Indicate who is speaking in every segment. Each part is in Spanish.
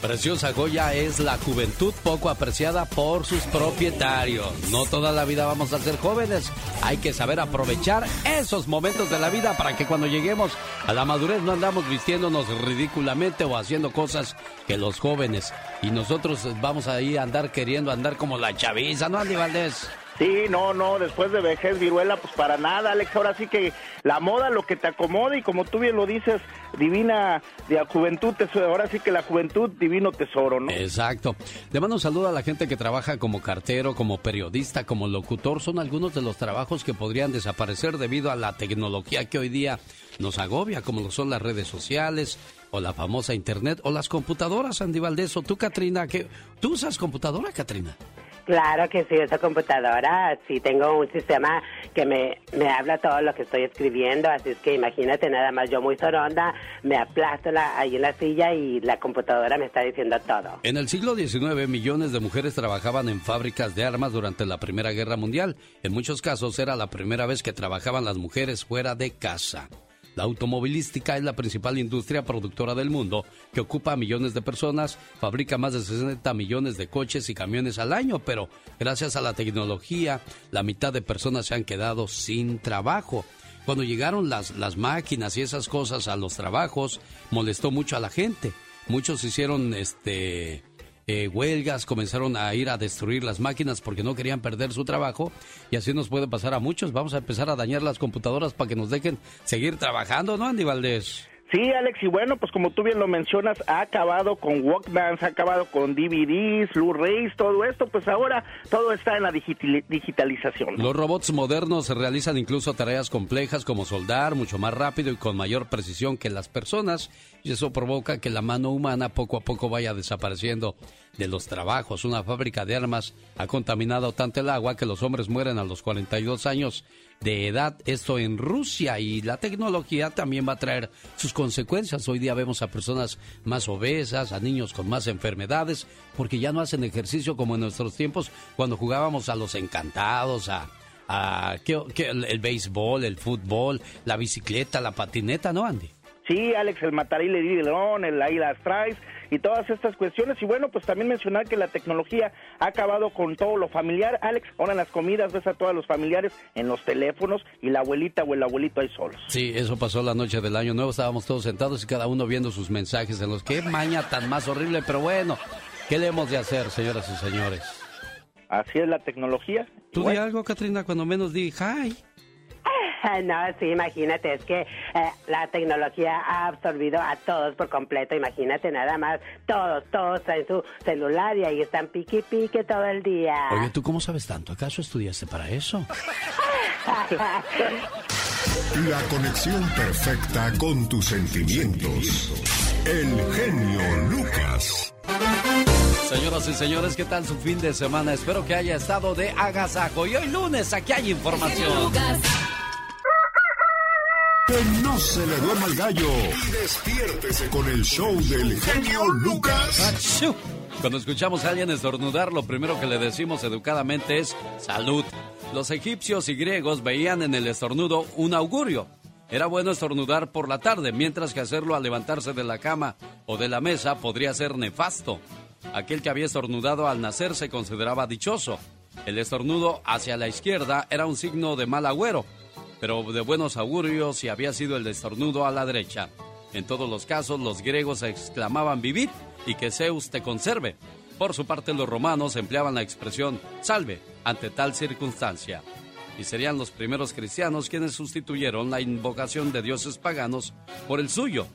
Speaker 1: Preciosa joya es la juventud poco apreciada por sus propietarios. No toda la vida vamos a ser jóvenes. Hay que saber aprovechar esos momentos de la vida para que cuando lleguemos a la madurez no andamos vistiéndonos ridículamente o haciendo cosas que los jóvenes. Y nosotros vamos ahí a andar queriendo andar como la chaviza, ¿no, Andy Valdés?
Speaker 2: Sí, no, no, después de vejez, viruela, pues para nada, Alex. Ahora sí que la moda, lo que te acomoda y como tú bien lo dices, divina de la juventud, tesoro. ahora sí que la juventud, divino tesoro, ¿no?
Speaker 1: Exacto. Le mando un saludo a la gente que trabaja como cartero, como periodista, como locutor. Son algunos de los trabajos que podrían desaparecer debido a la tecnología que hoy día nos agobia, como lo son las redes sociales, o la famosa internet, o las computadoras, Andy Valdés, o tú, Katrina, que ¿tú usas computadora, Katrina?
Speaker 3: Claro que sí, esa computadora, sí tengo un sistema que me, me habla todo lo que estoy escribiendo, así es que imagínate nada más, yo muy soronda, me aplasto la, ahí en la silla y la computadora me está diciendo todo.
Speaker 1: En el siglo XIX, millones de mujeres trabajaban en fábricas de armas durante la Primera Guerra Mundial. En muchos casos era la primera vez que trabajaban las mujeres fuera de casa. La automovilística es la principal industria productora del mundo, que ocupa a millones de personas, fabrica más de 60 millones de coches y camiones al año, pero gracias a la tecnología, la mitad de personas se han quedado sin trabajo. Cuando llegaron las, las máquinas y esas cosas a los trabajos, molestó mucho a la gente. Muchos hicieron este eh, huelgas, comenzaron a ir a destruir las máquinas porque no querían perder su trabajo y así nos puede pasar a muchos. Vamos a empezar a dañar las computadoras para que nos dejen seguir trabajando, ¿no, Andy Valdés?
Speaker 2: Sí, Alex, y bueno, pues como tú bien lo mencionas, ha acabado con Walkmans, ha acabado con DVDs, Blu-rays, todo esto, pues ahora todo está en la digitalización.
Speaker 1: Los robots modernos realizan incluso tareas complejas como soldar mucho más rápido y con mayor precisión que las personas, y eso provoca que la mano humana poco a poco vaya desapareciendo de los trabajos. Una fábrica de armas ha contaminado tanto el agua que los hombres mueren a los 42 años de edad, esto en Rusia y la tecnología también va a traer sus consecuencias. Hoy día vemos a personas más obesas, a niños con más enfermedades, porque ya no hacen ejercicio como en nuestros tiempos cuando jugábamos a los encantados, a, a el, el béisbol, el fútbol, la bicicleta, la patineta, ¿no, Andy?
Speaker 2: Sí, Alex, el matarile de león, el Aida Strice y todas estas cuestiones. Y bueno, pues también mencionar que la tecnología ha acabado con todo lo familiar. Alex, ahora en las comidas ves a todos los familiares en los teléfonos y la abuelita o el abuelito ahí solos.
Speaker 1: Sí, eso pasó la noche del año nuevo. Estábamos todos sentados y cada uno viendo sus mensajes en los que maña tan más horrible, pero bueno, ¿qué le hemos de hacer, señoras y señores?
Speaker 2: Así es la tecnología.
Speaker 1: ¿Tú di algo, Katrina, cuando menos di hi?
Speaker 3: No, sí, imagínate, es que eh, la tecnología ha absorbido a todos por completo, imagínate nada más, todos, todos en su celular y ahí están pique pique todo el día.
Speaker 1: Oye, ¿tú cómo sabes tanto? ¿Acaso estudiaste para eso?
Speaker 4: La conexión perfecta con tus sentimientos. El genio Lucas.
Speaker 1: Señoras y señores, ¿qué tal su fin de semana? Espero que haya estado de agasajo. Y hoy lunes aquí hay información.
Speaker 4: Que no se le duerma el gallo. Y despiértese con el show del genio Lucas.
Speaker 1: Cuando escuchamos a alguien estornudar, lo primero que le decimos educadamente es salud. Los egipcios y griegos veían en el estornudo un augurio. Era bueno estornudar por la tarde, mientras que hacerlo al levantarse de la cama o de la mesa podría ser nefasto. Aquel que había estornudado al nacer se consideraba dichoso. El estornudo hacia la izquierda era un signo de mal agüero pero de buenos augurios si había sido el estornudo a la derecha. En todos los casos, los griegos exclamaban vivir y que Zeus te conserve. Por su parte, los romanos empleaban la expresión salve ante tal circunstancia. Y serían los primeros cristianos quienes sustituyeron la invocación de dioses paganos por el suyo.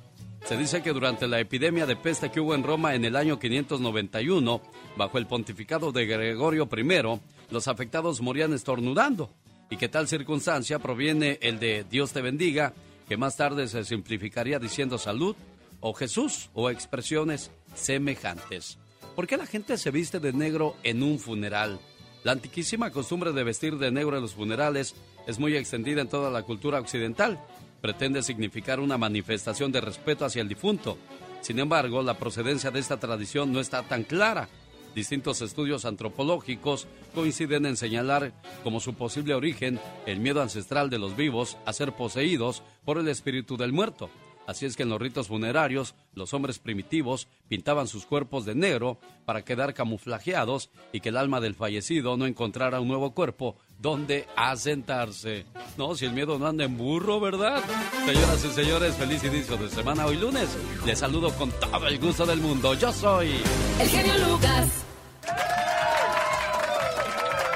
Speaker 1: Se dice que durante la epidemia de peste que hubo en Roma en el año 591, bajo el pontificado de Gregorio I, los afectados morían estornudando y que tal circunstancia proviene el de Dios te bendiga, que más tarde se simplificaría diciendo salud o Jesús o expresiones semejantes. ¿Por qué la gente se viste de negro en un funeral? La antiquísima costumbre de vestir de negro en los funerales es muy extendida en toda la cultura occidental. Pretende significar una manifestación de respeto hacia el difunto. Sin embargo, la procedencia de esta tradición no está tan clara Distintos estudios antropológicos coinciden en señalar como su posible origen el miedo ancestral de los vivos a ser poseídos por el espíritu del muerto. Así es que en los ritos funerarios, los hombres primitivos pintaban sus cuerpos de negro para quedar camuflajeados y que el alma del fallecido no encontrara un nuevo cuerpo donde asentarse. No, si el miedo no anda en burro, ¿verdad? Señoras y señores, feliz inicio de semana hoy lunes. Les saludo con todo el gusto del mundo. Yo soy
Speaker 5: el genio Lucas.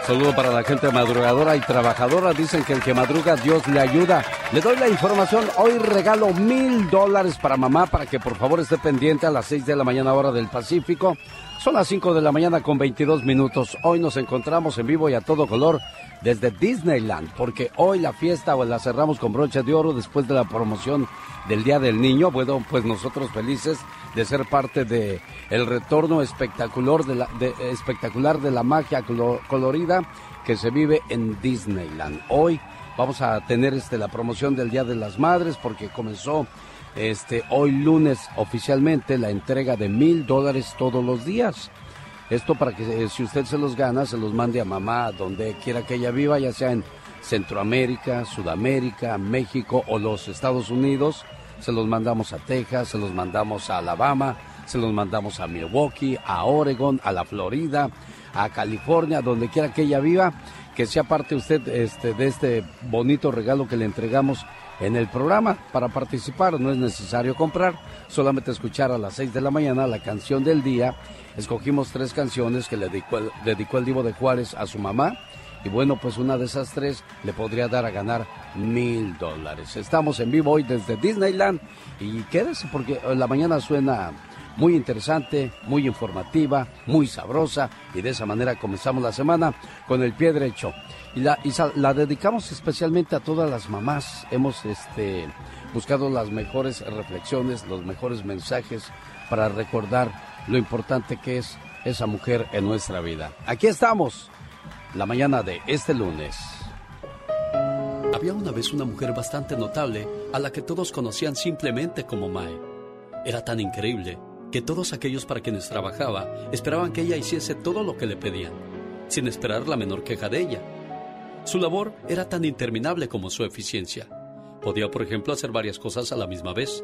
Speaker 1: Saludo para la gente madrugadora y trabajadora. Dicen que el que madruga, Dios le ayuda. Le doy la información. Hoy regalo mil dólares para mamá para que por favor esté pendiente a las seis de la mañana hora del Pacífico. Son las cinco de la mañana con 22 minutos. Hoy nos encontramos en vivo y a todo color desde Disneyland, porque hoy la fiesta o la cerramos con broche de oro después de la promoción del Día del Niño. Bueno, pues nosotros felices de ser parte de el retorno espectacular de la, espectacular de la magia colorida que se vive en Disneyland. Hoy vamos a tener este la promoción del Día de las Madres porque comenzó este hoy lunes oficialmente la entrega de mil dólares todos los días. Esto para que eh, si usted se los gana, se los mande a mamá donde quiera que ella viva, ya sea en Centroamérica, Sudamérica, México o los Estados Unidos. Se los mandamos a Texas, se los mandamos a Alabama, se los mandamos a Milwaukee, a Oregon, a la Florida, a California, donde quiera que ella viva, que sea parte usted este, de este bonito regalo que le entregamos en el programa. Para participar no es necesario comprar, solamente escuchar a las 6 de la mañana la canción del día. Escogimos tres canciones que le dedicó el, Divo de Juárez a su mamá. Y bueno, pues una de esas tres le podría dar a ganar mil dólares. Estamos en vivo hoy desde Disneyland y quédese porque la mañana suena muy interesante, muy informativa, muy sabrosa y de esa manera comenzamos la semana con el pie derecho. Y la, la dedicamos especialmente a todas las mamás. Hemos este, buscado las mejores reflexiones, los mejores mensajes para recordar lo importante que es esa mujer en nuestra vida. Aquí estamos, la mañana de este lunes. Había una vez una mujer bastante notable a la que todos conocían simplemente como Mae. Era tan increíble que todos aquellos para quienes trabajaba esperaban que ella hiciese todo lo que le pedían, sin esperar la menor queja de ella. Su labor era tan interminable como su eficiencia. Podía, por ejemplo, hacer varias cosas a la misma vez.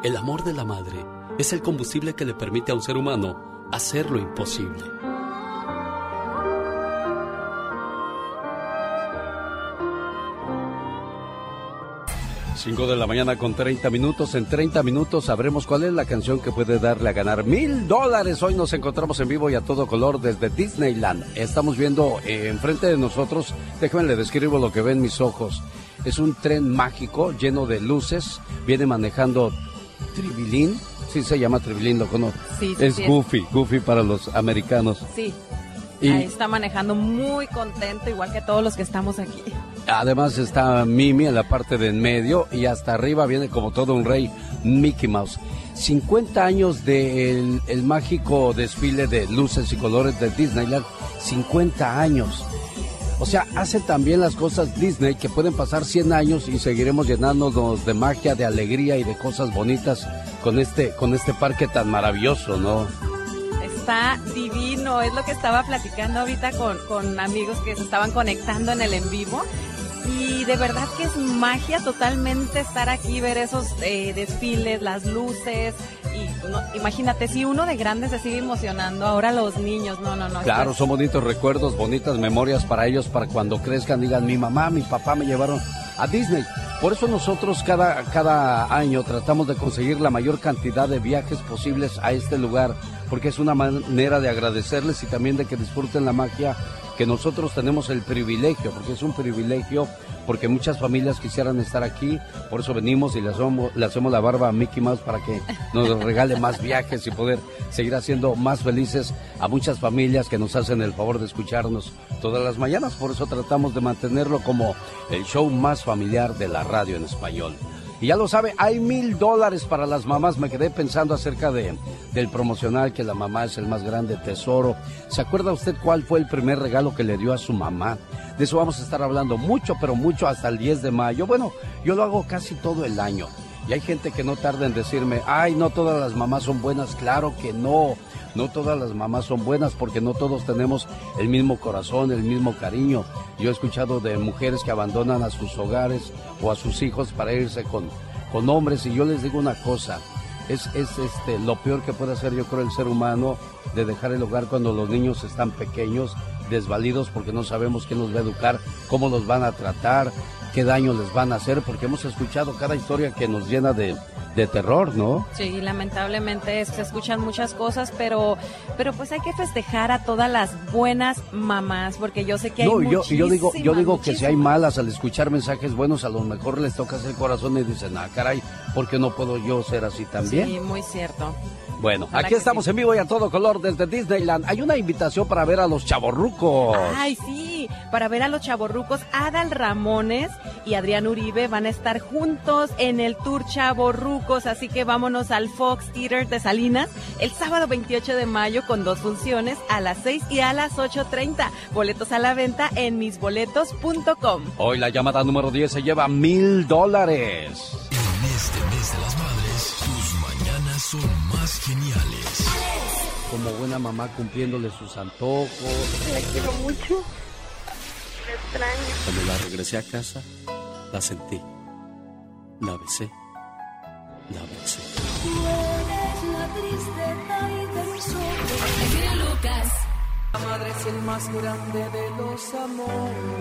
Speaker 1: El amor de la madre es el combustible que le permite a un ser humano hacer lo imposible. 5 de la mañana con 30 minutos. En 30 minutos sabremos cuál es la canción que puede darle a ganar mil dólares. Hoy nos encontramos en vivo y a todo color desde Disneyland. Estamos viendo eh, enfrente de nosotros, déjenme le describo lo que ven mis ojos. Es un tren mágico lleno de luces. Viene manejando Tribilín. Sí, se llama Tribilín, lo conozco.
Speaker 6: Sí,
Speaker 1: es Goofy, Goofy para los americanos.
Speaker 6: Sí. Y Ahí está manejando muy contento, igual que todos los que estamos aquí.
Speaker 1: Además está Mimi en la parte de en medio y hasta arriba viene como todo un rey Mickey Mouse. 50 años del el mágico desfile de luces y colores de Disneyland. 50 años. O sea, hace también las cosas Disney que pueden pasar 100 años y seguiremos llenándonos de magia, de alegría y de cosas bonitas con este, con este parque tan maravilloso, ¿no?
Speaker 6: Está divino, es lo que estaba platicando ahorita con, con amigos que se estaban conectando en el en vivo y de verdad que es magia totalmente estar aquí, ver esos eh, desfiles, las luces. Y imagínate, si uno de grande se sigue emocionando, ahora los niños, no, no, no.
Speaker 1: Claro, son bonitos recuerdos, bonitas memorias para ellos, para cuando crezcan, digan, mi mamá, mi papá me llevaron a Disney. Por eso nosotros cada, cada año tratamos de conseguir la mayor cantidad de viajes posibles a este lugar, porque es una manera de agradecerles y también de que disfruten la magia que nosotros tenemos el privilegio, porque es un privilegio, porque muchas familias quisieran estar aquí, por eso venimos y le hacemos, le hacemos la barba a Mickey Mouse para que nos regale más viajes y poder seguir haciendo más felices a muchas familias que nos hacen el favor de escucharnos todas las mañanas, por eso tratamos de mantenerlo como el show más familiar de la radio en español. Y ya lo sabe, hay mil dólares para las mamás. Me quedé pensando acerca de, del promocional que la mamá es el más grande tesoro. ¿Se acuerda usted cuál fue el primer regalo que le dio a su mamá? De eso vamos a estar hablando mucho, pero mucho hasta el 10 de mayo. Bueno, yo lo hago casi todo el año. Y hay gente que no tarda en decirme, ay, no todas las mamás son buenas. Claro que no. No todas las mamás son buenas porque no todos tenemos el mismo corazón, el mismo cariño. Yo he escuchado de mujeres que abandonan a sus hogares o a sus hijos para irse con, con hombres y yo les digo una cosa, es, es este, lo peor que puede hacer yo creo el ser humano de dejar el hogar cuando los niños están pequeños, desvalidos porque no sabemos quién los va a educar, cómo los van a tratar, qué daño les van a hacer, porque hemos escuchado cada historia que nos llena de, de terror, ¿no?
Speaker 6: Sí, lamentablemente se escuchan muchas cosas, pero, pero pues hay que festejar a todas las buenas mamás, porque yo sé que hay no, yo,
Speaker 1: yo digo, yo digo que si hay malas al escuchar mensajes buenos, a lo mejor les tocas el corazón y dicen, ah, caray, ¿por qué no puedo yo ser así también?
Speaker 6: Sí, muy cierto.
Speaker 1: Bueno, aquí estamos en vivo y a todo color desde Disneyland. Hay una invitación para ver a los chavorrucos.
Speaker 6: Ay, sí, para ver a los chavorrucos. Adal Ramones y Adrián Uribe van a estar juntos en el Tour Chavorrucos. Así que vámonos al Fox Theater de Salinas el sábado 28 de mayo con dos funciones a las 6 y a las 8.30. Boletos a la venta en misboletos.com.
Speaker 1: Hoy la llamada número 10 se lleva mil dólares.
Speaker 4: En este mes de las madres, tus mañanas son geniales.
Speaker 1: Como buena mamá cumpliéndole sus antojos.
Speaker 7: La quiero mucho. Extraño.
Speaker 1: Cuando la regresé a casa, la sentí. La besé. La besé.
Speaker 5: La madre es el más grande de los amores.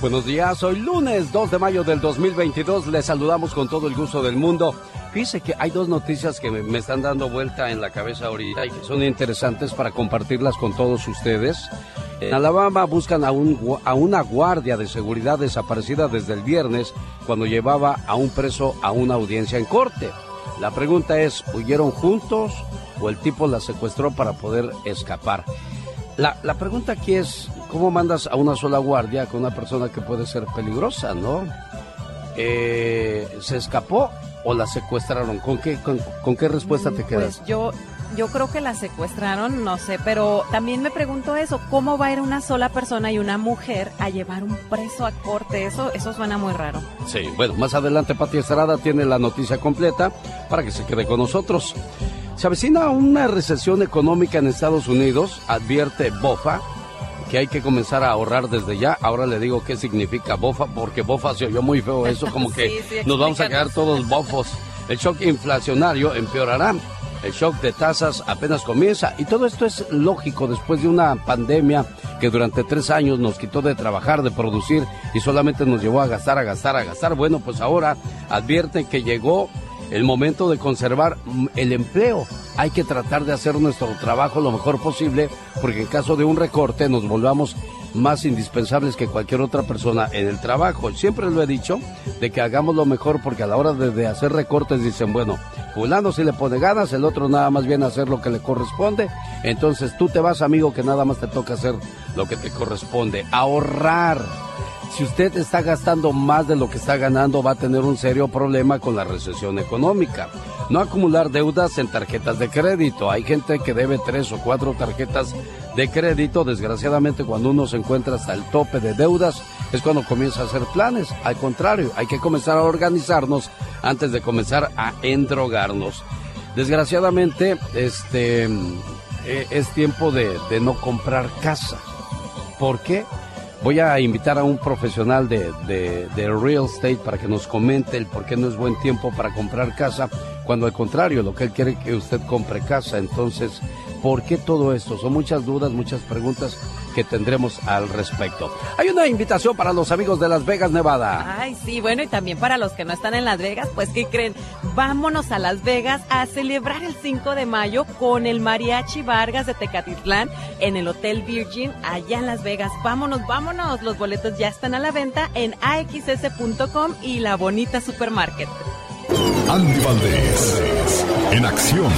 Speaker 1: Buenos días, hoy lunes 2 de mayo del 2022. Les saludamos con todo el gusto del mundo. Fíjese que hay dos noticias que me están dando vuelta en la cabeza ahorita y que son interesantes para compartirlas con todos ustedes. En Alabama buscan a, un, a una guardia de seguridad desaparecida desde el viernes cuando llevaba a un preso a una audiencia en corte. La pregunta es, ¿huyeron juntos o el tipo la secuestró para poder escapar? La, la pregunta aquí es, ¿cómo mandas a una sola guardia con una persona que puede ser peligrosa, no? Eh, ¿Se escapó o la secuestraron? ¿Con qué, con, qué respuesta te quedas?
Speaker 6: Pues yo, yo creo que la secuestraron, no sé, pero también me pregunto eso, ¿cómo va a ir una sola persona y una mujer a llevar un preso a corte? Eso, eso suena muy raro.
Speaker 1: Sí, bueno, más adelante Pati Estrada tiene la noticia completa para que se quede con nosotros. Se avecina una recesión económica en Estados Unidos, advierte BOFA, que hay que comenzar a ahorrar desde ya. Ahora le digo qué significa bofa, porque bofa se oyó muy feo eso, como que nos vamos a quedar todos bofos. El shock inflacionario empeorará. El shock de tasas apenas comienza y todo esto es lógico después de una pandemia que durante tres años nos quitó de trabajar, de producir y solamente nos llevó a gastar, a gastar, a gastar. Bueno, pues ahora advierten que llegó el momento de conservar mm, el empleo. Hay que tratar de hacer nuestro trabajo lo mejor posible porque en caso de un recorte nos volvamos más indispensables que cualquier otra persona en el trabajo. Siempre lo he dicho de que hagamos lo mejor porque a la hora de, hacer recortes dicen, bueno, fulano si le pone ganas, el otro nada más viene a hacer lo que le corresponde. Entonces tú te vas, amigo, que nada más te toca hacer lo que te corresponde. Ahorrar si usted está gastando más de lo que está ganando, va a tener un serio problema con la recesión económica. No acumular deudas en tarjetas de crédito. Hay gente que debe tres o cuatro tarjetas de crédito. Desgraciadamente, cuando uno se encuentra hasta el tope de deudas, es cuando comienza a hacer planes. Al contrario, hay que comenzar a organizarnos antes de comenzar a endrogarnos. Desgraciadamente, este eh, es tiempo de, de no comprar casa. ¿Por qué? Voy a invitar a un profesional de, real estate para que nos comente el por qué no es buen tiempo para comprar casa, cuando al contrario, lo que él quiere es que usted compre casa. Entonces, ¿Por qué todo esto? Son muchas dudas, muchas preguntas que tendremos al respecto. Hay una invitación para los amigos de Las Vegas, Nevada.
Speaker 6: Ay, sí, bueno, y también para los que no están en Las Vegas, pues ¿qué creen? Vámonos a Las Vegas a celebrar el 5 de mayo con el Mariachi Vargas de Tecatitlán en el Hotel Virgin allá en Las Vegas. Vámonos, vámonos. Los boletos ya están a la venta en axs.com y la bonita supermarket.
Speaker 4: Andy Valdés, en acción.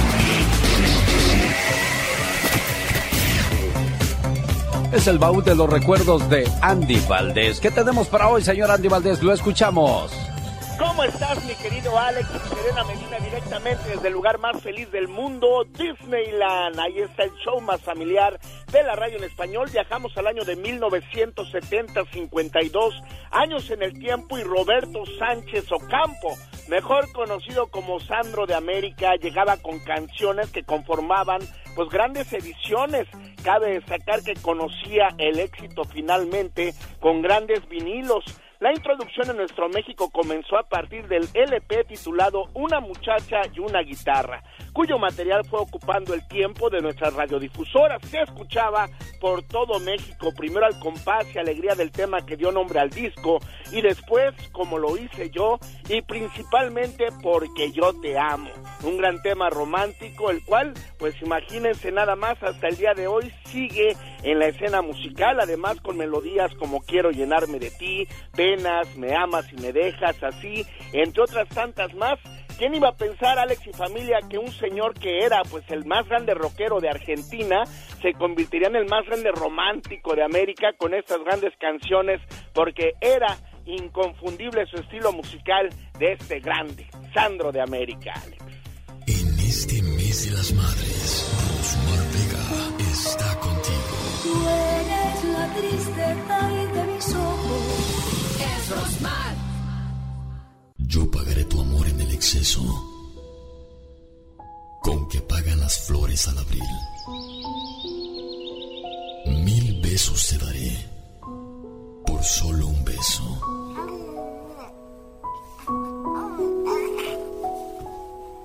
Speaker 1: Es el baúl de los recuerdos de Andy Valdés. ¿Qué tenemos para hoy, señor Andy Valdés? Lo escuchamos.
Speaker 2: ¿Cómo estás, mi querido Alex Serena Medina, directamente desde el lugar más feliz del mundo, Disneyland? Ahí está el show más familiar de la radio en español. Viajamos al año de 1970, 52 años en el tiempo y Roberto Sánchez Ocampo, mejor conocido como Sandro de América, llegaba con canciones que conformaban pues grandes ediciones. Cabe destacar que conocía el éxito finalmente con grandes vinilos. La introducción en nuestro México comenzó a partir del LP titulado Una muchacha y una guitarra, cuyo material fue ocupando el tiempo de nuestras radiodifusoras. Se escuchaba por todo México, primero al compás y alegría del tema que dio nombre al disco, y después, como lo hice yo, y principalmente porque yo te amo. Un gran tema romántico, el cual, pues imagínense nada más, hasta el día de hoy sigue en la escena musical, además con melodías como Quiero llenarme de ti, Penas, Me amas y me dejas, así, entre otras tantas más. ¿Quién iba a pensar, Alex y familia, que un señor que era pues el más grande rockero de Argentina se convertiría en el más grande romántico de América con estas grandes canciones? Porque era inconfundible su estilo musical de este grande, Sandro de América, Alex.
Speaker 4: En este mes de las madres, Rosmar Vega está contigo.
Speaker 5: Tú eres la tristeza de mis ojos. Es Rosmar.
Speaker 4: Yo pagaré tu Con que pagan las flores al abril. Mil besos te daré. Por solo un beso.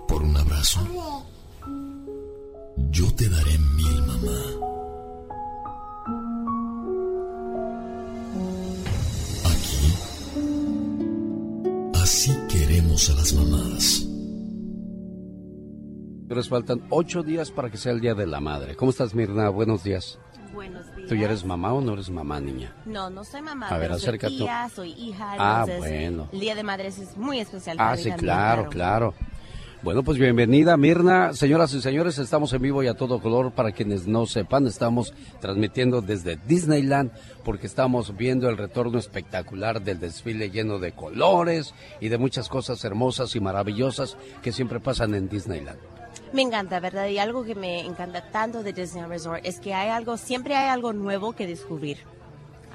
Speaker 4: Por un abrazo. Yo te daré mil, mamá. Aquí. Así a las mamás.
Speaker 1: Pero faltan ocho días para que sea el Día de la Madre. ¿Cómo estás, Mirna? Buenos días.
Speaker 8: Buenos días.
Speaker 1: ¿Tú ya eres mamá o no eres mamá, niña?
Speaker 8: No, no soy mamá.
Speaker 1: A ver, acércate.
Speaker 8: Soy tía, soy hija.
Speaker 1: Ah,
Speaker 8: entonces,
Speaker 1: bueno.
Speaker 8: El Día de Madres es muy especial.
Speaker 1: Ah,
Speaker 8: para mí
Speaker 1: sí,
Speaker 8: también,
Speaker 1: claro, claro. Bueno, pues bienvenida Mirna. Señoras y señores, estamos en vivo y a todo color. Para quienes no sepan, estamos transmitiendo desde Disneyland porque estamos viendo el retorno espectacular del desfile lleno de colores y de muchas cosas hermosas y maravillosas que siempre pasan en Disneyland.
Speaker 8: Me encanta, ¿verdad? Y algo que me encanta tanto de Disney Resort es que hay algo, siempre hay algo nuevo que descubrir.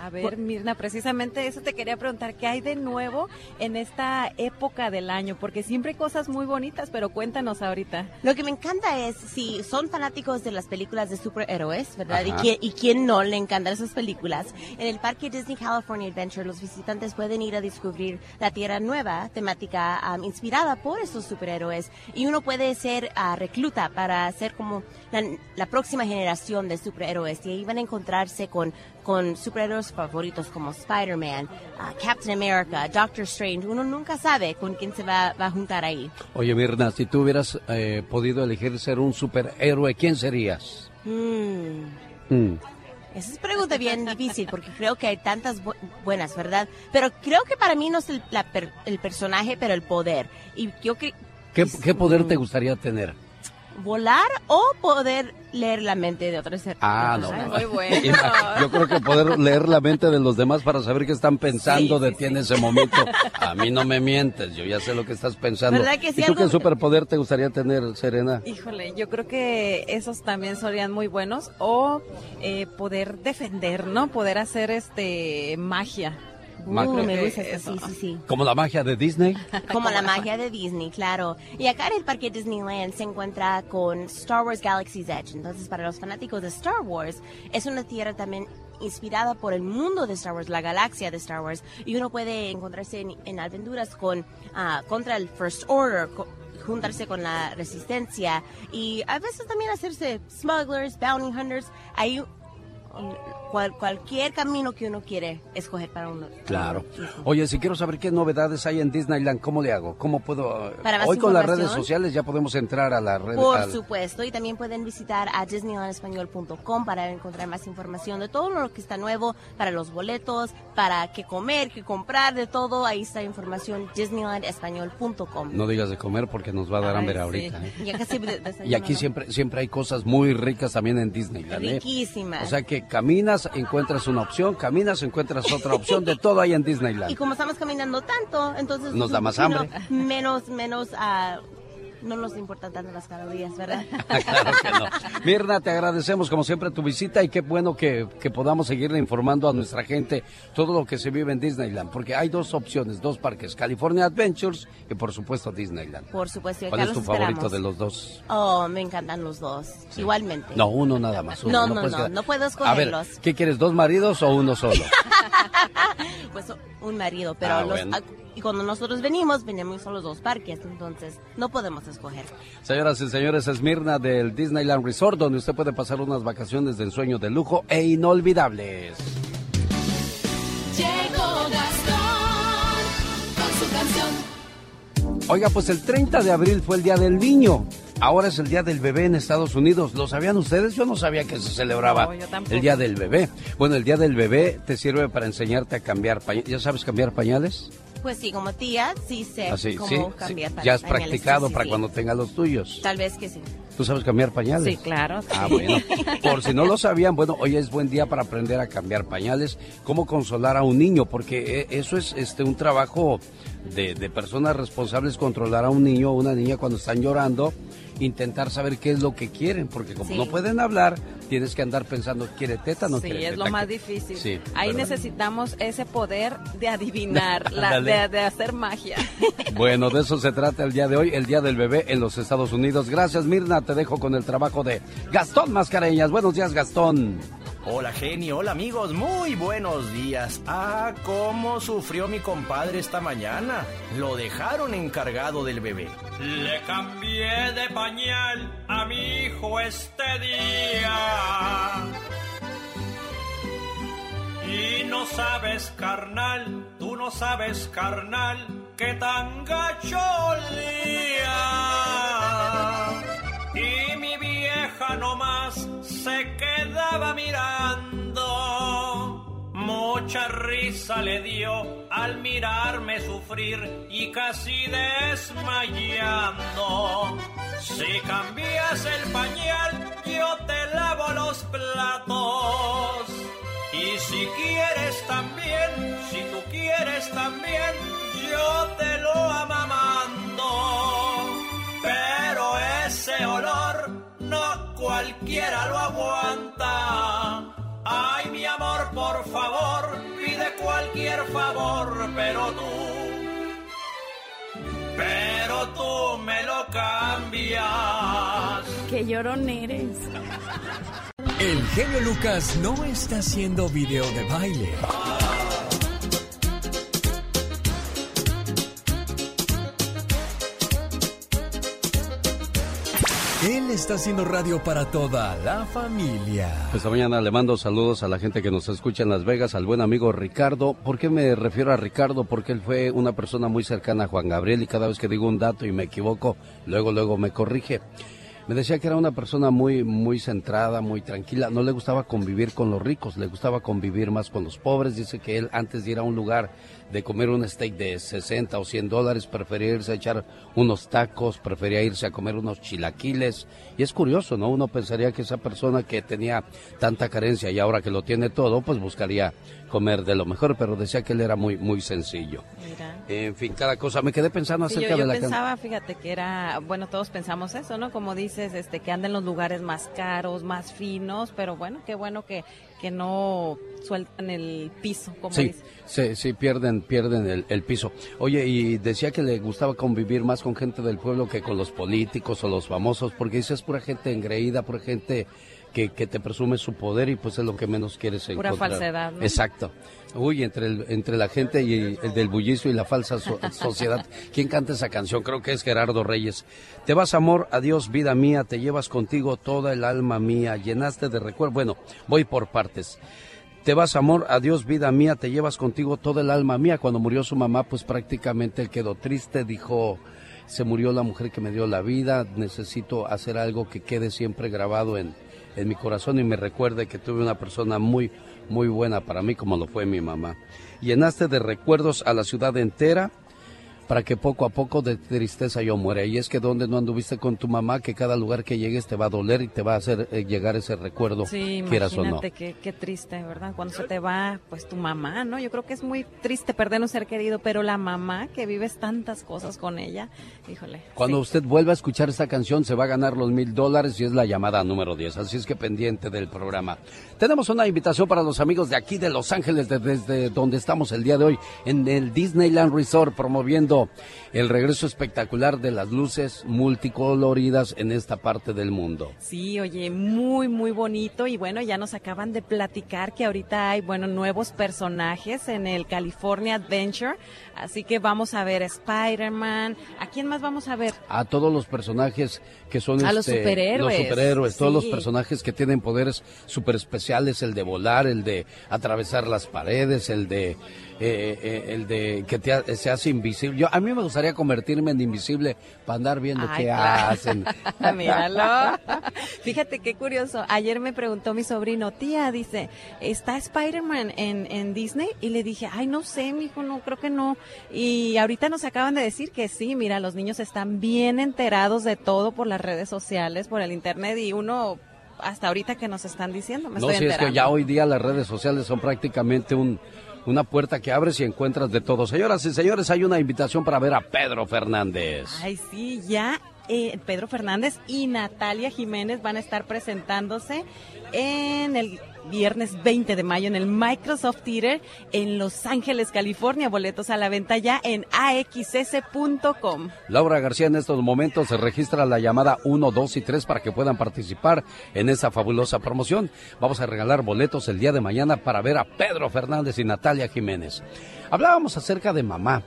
Speaker 6: A ver, Mirna, precisamente eso te quería preguntar, ¿qué hay de nuevo en esta época del año? Porque siempre hay cosas muy bonitas, pero cuéntanos ahorita.
Speaker 8: Lo que me encanta es, si son fanáticos de las películas de superhéroes, ¿verdad? Y quién, y quién no le encantan esas películas, en el parque Disney California Adventure los visitantes pueden ir a descubrir la Tierra Nueva, temática um, inspirada por esos superhéroes. Y uno puede ser ah, recluta para ser como la, la próxima generación de superhéroes. Y ahí van a encontrarse con, con superhéroes favoritos como Spider-Man, ah, Captain America, Doctor Strange. Uno nunca sabe con quién se va, va a juntar ahí.
Speaker 1: Oye Mirna, si tú hubieras eh, podido elegir ser un superhéroe, ¿quién serías?
Speaker 8: Mm.
Speaker 1: Mm.
Speaker 8: Esa es pregunta bien difícil porque creo que hay tantas bu- buenas, ¿verdad? Pero creo que para mí no es el, la per- el personaje, pero el poder. Y yo que
Speaker 1: ¿Qué, qué poder te gustaría tener?
Speaker 8: Volar o poder leer la mente de otros seres.
Speaker 1: Ah, no.
Speaker 8: Muy bueno.
Speaker 1: Yo creo que poder leer la mente de los demás para saber qué están pensando de ti en ese momento. A mí no me mientes, yo ya sé lo que estás pensando.
Speaker 6: ¿Verdad que sí,
Speaker 1: ¿Y tú
Speaker 6: algo-
Speaker 1: qué superpoder te gustaría tener, Serena?
Speaker 6: Híjole, yo creo que esos también serían muy buenos o eh, poder defender, ¿no? Poder hacer este magia.
Speaker 8: Uh, me
Speaker 6: Creo
Speaker 8: gusta
Speaker 6: que
Speaker 8: eso, sí, sí, sí.
Speaker 1: Como la magia de Disney.
Speaker 8: Como la magia de Disney, claro. Y acá en el parque Disneyland se encuentra con Star Wars Galaxy's Edge. Entonces, para los fanáticos de Star Wars, es una tierra también inspirada por el mundo de Star Wars, la galaxia de Star Wars. Y uno puede encontrarse en, en aventuras con, ah, contra el First Order, juntarse con la resistencia y a veces también hacerse smugglers, bounty hunters. Hay cual- cualquier camino que uno quiere escoger para uno.
Speaker 1: Claro. Oye, si quiero saber qué novedades hay en Disneyland, ¿cómo le hago? ¿Cómo puedo?
Speaker 8: Para
Speaker 1: Hoy con las redes sociales ya podemos entrar a la red.
Speaker 8: Por
Speaker 1: al-
Speaker 8: supuesto, y también pueden visitar a disneylandespañol.com para encontrar más información de todo lo que está nuevo, para los boletos, para qué comer, qué comprar, de todo. Ahí está información disneylandespañol.com.
Speaker 1: No digas de comer porque nos va a dar hambre
Speaker 8: sí.
Speaker 1: ahorita. ¿eh?
Speaker 8: Ya casi de-
Speaker 1: Y aquí siempre siempre hay cosas muy ricas también en Disneyland. ¿eh?
Speaker 8: Riquísimas.
Speaker 1: O sea que caminas, encuentras una opción, caminas, encuentras otra opción, de todo hay en Disneyland.
Speaker 8: Y como estamos caminando tanto, entonces
Speaker 1: Nos da más hambre.
Speaker 8: Menos, menos, ah, no nos importan tanto las calorías, ¿verdad?
Speaker 1: claro que no. Mirna, te agradecemos como siempre tu visita y qué bueno que, que podamos seguirle informando a nuestra gente todo lo que se vive en Disneyland, porque hay dos opciones, dos parques, California Adventures y por supuesto Disneyland.
Speaker 8: Por supuesto.
Speaker 1: ¿Cuál es tu favorito de los dos?
Speaker 8: Oh, me encantan los dos. Igualmente.
Speaker 1: No, uno nada más. uno,
Speaker 8: No, no, no,
Speaker 1: quedar-
Speaker 8: no puedo
Speaker 1: A ver,
Speaker 8: escogerlos.
Speaker 1: ¿qué quieres, dos maridos o uno solo?
Speaker 8: Pues un marido, pero
Speaker 1: Ah,
Speaker 8: los,
Speaker 1: bueno.
Speaker 8: Y cuando nosotros venimos, venimos a los dos parques, entonces no podemos escoger.
Speaker 1: Señoras y señores, es Mirna del Disneyland Resort, donde usted puede pasar unas vacaciones de ensueño de lujo e inolvidables.
Speaker 5: Llegó Gastón con su canción.
Speaker 1: Oiga, pues el 30 de abril fue el Día del Niño. Ahora es el Día del Bebé en Estados Unidos. ¿Lo sabían ustedes? Yo no sabía que se celebraba
Speaker 6: No,
Speaker 1: el Día del Bebé. Bueno, el Día del Bebé te sirve para enseñarte a cambiar pañales. ¿Ya sabes cambiar pañales?
Speaker 8: Pues sí, como tía, sí sé
Speaker 1: Así,
Speaker 8: cómo
Speaker 1: sí,
Speaker 8: cambiar
Speaker 1: sí. Ya has
Speaker 8: pañales.
Speaker 1: practicado
Speaker 8: Sí,
Speaker 1: para cuando tengas los tuyos.
Speaker 8: Tal vez que sí.
Speaker 1: ¿Tú sabes cambiar pañales?
Speaker 6: Sí, claro.
Speaker 1: Ah, bueno. Por si no lo sabían, bueno, hoy es buen día para aprender a cambiar pañales, cómo consolar a un niño, porque eh, eso es este un trabajo de, de personas responsables, controlar a un niño o una niña cuando están llorando, intentar saber qué es lo que quieren, porque como
Speaker 6: Sí.
Speaker 1: no pueden hablar, tienes que andar pensando, ¿quiere teta o no
Speaker 6: Sí,
Speaker 1: quiere
Speaker 6: es
Speaker 1: teta?
Speaker 6: lo más
Speaker 1: ¿Qué-
Speaker 6: difícil.
Speaker 1: Sí,
Speaker 6: Ahí
Speaker 1: ¿verdad?
Speaker 6: necesitamos ese poder de adivinar, la- de, de hacer magia.
Speaker 1: Bueno, de eso se trata el día de hoy, el Día del Bebé en los Estados Unidos. Gracias, Mirna. Te dejo con el trabajo de Gastón Mascareñas. Buenos días, Gastón.
Speaker 9: Hola genio, hola amigos, muy buenos días. Ah, cómo sufrió mi compadre esta mañana. Lo dejaron encargado del bebé.
Speaker 10: Le cambié de pañal a mi hijo este día. Y no sabes, carnal, tú no sabes, carnal, que tan gacho olía. Y mi vieja nomás se quedaba mirando. Mucha risa le dio al mirarme sufrir y casi desmayando. Si cambias el pañal, yo te lavo los platos. Y si quieres también, si tú quieres también, yo te lo amamando. Pero ese olor no cualquiera lo aguanta. Ay, mi amor, por favor, pide cualquier favor, pero tú, pero tú me lo cambias.
Speaker 6: Qué llorón eres.
Speaker 11: El genio Lucas no está haciendo video de baile. Está haciendo radio para toda la familia.
Speaker 1: Esta mañana le mando saludos a la gente que nos escucha en Las Vegas, al buen amigo Ricardo. ¿Por qué me refiero a Ricardo? Porque él fue una persona muy cercana a Juan Gabriel y cada vez que digo un dato y me equivoco, luego, luego me corrige. Me decía que era una persona muy, muy centrada, muy tranquila. No le gustaba convivir con los ricos, le gustaba convivir más con los pobres. Dice que él antes de ir a un lugar de comer un steak de 60 o 100 dólares, prefería irse a echar unos tacos, prefería irse a comer unos chilaquiles. Y es curioso, ¿no? Uno pensaría que esa persona que tenía tanta carencia y ahora que lo tiene todo, pues buscaría comer de lo mejor, pero decía que él era muy, muy sencillo.
Speaker 6: Mira.
Speaker 1: En fin, cada cosa. Me quedé pensando
Speaker 6: Sí,
Speaker 1: acerca
Speaker 6: yo, yo
Speaker 1: de la can-
Speaker 6: pensaba, fíjate, que era, bueno, todos pensamos eso, ¿no? Como dices, este, que anda en los lugares más caros, más finos, pero bueno, qué bueno que, que no sueltan el piso, como
Speaker 1: Sí,
Speaker 6: dices.
Speaker 1: sí, sí, pierden, pierden el, el piso. Oye, y decía que le gustaba convivir más con gente del pueblo que con los políticos o los famosos, porque dice es pura gente engreída, pura gente que, que te presume su poder y pues es lo que menos quieres
Speaker 6: Pura
Speaker 1: encontrar.
Speaker 6: falsedad, ¿no?
Speaker 1: Exacto. Uy, entre, el, entre la gente y el del bullicio y la falsa so- sociedad. ¿Quién canta esa canción? Creo que es Gerardo Reyes. Te vas, amor, adiós, vida mía, te llevas contigo toda el alma mía, llenaste de recuerdo. Bueno, voy por partes. Te vas, amor, adiós, vida mía, te llevas contigo toda el alma mía. Cuando murió su mamá, pues prácticamente él quedó triste, dijo, se murió la mujer que me dio la vida, necesito hacer algo que quede siempre grabado en, en mi corazón y me recuerde que tuve una persona muy, muy buena para mí, como lo fue mi mamá. Llenaste de recuerdos a la ciudad entera para que poco a poco de tristeza yo muera. Y es que donde no anduviste con tu mamá, que cada lugar que llegues te va a doler y te va a hacer eh, llegar ese recuerdo,
Speaker 6: Sí,
Speaker 1: quieras o no.
Speaker 6: qué, qué triste, ¿verdad? Cuando se te va, pues tu mamá, ¿no? Yo creo que es muy triste perder un ser querido, pero la mamá que vives tantas cosas con ella, híjole.
Speaker 1: Cuando usted vuelva a escuchar esta canción se va a ganar los mil dólares y es la llamada número 10. Así es que pendiente del programa. Tenemos una invitación para los amigos de aquí de Los Ángeles, de- desde donde estamos el día de hoy, en el Disneyland Resort, promoviendo mundo el regreso espectacular de las luces multicoloridas en esta parte del mundo.
Speaker 6: Sí, oye, muy, muy bonito. Y bueno, ya nos acaban de platicar que ahorita hay, bueno, nuevos personajes en el California Adventure. Así que vamos a ver a Spider-Man. ¿A quién más vamos a ver?
Speaker 1: a todos los personajes que son
Speaker 6: A los
Speaker 1: este,
Speaker 6: superhéroes,
Speaker 1: los superhéroes, todos los personajes que tienen poderes super especiales, el de volar, el de atravesar las paredes, el de eh, eh, el de que te se hace invisible. Yo a mí me gustaría convertirme en invisible para andar viendo
Speaker 6: Ay,
Speaker 1: qué
Speaker 6: claro.
Speaker 1: hacen.
Speaker 6: Míralo. Fíjate qué curioso. Ayer me preguntó mi sobrino, tía, dice, ¿está Spider-Man en, en Disney? Y le dije, ay, no sé, mijo, no, creo que no. Y ahorita nos acaban de decir que sí, mira, los niños están bien enterados de todo por las redes sociales, por el internet y uno, hasta ahorita que nos están diciendo, me
Speaker 1: no,
Speaker 6: estoy
Speaker 1: si es que ya hoy día las redes sociales son prácticamente un una puerta que abres y encuentras de todo. Señoras y señores, hay una invitación para ver a Pedro Fernández.
Speaker 6: Ay, sí, ya eh, Pedro Fernández y Natalia Jiménez van a estar presentándose en el viernes 20 de mayo en el Microsoft Theater en Los Ángeles, California. Boletos a la venta ya en axs.com.
Speaker 1: Laura García en estos momentos se registra la llamada 1, 2 y 3 para que puedan participar en esa fabulosa promoción. Vamos a regalar boletos el día de mañana para ver a Pedro Fernández y Natalia Jiménez. Hablábamos acerca de mamá.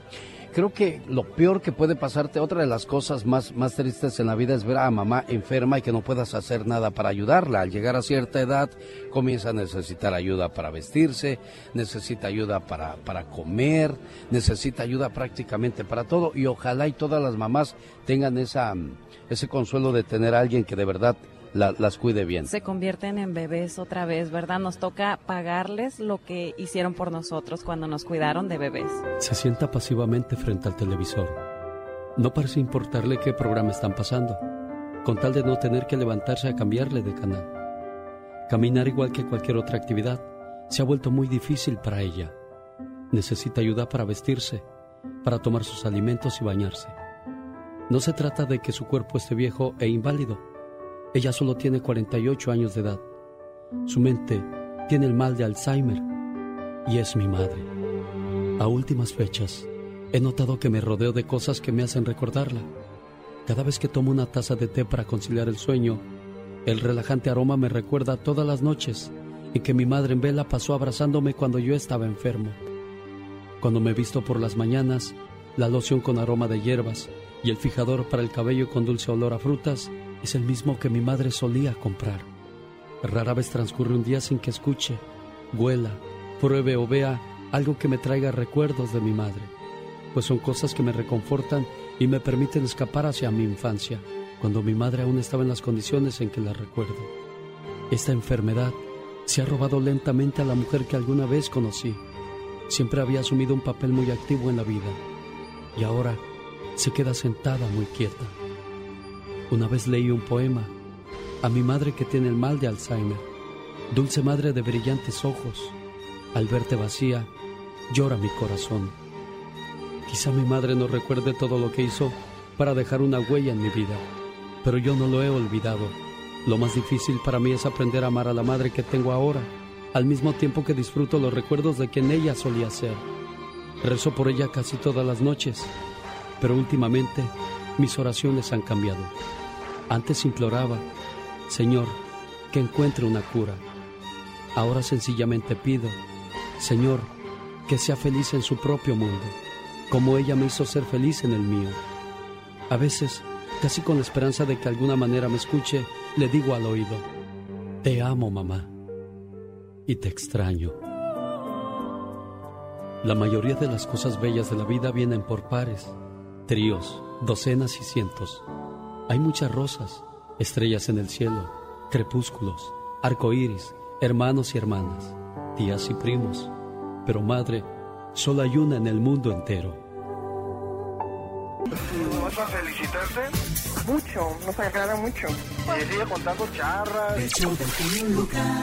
Speaker 1: Creo que lo peor que puede pasarte, otra de las cosas más, más tristes en la vida es ver a mamá enferma y que no puedas hacer nada para ayudarla. Al llegar a cierta edad comienza a necesitar ayuda para vestirse, necesita ayuda para, para comer, necesita ayuda prácticamente para todo y ojalá y todas las mamás tengan esa, mm, ese consuelo de tener a alguien que de verdad la- las cuide bien.
Speaker 6: Se convierten en bebés otra vez, ¿verdad? Nos toca pagarles lo que hicieron por nosotros cuando nos cuidaron de bebés.
Speaker 12: Se sienta pasivamente frente al televisor. No parece importarle qué programa están pasando, con tal de no tener que levantarse a cambiarle de canal. Caminar igual que cualquier otra actividad se ha vuelto muy difícil para ella. Necesita ayuda para vestirse, para tomar sus alimentos y bañarse. No se trata de que su cuerpo esté viejo e inválido. Ella solo tiene 48 años de edad. Su mente tiene el mal de Alzheimer y es mi madre. A últimas fechas, he notado que me rodeo de cosas que me hacen recordarla. Cada vez que tomo una taza de té para conciliar el sueño, el relajante aroma me recuerda todas las noches en que mi madre en vela pasó abrazándome cuando yo estaba enfermo. Cuando me visto por las mañanas, la loción con aroma de hierbas y el fijador para el cabello con dulce olor a frutas es el mismo que mi madre solía comprar. Rara vez transcurre un día sin que escuche, huela, pruebe o vea algo que me traiga recuerdos de mi madre, pues son cosas que me reconfortan y me permiten escapar hacia mi infancia, cuando mi madre aún estaba en las condiciones en que la recuerdo. Esta enfermedad se ha robado lentamente a la mujer que alguna vez conocí. Siempre había asumido un papel muy activo en la vida y ahora se queda sentada muy quieta. Una vez leí un poema a mi madre que tiene el mal de Alzheimer. Dulce madre de brillantes ojos, al verte vacía, llora mi corazón. Quizá mi madre no recuerde todo lo que hizo para dejar una huella en mi vida, pero yo no lo he olvidado. Lo más difícil para mí es aprender a amar a la madre que tengo ahora, al mismo tiempo que disfruto los recuerdos de quien ella solía ser. Rezo por ella casi todas las noches, pero últimamente mis oraciones han cambiado. Antes imploraba, Señor, que encuentre una cura. Ahora sencillamente pido, Señor, que sea feliz en su propio mundo, como ella me hizo ser feliz en el mío. A veces, casi con la esperanza de que de alguna manera me escuche, le digo al oído, te amo mamá y te extraño. La mayoría de las cosas bellas de la vida vienen por pares, tríos, docenas y cientos. Hay muchas rosas, estrellas en el cielo, crepúsculos, arcoíris, hermanos y hermanas, tías y primos. Pero madre, solo hay una en el mundo entero.
Speaker 13: ¿Vas a felicitarte? Mucho, nos agrada mucho. Y sigue contando charras.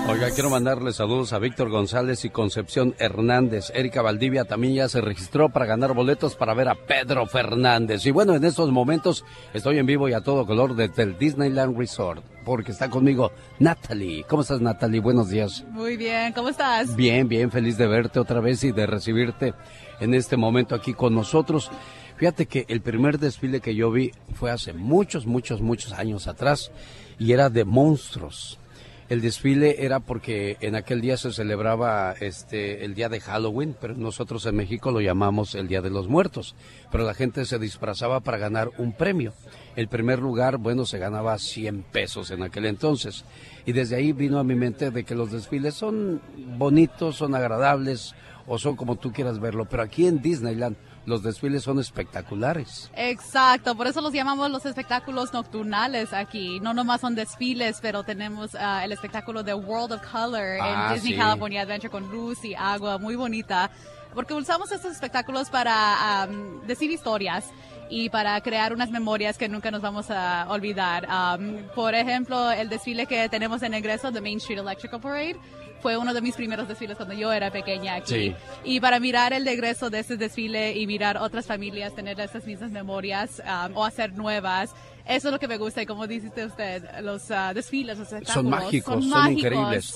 Speaker 1: Oiga, quiero mandarle saludos a Víctor González y Concepción Hernández. Erika Valdivia también ya se registró para ganar boletos para ver a Pedro Fernández. Y bueno, en estos momentos estoy en vivo y a todo color desde el Disneyland Resort, porque está conmigo Natalie. ¿Cómo estás, Natalie? Buenos días.
Speaker 14: Muy bien, ¿cómo estás?
Speaker 1: Bien, bien, feliz de verte otra vez y de recibirte en este momento aquí con nosotros. Fíjate que el primer desfile que yo vi fue hace muchos, muchos, muchos años atrás y era de monstruos. El desfile era porque en aquel día se celebraba este el día de Halloween, pero nosotros en México lo llamamos el Día de los Muertos. Pero la gente se disfrazaba para ganar un premio. El primer lugar, bueno, se ganaba 100 pesos en aquel entonces. Y desde ahí vino a mi mente de que los desfiles son bonitos, son agradables o son como tú quieras verlo. Pero aquí en Disneyland los desfiles son espectaculares.
Speaker 14: Exacto, por eso los llamamos los espectáculos nocturnales aquí. No nomás son desfiles, pero tenemos ah, el espectáculo de World of Color
Speaker 1: Ah,
Speaker 14: en Disney
Speaker 1: sí.
Speaker 14: California Adventure con luz y agua, muy bonita. Porque usamos estos espectáculos para am, decir historias y para crear unas memorias que nunca nos vamos a olvidar. Am, por ejemplo, el desfile que tenemos en egreso de Main Street Electrical Parade fue uno de mis primeros desfiles cuando yo era pequeña aquí.
Speaker 1: Sí.
Speaker 14: Y para mirar el regreso de este desfile y mirar otras familias tener esas mismas memorias um, o hacer nuevas, eso es lo que me gusta. Y como dice usted, los ah, desfiles, los espectáculos
Speaker 1: Son mágicos, son,
Speaker 14: mágicos.
Speaker 1: increíbles.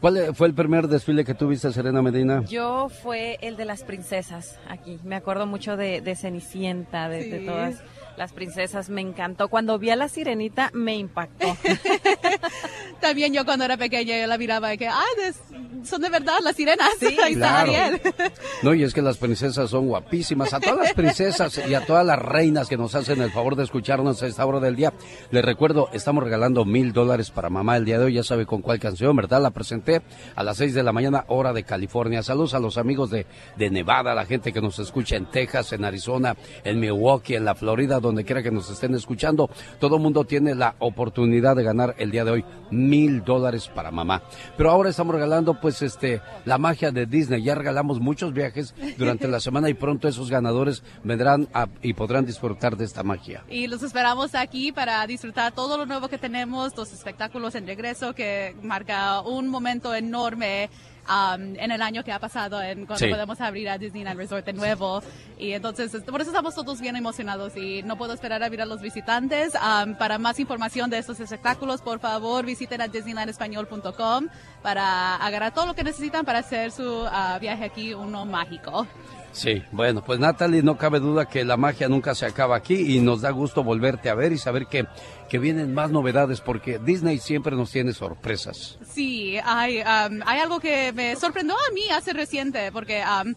Speaker 1: ¿Cuál fue el primer desfile que tú viste, Serena Medina?
Speaker 6: Yo fue el de las princesas aquí. Me acuerdo mucho de, de Cenicienta, de, de
Speaker 14: Sí.
Speaker 6: todas las princesas. Me encantó. Cuando vi a la sirenita, me impactó.
Speaker 14: También yo cuando era pequeña yo la miraba y que, ay, des- son de verdad las sirenas. Ahí está
Speaker 1: Claro.
Speaker 14: Ariel.
Speaker 1: No, y es que las princesas son guapísimas. A todas las princesas y a todas las reinas que nos hacen el favor de escucharnos a esta hora del día, les recuerdo, estamos regalando mil dólares para mamá el día de hoy. Ya sabe con cuál canción, ¿verdad? La presenté a las seis de la mañana, hora de California. Saludos a los amigos de, de Nevada, la gente que nos escucha en Texas, en Arizona, en Milwaukee, en la Florida, donde quiera que nos estén escuchando. Todo mundo tiene la oportunidad de ganar el día de hoy mil dólares para mamá. Pero ahora estamos regalando, pues, este, la magia de Disney. Ya regalamos muchos viajes durante la semana y pronto esos ganadores vendrán a- y podrán disfrutar de esta magia.
Speaker 14: Y los esperamos aquí para disfrutar todo lo nuevo que tenemos, los espectáculos en regreso que marca un momento enorme um, en el año que ha pasado, en cuando
Speaker 1: Sí.
Speaker 14: podemos abrir a Disneyland Resort de nuevo. Y entonces, por eso estamos todos bien emocionados y no puedo esperar a ver a los visitantes. Um, para más información de estos espectáculos, por favor, visiten a disneylandespañol.com para agarrar todo lo que necesitan para hacer su ah, viaje aquí uno mágico.
Speaker 1: Sí, bueno, pues Natalie, no cabe duda que la magia nunca se acaba aquí y nos da gusto volverte a ver y saber que, que vienen más novedades porque Disney siempre nos tiene sorpresas.
Speaker 14: Sí, hay, um, hay algo que me sorprendió a mí hace reciente, porque um,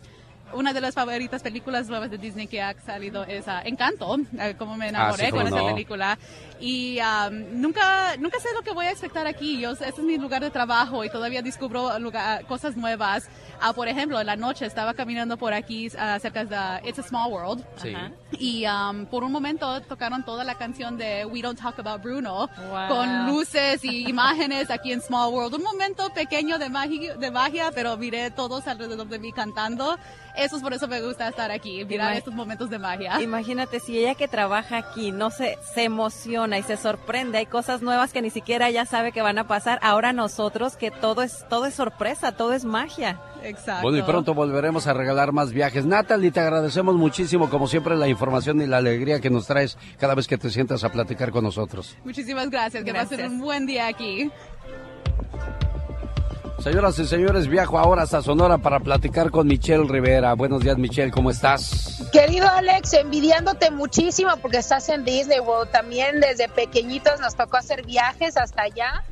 Speaker 14: una de las favoritas películas nuevas de Disney que ha salido es ah, Encanto, eh, como me enamoré
Speaker 1: Ah, sí,
Speaker 14: con esa película. Y um, nunca, nunca sé lo que voy a expectar aquí. Yo, este es mi lugar de trabajo y todavía descubro lugar- cosas nuevas. Ah, por ejemplo, en la noche estaba caminando por aquí ah, cerca de It's a Small World.
Speaker 1: Sí.
Speaker 14: Y um, por un momento tocaron toda la canción de We Don't Talk About Bruno
Speaker 6: Wow.
Speaker 14: con luces y imágenes aquí en Small World. Un momento pequeño de magia, de magia, pero miré todos alrededor de mí cantando. Eso es por eso me gusta estar aquí, mirar estos momentos de magia.
Speaker 6: Imagínate si ella que trabaja aquí no se, se emociona y se sorprende, hay cosas nuevas que ni siquiera ella sabe que van a pasar. Ahora nosotros que todo es todo es sorpresa, todo es magia.
Speaker 14: Exacto.
Speaker 1: Bueno, y pronto volveremos a regalar más viajes. Natalie, te agradecemos muchísimo, como siempre, la información y la alegría que nos traes cada vez que te sientas a platicar con nosotros.
Speaker 14: Muchísimas gracias, que va a ser
Speaker 6: Gracias.
Speaker 14: un buen día aquí.
Speaker 1: Señoras y señores, viajo ahora hasta Sonora para platicar con Michelle Rivera. Buenos días, Michelle, ¿cómo estás?
Speaker 15: Querido Alex, envidiándote muchísimo porque estás en Disney World. También desde pequeñitos nos tocó hacer viajes hasta allá.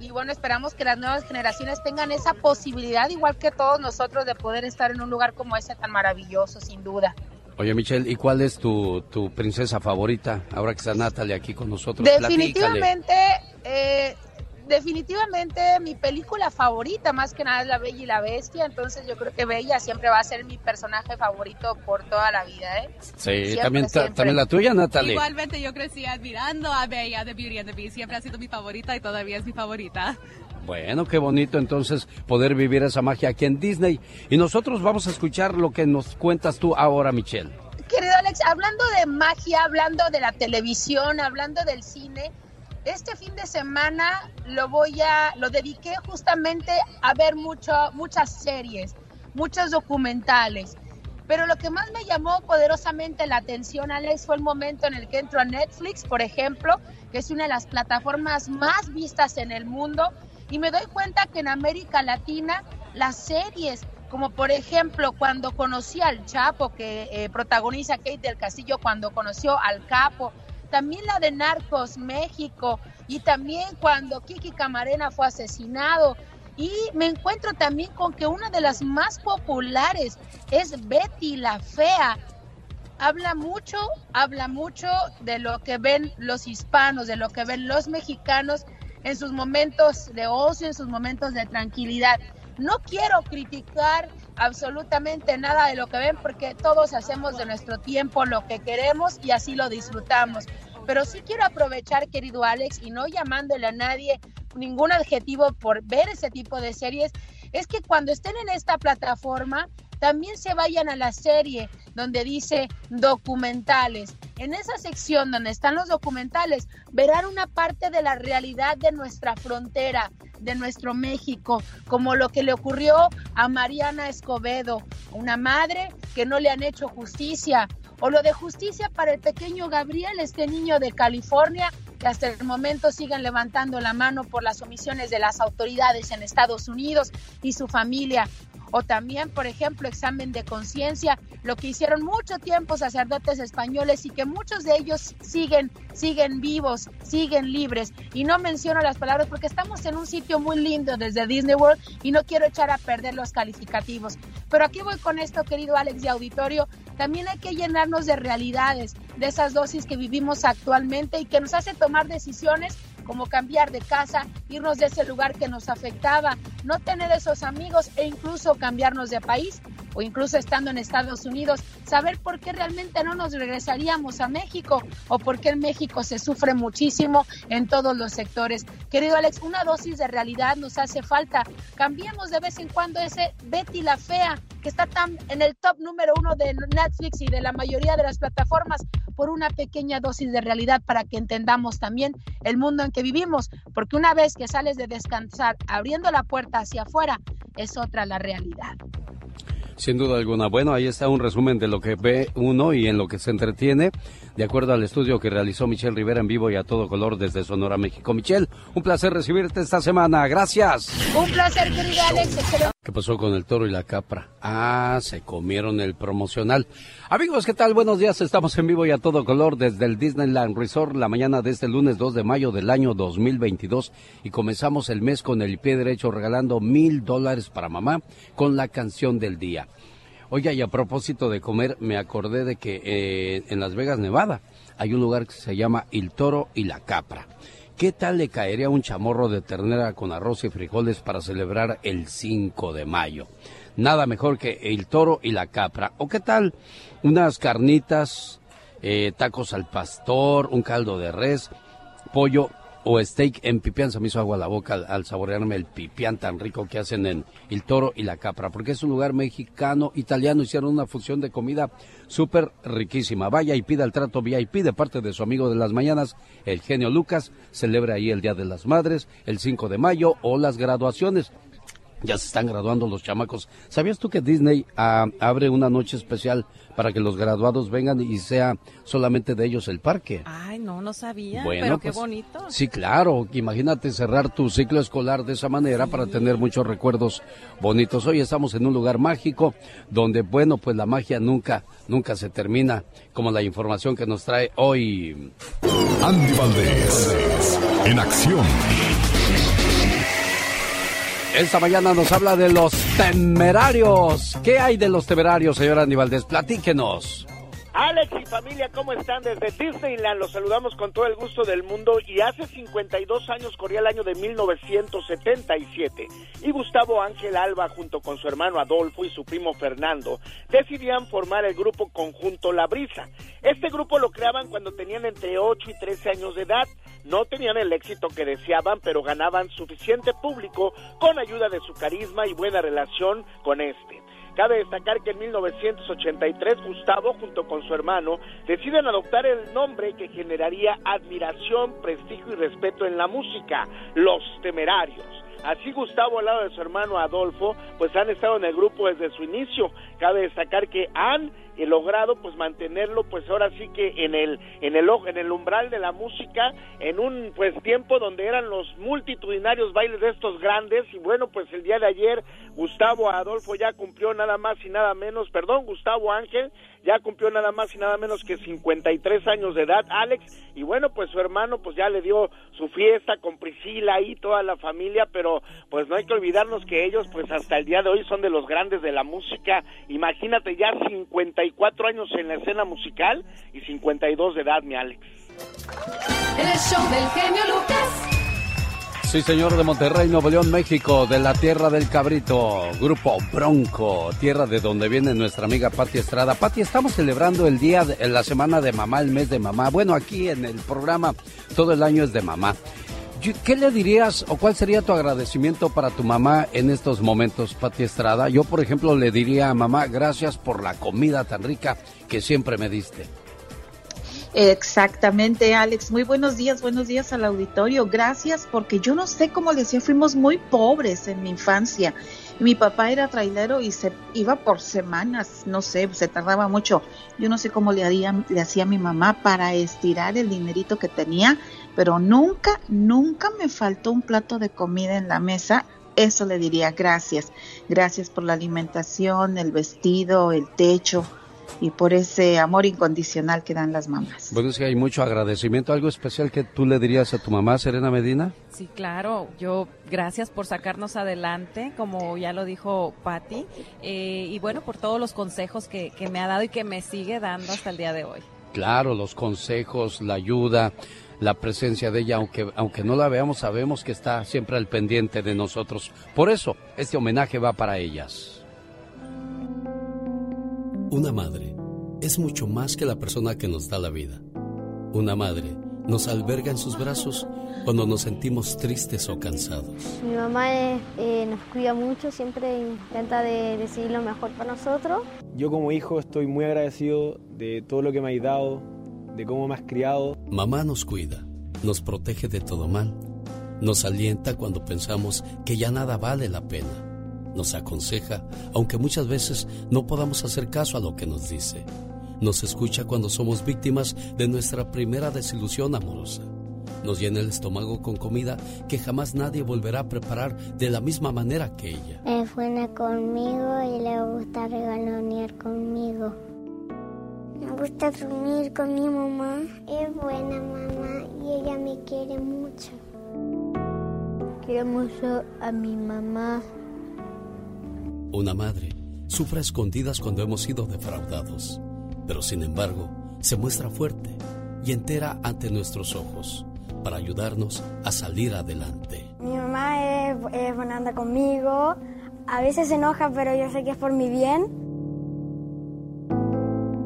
Speaker 15: y bueno, esperamos que las nuevas generaciones tengan esa posibilidad, igual que todos nosotros, de poder estar en un lugar como ese tan maravilloso, sin duda.
Speaker 1: Oye, Michelle, ¿y cuál es tu, tu princesa favorita ahora que está Natalie aquí con nosotros?
Speaker 15: Definitivamente, eh, definitivamente mi película favorita más que nada es La Bella y la Bestia, entonces yo creo que Bella siempre va a ser mi personaje favorito por toda la vida, ¿eh?
Speaker 1: Sí, también, también la tuya, Natalie.
Speaker 14: Igualmente yo crecí admirando a Bella de Beauty and the Beast, siempre ha sido mi favorita y todavía es mi favorita.
Speaker 1: Bueno, qué bonito entonces poder vivir esa magia aquí en Disney. Y nosotros vamos a escuchar lo que nos cuentas tú ahora, Michelle.
Speaker 15: Querido Alex, hablando de magia, hablando de la televisión, hablando del cine, este fin de semana lo voy a, lo dediqué justamente a ver mucho, muchas series, muchos documentales. Pero lo que más me llamó poderosamente la atención, Alex, fue el momento en el que entro a Netflix, por ejemplo, que es una de las plataformas más vistas en el mundo, y me doy cuenta que en América Latina las series, como por ejemplo cuando conocí al Chapo, que eh, protagoniza Kate del Castillo, cuando conoció al Capo, también la de Narcos México y también cuando Kiki Camarena fue asesinado. Y me encuentro también con que una de las más populares es Betty la Fea. Habla mucho, habla mucho de lo que ven los hispanos, de lo que ven los mexicanos en sus momentos de ocio, en sus momentos de tranquilidad. No quiero criticar absolutamente nada de lo que ven porque todos hacemos de nuestro tiempo lo que queremos y así lo disfrutamos. Pero sí quiero aprovechar, querido Alex, y no llamándole a nadie ningún adjetivo por ver ese tipo de series, es que cuando estén en esta plataforma, también se vayan a la serie donde dice documentales. En esa sección donde están los documentales, verán una parte de la realidad de nuestra frontera, de nuestro México, como lo que le ocurrió a Mariana Escobedo, una madre que no le han hecho justicia, o lo de justicia para el pequeño Gabriel, este niño de California, que hasta el momento siguen levantando la mano por las omisiones de las autoridades en Estados Unidos y su familia o también, por ejemplo, examen de conciencia, lo que hicieron mucho tiempo sacerdotes españoles y que muchos de ellos siguen, siguen vivos, siguen libres. Y no menciono las palabras porque estamos en un sitio muy lindo desde Disney World y no quiero echar a perder los calificativos. Pero aquí voy con esto, querido Alex de Auditorio. También hay que llenarnos de realidades, de esas dosis que vivimos actualmente y que nos hace tomar decisiones como cambiar de casa, irnos de ese lugar que nos afectaba, no tener esos amigos e incluso cambiarnos de país o incluso estando en Estados Unidos, saber por qué realmente no nos regresaríamos a México o por qué en México se sufre muchísimo en todos los sectores. Querido Alex, una dosis de realidad nos hace falta. Cambiemos de vez en cuando ese Betty la Fea que está tan en el top número uno de Netflix y de la mayoría de las plataformas por una pequeña dosis de realidad para que entendamos también el mundo en que vivimos, porque una vez que sales de descansar abriendo la puerta hacia afuera, es otra la realidad.
Speaker 1: Sin duda alguna. Bueno, ahí está un resumen de lo que ve uno y en lo que se entretiene, de acuerdo al estudio que realizó Michelle Rivera en vivo y a todo color desde Sonora, México. Michelle, un placer recibirte esta semana. Gracias.
Speaker 15: Un placer, querido Alex.
Speaker 1: ¿Qué pasó con el toro y la capra? Ah, se comieron el promocional. Amigos, ¿qué tal? Buenos días. Estamos en vivo y a todo color desde el Disneyland Resort la mañana de este lunes 2 de mayo del año 2022 y comenzamos el mes con el pie derecho regalando mil dólares para mamá con la canción del día. Oye, y a propósito de comer, me acordé de que eh, en Las Vegas, Nevada, hay un lugar que se llama El Toro y la Capra. ¿Qué tal le caería un chamorro de ternera con arroz y frijoles para celebrar el 5 de mayo? Nada mejor que el toro y la capra. ¿O qué tal unas carnitas, eh, tacos al pastor, un caldo de res, pollo o steak en pipián. Se me hizo agua la boca al, saborearme el pipián tan rico que hacen en El Toro y la Capra, porque es un lugar mexicano, italiano. Hicieron una fusión de comida súper riquísima. Vaya y pida el trato VIP de parte de su amigo de las mañanas, el genio Lucas. Celebra ahí el Día de las Madres, el 5 de mayo o las graduaciones. Ya se están graduando los chamacos. ¿Sabías tú que Disney ah, abre una noche especial para que los graduados vengan y sea solamente de ellos el parque?
Speaker 6: Ay, no, no sabía. pero qué pues, bonito.
Speaker 1: Sí, claro. Imagínate cerrar tu ciclo escolar de esa manera para tener muchos recuerdos bonitos. Hoy estamos en un lugar mágico donde, bueno, pues la magia nunca, nunca se termina, como la información que nos trae hoy.
Speaker 4: Andy Valdés, en acción.
Speaker 16: Esta mañana nos habla de los temerarios. ¿Qué hay de los temerarios, señora Aníbaldez? Platíquenos.
Speaker 2: Alex y familia, ¿cómo están? Desde Disneyland los saludamos con todo el gusto del mundo y hace 52 años corría el año de 1977 y Gustavo Ángel Alba junto con su hermano Adolfo y su primo Fernando decidían formar el grupo conjunto La Brisa. Este grupo lo creaban cuando tenían entre 8 y 13 años de edad. No tenían el éxito que deseaban, pero ganaban suficiente público con ayuda de su carisma y buena relación con este. Cabe destacar que en 1983 Gustavo, junto con su hermano, deciden adoptar el nombre que generaría admiración, prestigio y respeto en la música, Los Temerarios. Así Gustavo al lado de su hermano Adolfo, pues han estado en el grupo desde su inicio. Cabe destacar que han logrado pues mantenerlo pues ahora sí que en el en el en el umbral de la música en un pues tiempo donde eran los multitudinarios bailes de estos grandes y bueno pues el día de ayer Gustavo Adolfo ya cumplió nada más y nada menos perdón Gustavo Ángel ya cumplió nada más y nada menos que 53 años de edad Alex. Y bueno pues su hermano pues ya le dio su fiesta con Priscila y toda la familia pero pues no hay que olvidarnos que ellos pues hasta el día de hoy son de los grandes de la música. Imagínate ya 54 años en la escena musical y 52 de edad mi Alex.
Speaker 5: Genio Lucas
Speaker 16: Sí, señor de Monterrey, Nuevo León, México, de la tierra del cabrito, Grupo Bronco, tierra de donde viene nuestra amiga Pati Estrada. Pati, estamos celebrando el día, de, la semana de mamá, el mes de mamá. Bueno, aquí en el programa todo el año es de mamá. ¿Qué le dirías o cuál sería tu agradecimiento para tu mamá en estos momentos, Pati Estrada? Yo, por ejemplo, le diría a mamá, gracias por la comida tan rica que siempre me diste.
Speaker 17: Exactamente, Alex. Muy buenos días, buenos días al auditorio. Gracias, porque yo no sé cómo decía, fuimos muy pobres en mi infancia. Mi papá era trailero y se iba por semanas, no sé, se tardaba mucho. Yo no sé cómo le, haría, le hacía mi mamá para estirar el dinerito que tenía, pero nunca, nunca me faltó un plato de comida en la mesa. Eso le diría gracias. Gracias por la alimentación, el vestido, el techo y por ese amor incondicional que dan las mamás.
Speaker 16: Bueno, sí, hay mucho agradecimiento. ¿Algo especial que tú le dirías a tu mamá, Serena Medina?
Speaker 6: Sí, claro. Yo, gracias por sacarnos adelante, como ya lo dijo Patti, eh, y bueno, por todos los consejos que, que me ha dado y que me sigue dando hasta el día de hoy.
Speaker 16: Claro, los consejos, la ayuda, la presencia de ella, aunque, aunque no la veamos, sabemos que está siempre al pendiente de nosotros. Por eso, este homenaje va para ellas.
Speaker 1: Una madre es mucho más que la persona que nos da la vida. Una madre nos alberga en sus brazos cuando nos sentimos tristes o cansados.
Speaker 18: Mi mamá eh, nos cuida mucho, siempre intenta de decidir lo mejor para nosotros.
Speaker 19: Yo como hijo estoy muy agradecido de todo lo que me has dado, de cómo me has criado.
Speaker 1: Mamá nos cuida, nos protege de todo mal, nos alienta cuando pensamos que ya nada vale la pena nos aconseja, aunque muchas veces no podamos hacer caso a lo que nos dice. Nos escucha cuando somos víctimas de nuestra primera desilusión amorosa. Nos llena el estómago con comida que jamás nadie volverá a preparar de la misma manera que ella.
Speaker 18: Es buena conmigo y le gusta regalonear conmigo. Me gusta dormir con mi mamá. Es buena mamá y ella me quiere mucho. Quiero mucho a mi mamá.
Speaker 1: Una madre sufre escondidas cuando hemos sido defraudados, pero sin embargo se muestra fuerte y entera ante nuestros ojos para ayudarnos a salir adelante.
Speaker 18: Mi mamá es, es buena anda conmigo, a veces se enoja, pero yo sé que es por mi bien.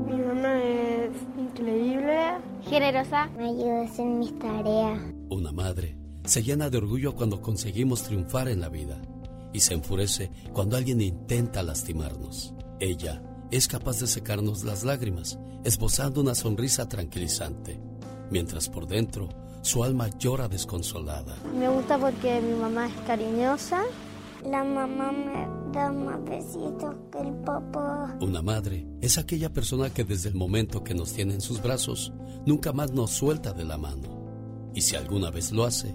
Speaker 18: Mi mamá es increíble, generosa, me ayuda a hacer mis tareas.
Speaker 1: Una madre se llena de orgullo cuando conseguimos triunfar en la vida y se enfurece cuando alguien intenta lastimarnos. Ella es capaz de secarnos las lágrimas, esbozando una sonrisa tranquilizante, mientras por dentro su alma llora desconsolada.
Speaker 18: Me gusta porque mi mamá es cariñosa. La mamá me da más besitos que el papá.
Speaker 1: Una madre es aquella persona que desde el momento que nos tiene en sus brazos, nunca más nos suelta de la mano. Y si alguna vez lo hace,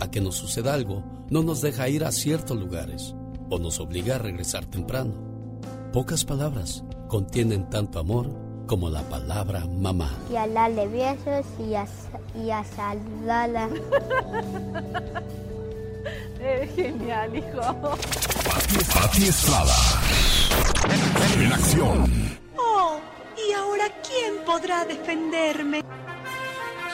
Speaker 12: a que nos suceda algo, no nos deja ir a ciertos lugares o nos obliga a regresar temprano. Pocas palabras contienen tanto amor como la palabra mamá.
Speaker 20: Y a darle besos y a, y a saludarla.
Speaker 21: Eres genial, hijo.
Speaker 4: Pati Estrada. En acción.
Speaker 22: Oh, ¿y ahora quién podrá defenderme?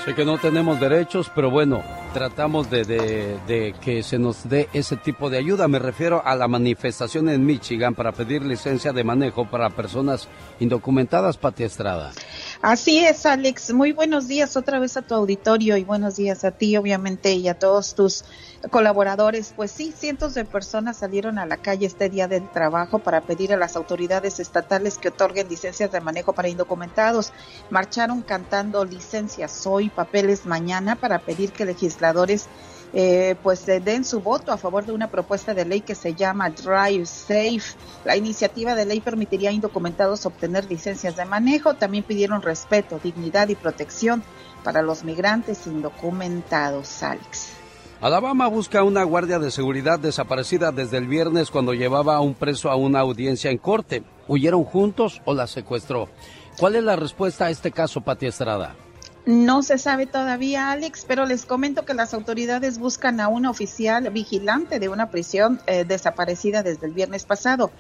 Speaker 1: Sé que no tenemos derechos, pero bueno, tratamos de, de, que se nos dé ese tipo de ayuda. Me refiero a la manifestación en Michigan para pedir licencia de manejo para personas indocumentadas, Pati Estrada.
Speaker 17: Así es, Alex. Muy buenos días otra vez a tu auditorio y buenos días a ti, obviamente, y a todos tus colaboradores. Pues sí, cientos de personas salieron a la calle este día del trabajo para pedir a las autoridades estatales que otorguen licencias de manejo para indocumentados. Marcharon cantando licencias hoy, papeles mañana para pedir que legisladores eh, pues den su voto a favor de una propuesta de ley que se llama Drive Safe. La iniciativa de ley permitiría a indocumentados obtener licencias de manejo. También pidieron respeto, dignidad y protección para los migrantes indocumentados, Alex.
Speaker 1: Alabama busca una guardia de seguridad desaparecida desde el viernes cuando llevaba a un preso a una audiencia en corte. ¿Huyeron juntos o la secuestró? ¿Cuál es la respuesta a este caso, Pati Estrada?
Speaker 17: No se sabe todavía, Alex, pero les comento que las autoridades buscan a un oficial vigilante de una prisión eh, desaparecida desde el viernes pasado.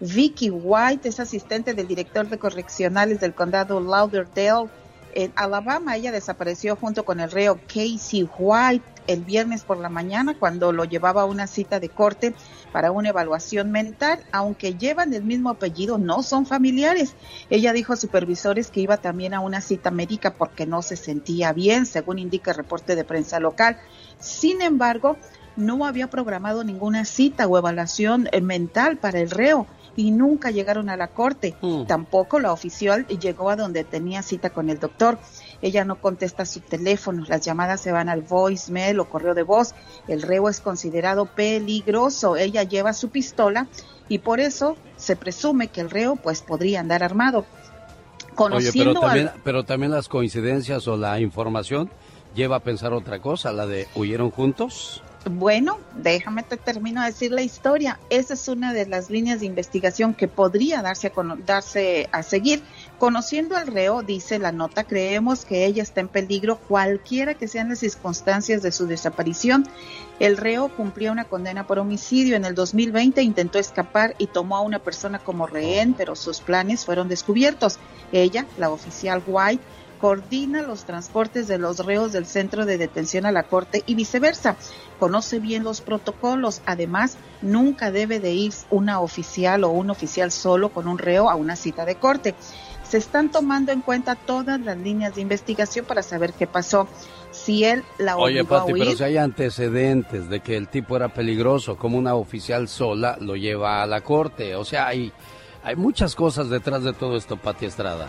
Speaker 17: Vicky White es asistente del director de correccionales del condado Lauderdale en Alabama. Ella desapareció junto con el reo Casey White el viernes por la mañana cuando lo llevaba a una cita de corte para una evaluación mental, aunque llevan el mismo apellido, no son familiares. Ella dijo a supervisores que iba también a una cita médica porque no se sentía bien, según indica el reporte de prensa local. Sin embargo, no había programado ninguna cita o evaluación eh, mental para el reo y nunca llegaron a la corte. Tampoco la oficial llegó a donde tenía cita con el doctor. Ella no contesta su teléfono, las llamadas se van al voicemail o correo de voz. El reo es considerado peligroso. Ella lleva su pistola y por eso se presume que el reo pues podría andar armado.
Speaker 1: Conociendo Oye, pero también, pero también las coincidencias o la información lleva a pensar otra cosa, la de huyeron juntos.
Speaker 17: Bueno, déjame te termino de decir la historia. Esa es una de las líneas de investigación que podría darse a, darse a seguir. Conociendo al reo, dice la nota, creemos que ella está en peligro cualquiera que sean las circunstancias de su desaparición. El reo cumplía una condena por homicidio. En el 2020 intentó escapar y tomó a una persona como rehén, pero sus planes fueron descubiertos. Ella, la oficial White, coordina los transportes de los reos del centro de detención a la corte y viceversa. Conoce bien los protocolos. Además, nunca debe de ir una oficial o un oficial solo con un reo a una cita de corte. Se están tomando en cuenta todas las líneas de investigación para saber qué pasó. Si él la
Speaker 1: Oye,
Speaker 17: obligó
Speaker 1: Pati,
Speaker 17: a huir,
Speaker 1: pero si hay antecedentes de que el tipo era peligroso, como una oficial sola lo lleva a la corte. O sea, hay, hay muchas cosas detrás de todo esto, Pati Estrada.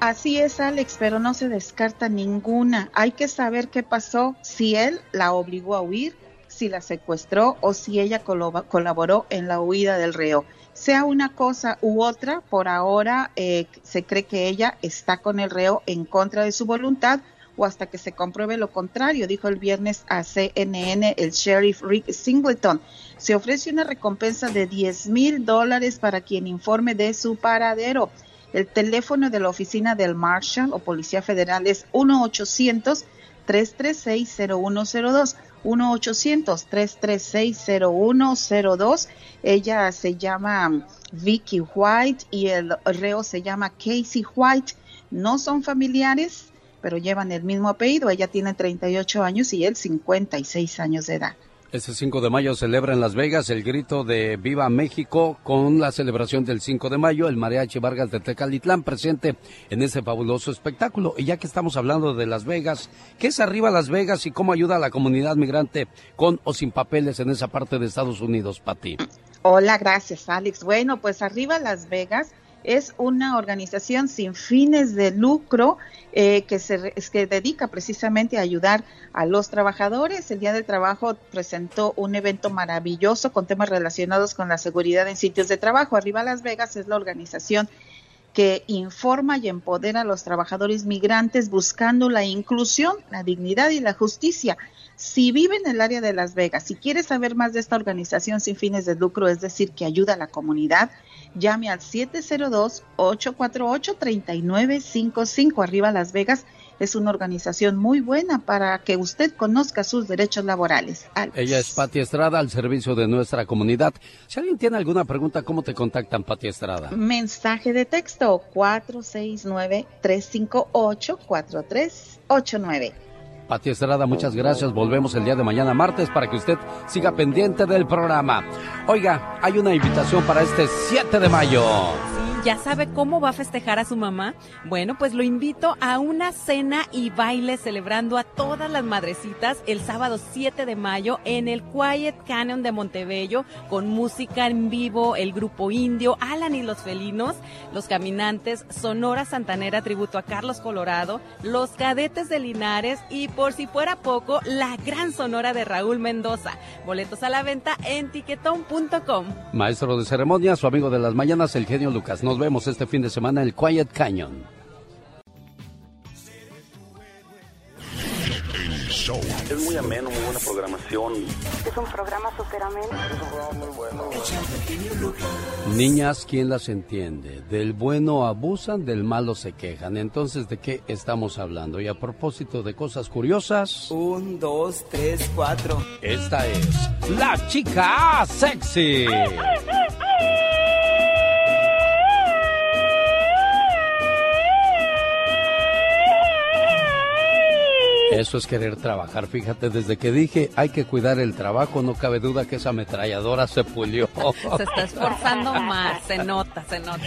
Speaker 17: Así es, Alex, pero no se descarta ninguna. Hay que saber qué pasó, si él la obligó a huir, si la secuestró o si ella colaboró en la huida del reo. Sea una cosa u otra, por ahora eh, se cree que ella está con el reo en contra de su voluntad o hasta que se compruebe lo contrario, dijo el viernes a CNN el sheriff Rick Singleton. Se ofrece una recompensa de 10 mil dólares para quien informe de su paradero. El teléfono de la oficina del Marshal o Policía Federal es 1-800-336-0102. 1-800-336-0102. Ella se llama Vicky White y el reo se llama Casey White. No son familiares, pero llevan el mismo apellido. Ella tiene 38 años y él 56 años de edad.
Speaker 1: Este 5 de mayo celebra en Las Vegas el grito de Viva México con la celebración del 5 de mayo, el Mariachi Vargas de Tecalitlán presente en ese fabuloso espectáculo. Y ya que estamos hablando de Las Vegas, ¿qué es Arriba Las Vegas y cómo ayuda a la comunidad migrante con o sin papeles en esa parte de Estados Unidos, Pati?
Speaker 17: Hola, gracias Alex. Bueno, pues arriba Las Vegas es una organización sin fines de lucro eh, que se que dedica precisamente a ayudar a los trabajadores. El Día del Trabajo presentó un evento maravilloso con temas relacionados con la seguridad en sitios de trabajo. Arriba Las Vegas es la organización que informa y empodera a los trabajadores migrantes buscando la inclusión, la dignidad y la justicia. Si vive en el área de Las Vegas, si quiere saber más de esta organización sin fines de lucro, es decir, que ayuda a la comunidad, llame al 702-848-3955. Arriba Las Vegas es una organización muy buena para que usted conozca sus derechos laborales.
Speaker 1: Ella es Pati Estrada al servicio de nuestra comunidad. Si alguien tiene alguna pregunta, ¿cómo te contactan, Pati Estrada?
Speaker 17: Mensaje de texto 469-358-4389.
Speaker 1: Pati Estrada, muchas gracias. Volvemos el día de mañana martes para que usted siga pendiente del programa. Oiga, hay una invitación para este 7 de mayo.
Speaker 6: ¿Ya sabe cómo va a festejar a su mamá? Bueno, pues lo invito a una cena y baile celebrando a todas las madrecitas el sábado 7 de mayo en el Quiet Canyon de Montebello con música en vivo, el grupo indio, Alan y los felinos, los caminantes, Sonora Santanera tributo a Carlos Colorado, los cadetes de Linares y por si fuera poco, la gran sonora de Raúl Mendoza. Boletos a la venta en tiquetón.com.
Speaker 1: Maestro de ceremonia, su amigo de las mañanas, el genio Lucas. Nos vemos este fin de semana en el Quiet Canyon.
Speaker 23: Es muy ameno, muy buena programación.
Speaker 7: Es un programa súper ameno.
Speaker 23: Es un programa muy bueno.
Speaker 1: Niñas, ¿quién las entiende? Del bueno abusan, del malo se quejan. Entonces, ¿de qué estamos hablando? Y a propósito de cosas curiosas.
Speaker 24: Un, dos, tres, cuatro.
Speaker 1: Esta es la chica sexy. Eso es querer trabajar. Fíjate, desde que dije hay que cuidar el trabajo, no cabe duda que esa ametralladora se pulió.
Speaker 6: Se está esforzando más, se nota, se nota.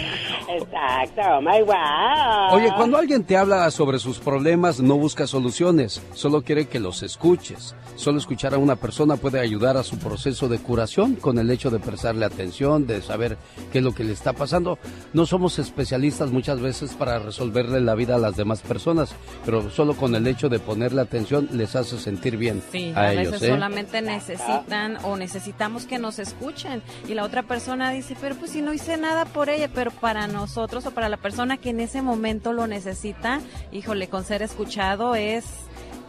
Speaker 3: Exacto, oh my wow.
Speaker 1: Oye, cuando alguien te habla sobre sus problemas, no busca soluciones, solo quiere que los escuches. Solo escuchar a una persona puede ayudar a su proceso de curación con el hecho de prestarle atención, de saber qué es lo que le está pasando. No somos especialistas muchas veces para resolverle la vida a las demás personas, pero solo con el hecho de ponerle atención les hace sentir bien
Speaker 6: Sí,
Speaker 1: a,
Speaker 6: a,
Speaker 1: ellos.
Speaker 6: veces
Speaker 1: ¿eh?
Speaker 6: solamente necesitan o necesitamos que nos escuchen y la otra persona dice, pero pues si no hice nada por ella, pero para nosotros o para la persona que en ese momento lo necesita, híjole, con ser escuchado es...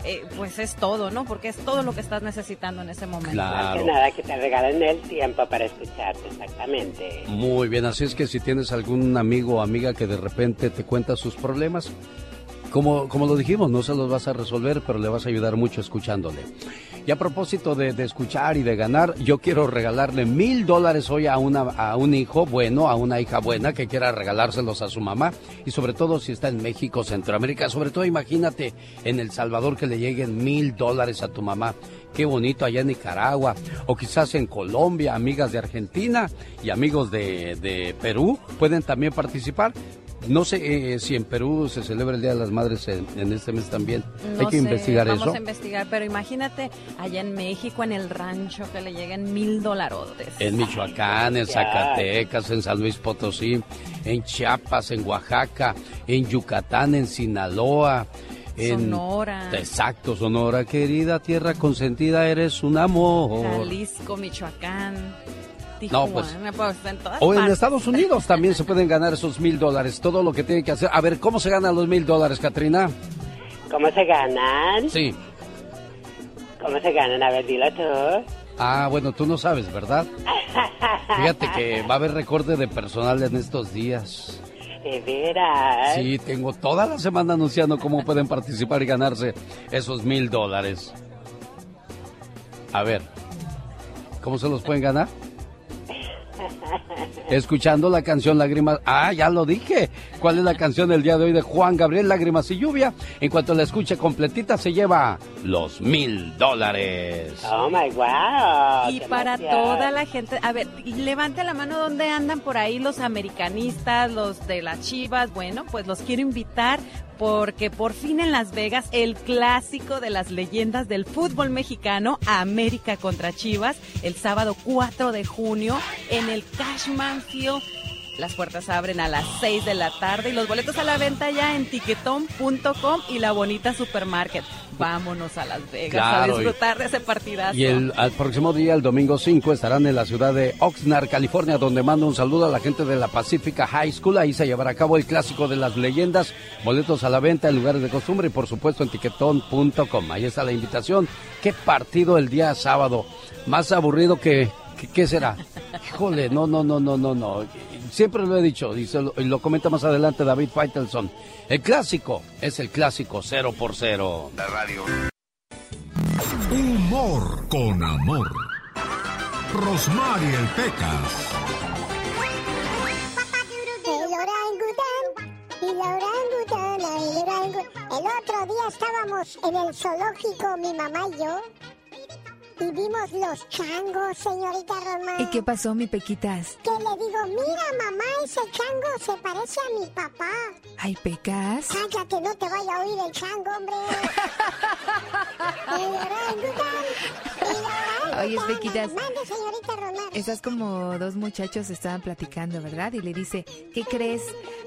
Speaker 6: eh, pues es todo, ¿no? Porque es todo lo que estás necesitando en ese momento.
Speaker 3: Que nada que te regalen el tiempo para escucharte, exactamente.
Speaker 1: Muy bien, así es que si tienes algún amigo o amiga que de repente te cuenta sus problemas, como, como lo dijimos, no se los vas a resolver, pero le vas a ayudar mucho escuchándole. Y a propósito de, de escuchar y de ganar, yo quiero regalarle mil dólares hoy a, una, a un hijo bueno, a una hija buena que quiera regalárselos a su mamá. Y sobre todo si está en México, Centroamérica, sobre todo imagínate en El Salvador que le lleguen mil dólares a tu mamá. Qué bonito allá en Nicaragua, o quizás en Colombia, amigas de Argentina y amigos de, de Perú pueden también participar. No sé eh, si en Perú se celebra el Día de las Madres en, en este mes también.
Speaker 6: No
Speaker 1: Hay que
Speaker 6: sé,
Speaker 1: investigar
Speaker 6: vamos
Speaker 1: eso.
Speaker 6: a investigar, pero imagínate allá en México, en el rancho, que le lleguen mil dolarotes.
Speaker 1: En Michoacán, en Zacatecas, en San Luis Potosí, en Chiapas, en Oaxaca, en Yucatán, en Sinaloa. En,
Speaker 6: Sonora.
Speaker 1: Exacto, Sonora, querida tierra consentida, eres un amor.
Speaker 6: Jalisco, Michoacán.
Speaker 1: No, pues,
Speaker 6: Tijuana, pues, en todas
Speaker 1: O en
Speaker 6: partes.
Speaker 1: Estados Unidos también se pueden ganar esos mil dólares. Todo lo que tiene que hacer. A ver, ¿cómo se ganan los mil dólares, Katrina?
Speaker 3: ¿Cómo se ganan?
Speaker 1: Sí.
Speaker 3: ¿Cómo se ganan? A ver, dilo tú.
Speaker 1: Ah, bueno, tú no sabes, ¿verdad? Fíjate que va a haber recorte de personal en estos días.
Speaker 3: De veras.
Speaker 1: Sí, tengo toda la semana anunciando cómo pueden participar y ganarse esos mil dólares. A ver, ¿cómo se los pueden ganar? Escuchando la canción Lágrimas. Ah, ya lo dije. ¿Cuál es la canción del día de hoy de Juan Gabriel Lágrimas y Lluvia? En cuanto la escuche completita, se lleva los mil dólares.
Speaker 3: Oh my wow.
Speaker 6: Y
Speaker 3: qué
Speaker 6: para toda la gente, a ver, y levante la mano donde andan por ahí los americanistas, los de las Chivas. Bueno, pues los quiero invitar porque por fin en Las Vegas el clásico de las leyendas del fútbol mexicano, América contra Chivas, el sábado 4 de junio en el Cashman Field Las puertas abren a las 6 de la tarde y los boletos a la venta ya en tiquetón.com y la bonita supermarket. Vámonos a Las Vegas
Speaker 1: Claro,
Speaker 6: a
Speaker 1: y-
Speaker 6: disfrutar de ese partidazo.
Speaker 1: Y el al próximo día, el domingo 5, estarán en la ciudad de Oxnard, California, donde mando un saludo a la gente de la Pacifica High School. Ahí se llevará a cabo el clásico de las leyendas. Boletos a la venta en lugares de costumbre y por supuesto en tiquetón.com. Ahí está la invitación. ¿Qué partido el día sábado? Más aburrido que... ¿Qué será? Híjole, no, no, no, no, no, no. Siempre lo he dicho y, se lo, y lo comenta más adelante David Faitelson. El clásico es el clásico 0 por 0.
Speaker 23: La radio.
Speaker 4: Humor con amor. Rosmarie el Pecas.
Speaker 20: El orangután y la orangutana, el orangután. El otro día estábamos en el zoológico, mi mamá y yo, y vimos los changos, señorita Román.
Speaker 25: ¿Y qué pasó, mi Pequitas?
Speaker 20: Que le digo, mira mamá, ese chango se parece a mi papá.
Speaker 25: Ay, Pecas.
Speaker 20: Cállate, no te vaya a oír el chango, hombre. el orangután y la
Speaker 25: Oye. Pequitas.
Speaker 20: Mande, señorita Román.
Speaker 25: Estás como dos muchachos estaban platicando, ¿verdad? Y le dice, ¿qué crees?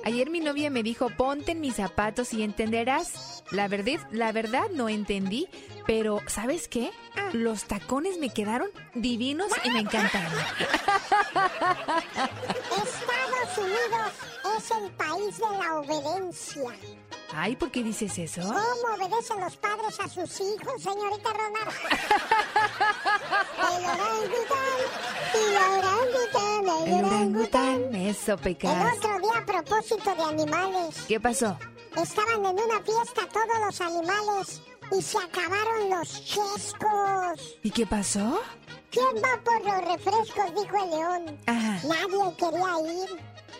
Speaker 25: Ayer mi novia me dijo, ponte en mis zapatos y entenderás. La verdad, la verdad no entendí, pero ¿sabes qué? Los tacones me quedaron divinos y me encantaron.
Speaker 20: Estados Unidos es el país de la obediencia.
Speaker 25: Ay, ¿por qué dices eso?
Speaker 20: ¿Cómo obedecen los padres a sus hijos, señorita Román? el orangután y la orangutana, el,
Speaker 25: El
Speaker 20: orangután.
Speaker 25: orangután, eso,
Speaker 20: El
Speaker 25: Pecas.
Speaker 20: otro día, a propósito de animales,
Speaker 25: ¿Qué pasó?
Speaker 20: estaban en una fiesta todos los animales y se acabaron los chescos.
Speaker 25: ¿Y qué pasó?
Speaker 20: ¿Quién va por los refrescos? Dijo el león.
Speaker 25: Ajá.
Speaker 20: Nadie quería ir.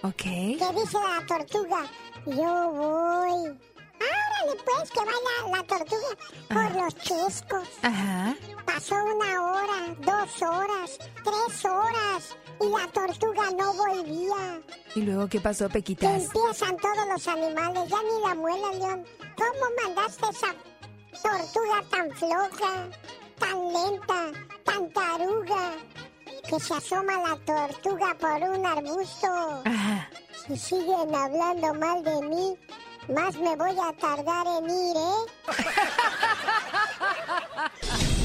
Speaker 25: Ok.
Speaker 20: ¿Qué dice la tortuga? Yo voy. Árale pues, que vaya la tortuga por los chescos.
Speaker 25: Ajá.
Speaker 20: Pasó una hora, dos horas, tres horas y la tortuga no volvía.
Speaker 25: ¿Y luego qué pasó,
Speaker 20: Que
Speaker 25: Pequitas?
Speaker 20: empiezan todos los animales, ya ni la muela, León. ¿Cómo mandaste esa tortuga tan floja, tan lenta, tan taruga? Que se asoma la tortuga por un arbusto.
Speaker 25: Ajá.
Speaker 20: Si siguen hablando mal de mí, más me voy a tardar en ir, ¿eh?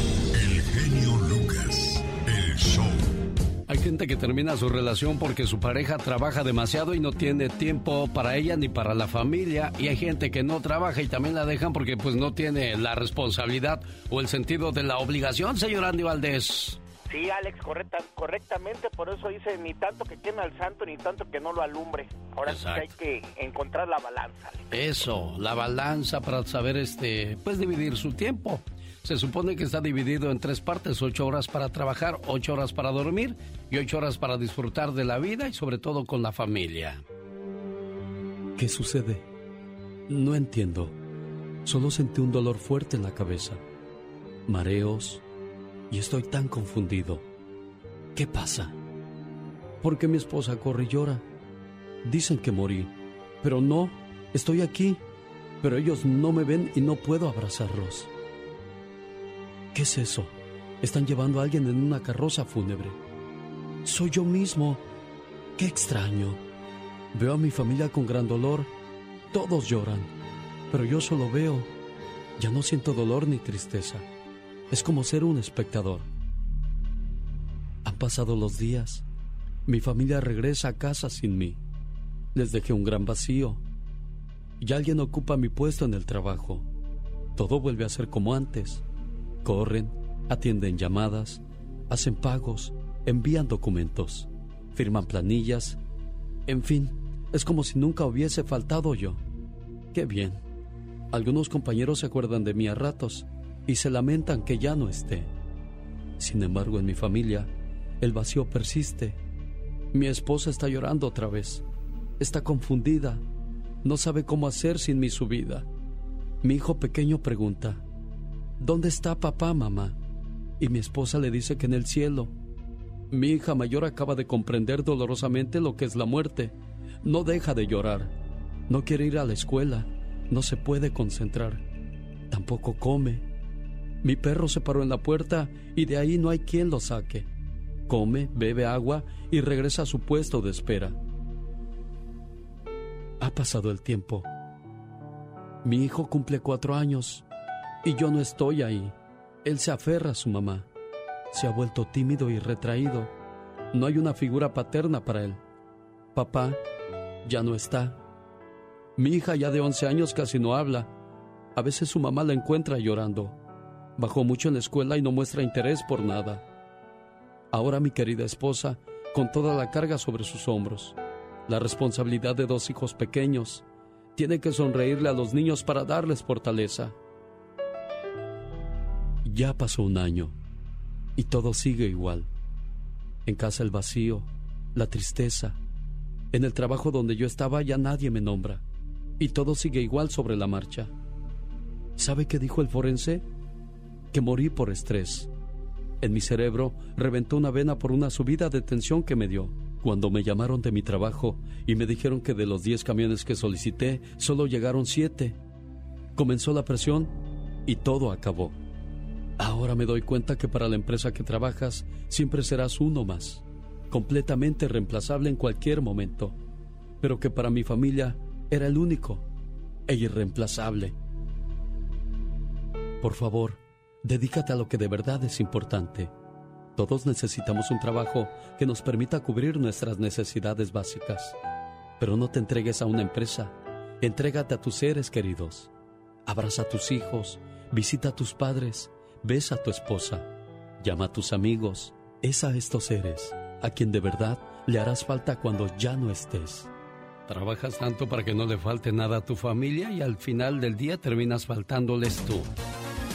Speaker 1: gente que termina su relación porque su pareja trabaja demasiado y no tiene tiempo para ella ni para la familia. Y hay gente que no trabaja y también la dejan porque pues no tiene la responsabilidad o el sentido de la obligación, señor Andy Valdés.
Speaker 2: Sí, Alex, correcta, correctamente, por eso dice ni tanto que queme al santo ni tanto que no lo alumbre. Ahora sí que hay que encontrar la balanza. Alex.
Speaker 1: Eso, la balanza para saber este, pues dividir su tiempo. Se supone que está dividido en tres partes, ocho horas para trabajar, ocho horas para dormir y ocho horas para disfrutar de la vida y sobre todo con la familia.
Speaker 12: ¿Qué sucede? No entiendo. Solo sentí un dolor fuerte en la cabeza. Mareos. Y estoy tan confundido. ¿Qué pasa? ¿Por qué mi esposa corre y llora? Dicen que morí. Pero no, estoy aquí. Pero ellos no me ven y no puedo abrazarlos. ¿Qué es eso? Están llevando a alguien en una carroza fúnebre. Soy yo mismo. Qué extraño. Veo a mi familia con gran dolor. Todos lloran. Pero yo solo veo. Ya no siento dolor ni tristeza. Es como ser un espectador. Han pasado los días. Mi familia regresa a casa sin mí. Les dejé un gran vacío. Y alguien ocupa mi puesto en el trabajo. Todo vuelve a ser como antes. Corren, atienden llamadas, hacen pagos, envían documentos, firman planillas. En fin, es como si nunca hubiese faltado yo. Qué bien. Algunos compañeros se acuerdan de mí a ratos y se lamentan que ya no esté. Sin embargo, en mi familia, el vacío persiste. Mi esposa está llorando otra vez. Está confundida. No sabe cómo hacer sin mi subida. Mi hijo pequeño pregunta, ¿Dónde está papá, mamá? Y mi esposa le dice que en el cielo. Mi hija mayor acaba de comprender dolorosamente lo que es la muerte. No deja de llorar. No quiere ir a la escuela. No se puede concentrar. Tampoco come. Mi perro se paró en la puerta y de ahí no hay quien lo saque. Come, bebe agua y regresa a su puesto de espera.
Speaker 1: Ha pasado el tiempo. Mi hijo cumple cuatro años y yo no estoy ahí. Él se aferra a su mamá. Se ha vuelto tímido y retraído. No hay una figura paterna para él. Papá ya no está. Mi hija ya de 11 años casi no habla. A veces su mamá la encuentra llorando. Bajó mucho en la escuela y no muestra interés por nada. Ahora mi querida esposa, con toda la carga sobre sus hombros, la responsabilidad de dos hijos pequeños, tiene que sonreírle a los niños para darles fortaleza. Ya pasó un año y todo sigue igual. En casa el vacío, la tristeza. En el trabajo donde yo estaba ya nadie me nombra y todo sigue igual sobre la marcha. ¿Sabe qué dijo el forense? Que morí por estrés. En mi cerebro reventó una vena por una subida de tensión que me dio. Cuando me llamaron de mi trabajo y me dijeron que de los 10 camiones que solicité, solo llegaron 7. Comenzó la presión y todo acabó. Ahora me doy cuenta que para la empresa que trabajas siempre serás uno más, completamente reemplazable en cualquier momento, pero que para mi familia era el único e irreemplazable. Por favor, dedícate a lo que de verdad es importante. Todos necesitamos un trabajo que nos permita cubrir nuestras necesidades básicas. Pero no te entregues a una empresa. Entrégate a tus seres queridos. Abraza a tus hijos, visita a tus padres, besa a tu esposa, llama a tus amigos. Es a estos seres a quien de verdad le harás falta cuando ya no estés. Trabajas tanto para que no le falte nada a tu familia y al final del día terminas faltándoles tú.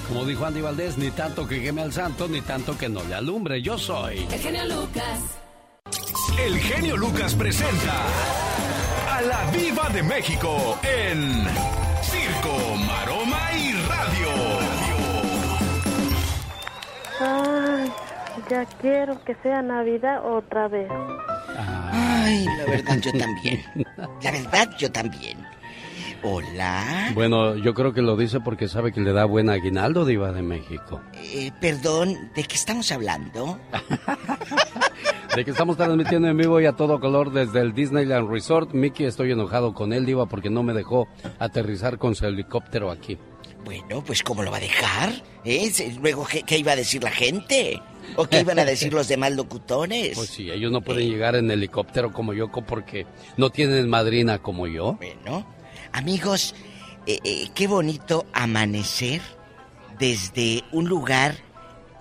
Speaker 1: Como dijo Andy Valdés, ni tanto que queme al santo, ni tanto que no le alumbre. Yo soy.
Speaker 5: El genio Lucas.
Speaker 4: El genio Lucas presenta a la Viva de México en
Speaker 7: Ay, ya quiero que sea Navidad otra vez.
Speaker 26: Ay, la verdad yo también. La verdad yo también. Hola.
Speaker 1: Bueno, yo creo que lo dice porque sabe que le da buen aguinaldo, Diva de México.
Speaker 26: Eh, perdón, ¿de qué estamos hablando?
Speaker 1: De que estamos transmitiendo en vivo y a todo color desde el Disneyland Resort. Mickey, estoy enojado con él, Diva, porque no me dejó aterrizar con su helicóptero aquí.
Speaker 26: Bueno, pues ¿cómo lo va a dejar? ¿Eh? Luego, ¿qué, qué iba a decir la gente? ¿O qué iban a decir los demás locutores?
Speaker 1: Pues sí, ellos no pueden llegar en helicóptero como yo porque no tienen madrina como yo.
Speaker 26: Bueno, amigos, eh, eh, qué bonito amanecer desde un lugar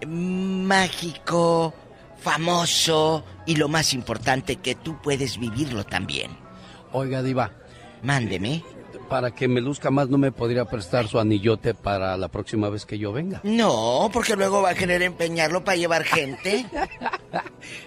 Speaker 26: mágico, famoso y lo más importante que tú puedes vivirlo también.
Speaker 1: Oiga, Diva.
Speaker 26: Mándeme.
Speaker 1: Para que me luzca más, ¿no me podría prestar su anillote para la próxima vez que yo venga?
Speaker 26: No, porque luego va a querer empeñarlo para llevar gente.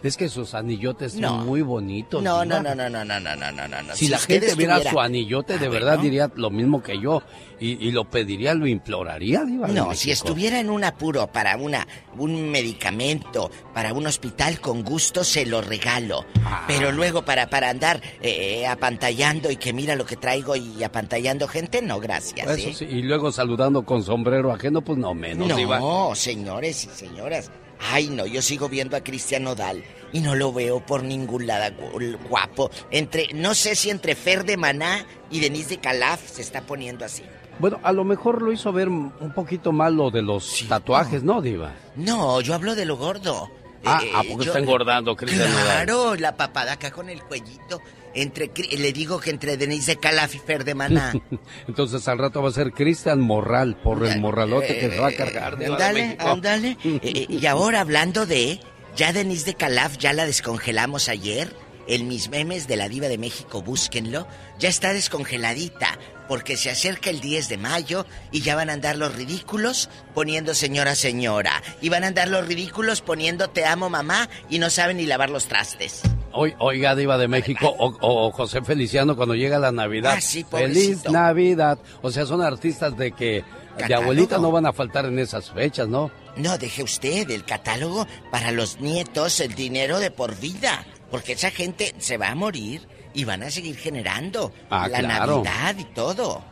Speaker 1: Es que sus anillotes
Speaker 26: No.
Speaker 1: son muy bonitos.
Speaker 26: No, no, no, no, no, no, no, no, no, no, no.
Speaker 1: Si, la gente viera su anillote, de verdad diría lo mismo que yo. Y, y lo pediría, lo imploraría, Diva.
Speaker 26: No, si estuviera en un apuro para una un medicamento, para un hospital con gusto se lo regalo.
Speaker 1: Ah.
Speaker 26: Pero luego para para andar eh, apantallando y que mira lo que traigo y apantallando gente, no, gracias.
Speaker 1: Eso
Speaker 26: ¿eh?
Speaker 1: sí, y luego saludando con sombrero ajeno, pues no menos.
Speaker 26: No, señores y señoras. Ay, no, yo sigo viendo a Cristian Nodal y no lo veo por ningún lado gu- guapo. Entre, no sé si entre Fer de Maná y Denise de Calaf se está poniendo así.
Speaker 1: Bueno, a lo mejor lo hizo ver un poquito mal lo de los tatuajes, ¿no, Diva?
Speaker 26: No, yo hablo de lo gordo.
Speaker 1: Ah,
Speaker 26: Eh,
Speaker 1: ¿a poco
Speaker 26: yo-
Speaker 1: está engordando, Cristian Nodal?
Speaker 26: Claro, la papada acá con el cuellito. Entre, le digo que entre Denise de Calaf y Fer de Maná.
Speaker 1: Entonces al rato va a ser Cristian Morral por el morralote que se va a cargar. Diva de
Speaker 26: Ándale, ándale. Eh, y ahora hablando de, ya Denise de Calaf ya la descongelamos ayer. En mis memes de la Diva de México, búsquenlo. Ya está descongeladita, porque se acerca el 10 de mayo y ya van a andar los ridículos poniendo señora, señora. Y van a andar los ridículos poniendo te amo mamá y no saben ni lavar los trastes.
Speaker 1: Oi- Oiga, Diva de México, o, o José Feliciano cuando llega la Navidad.
Speaker 26: Ah, sí,
Speaker 1: Feliz. Navidad. O sea, son artistas de que de
Speaker 26: Catálogo.
Speaker 1: abuelita no van a faltar en esas fechas, ¿no?
Speaker 26: No, deje usted el catálogo para los nietos, el dinero de por vida. Porque esa gente se va a morir y van a seguir generando
Speaker 1: Ah,
Speaker 26: la
Speaker 1: claro.
Speaker 26: Navidad y todo.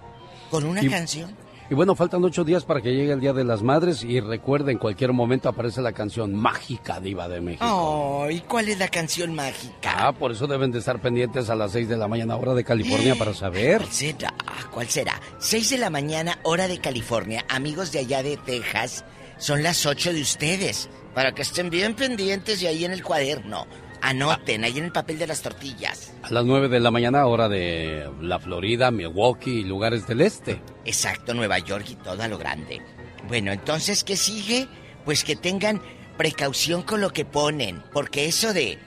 Speaker 26: Con una
Speaker 1: Y-
Speaker 26: canción.
Speaker 1: Y bueno, faltan ocho días para que llegue el Día de las Madres y recuerden, en cualquier momento aparece la canción mágica Diva de México.
Speaker 26: Oh, ¿y cuál es la canción mágica?
Speaker 1: Ah, por eso deben de estar pendientes a las seis de la mañana hora de California para saber.
Speaker 26: ¿Cuál será? ¿Cuál será? 6 de la mañana, hora de California. Amigos de allá de Texas, son las 8 de ustedes. Para que estén bien pendientes y ahí en el cuaderno. Anoten, ahí en el papel de las tortillas.
Speaker 1: A las nueve de la mañana hora de la Florida, Milwaukee y lugares del este.
Speaker 26: Exacto, Nueva York y todo a lo grande. Bueno, entonces, ¿qué sigue? Pues que tengan precaución con lo que ponen. Porque eso de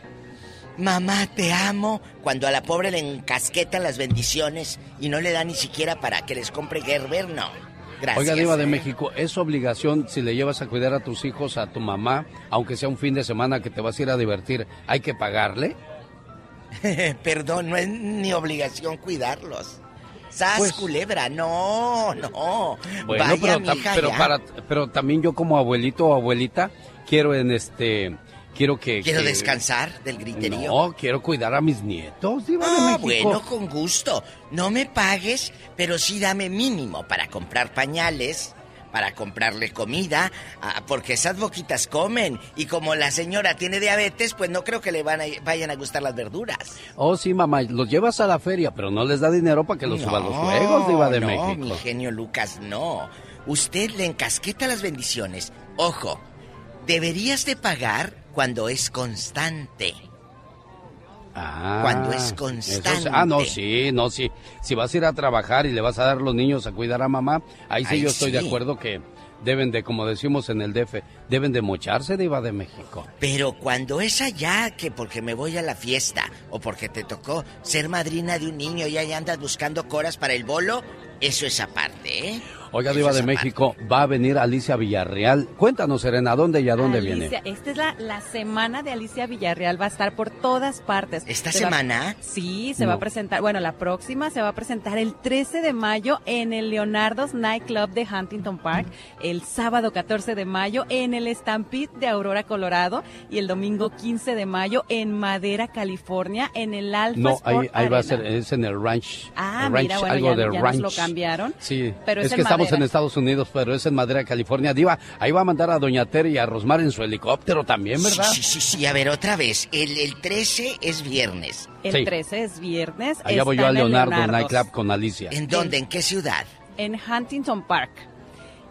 Speaker 26: Mamá, te amo. Cuando a la pobre le encasquetan las bendiciones y no le da ni siquiera para que les compre Gerber, no. Gracias.
Speaker 1: Oiga, Diva de México, es obligación si le llevas a cuidar a tus hijos, a tu mamá, aunque sea un fin de semana que te vas a ir a divertir, ¿hay que pagarle?
Speaker 26: Perdón, no es ni obligación cuidarlos. ¡Sas,
Speaker 1: Pues-
Speaker 26: culebra! No, no.
Speaker 1: Bueno,
Speaker 26: Vaya,
Speaker 1: pero,
Speaker 26: mija,
Speaker 1: pero, para, pero también yo como abuelito o abuelita quiero en este... Quiero que...
Speaker 26: Quiero
Speaker 1: que-
Speaker 26: descansar del griterío.
Speaker 1: No, quiero cuidar a mis nietos, Diva de
Speaker 26: Ah,
Speaker 1: México.
Speaker 26: bueno, con gusto. No me pagues, pero sí dame mínimo para comprar pañales, para comprarle comida, ah, porque esas boquitas comen. Y como la señora tiene diabetes, pues no creo que le van a- vayan a gustar las verduras.
Speaker 1: Oh, sí, mamá, los llevas a la feria, pero no les da dinero para que los suba a los
Speaker 26: No,
Speaker 1: juegos, Diva de
Speaker 26: no,
Speaker 1: México.
Speaker 26: mi genio Lucas, no. Usted le encasqueta las bendiciones. Ojo, deberías de pagar cuando es constante.
Speaker 1: Ah,
Speaker 26: Cuando es constante.
Speaker 1: ah, no, sí, no, sí. Si vas a ir a trabajar y le vas a dar los niños a cuidar a mamá, ahí sí yo estoy de acuerdo que deben de, como decimos en el DF, deben de mocharse, Diva de México.
Speaker 26: Pero cuando es allá, que porque me voy a la fiesta o porque te tocó ser madrina de un niño y ahí andas buscando coras para el bolo, eso es aparte, ¿eh?
Speaker 1: Oiga, Diva de. México, va a venir Alicia Villarreal. Cuéntanos, Serena, ¿a dónde y a dónde
Speaker 6: Alicia,
Speaker 1: viene?
Speaker 6: Esta es la, la semana de Alicia Villarreal, va a estar por todas partes.
Speaker 26: ¿Esta
Speaker 6: Se va-
Speaker 26: semana?
Speaker 6: sí, se
Speaker 1: No.
Speaker 6: va a presentar, bueno, la próxima se va a presentar el 13 de mayo en el Leonardo's Nightclub de Huntington Park, el sábado 14 de mayo en el Stampede de Aurora, Colorado, y el domingo 15 de mayo en Madera, California, en el Alpha
Speaker 1: No,
Speaker 6: Sport
Speaker 1: ahí, ahí va a ser, es en el ranch.
Speaker 6: Ah,
Speaker 1: el ranch,
Speaker 6: mira, bueno,
Speaker 1: algo
Speaker 6: ya-
Speaker 1: de
Speaker 6: ya nos
Speaker 1: ranch.
Speaker 6: lo cambiaron.
Speaker 1: Sí,
Speaker 6: Pero es
Speaker 1: es que estamos en Estados Unidos, pero es en Madera, California. Diva, ahí va a mandar a Doña Terry y a Rosmar en su helicóptero también, ¿verdad?
Speaker 26: Sí, sí, sí, sí. A ver, otra vez. El, el 13 es viernes.
Speaker 6: El
Speaker 1: Sí.
Speaker 6: 13 es viernes.
Speaker 1: Allá voy yo a Leonardo. Nightclub con Alicia.
Speaker 26: ¿En dónde? ¿En qué ciudad?
Speaker 6: en Huntington Park.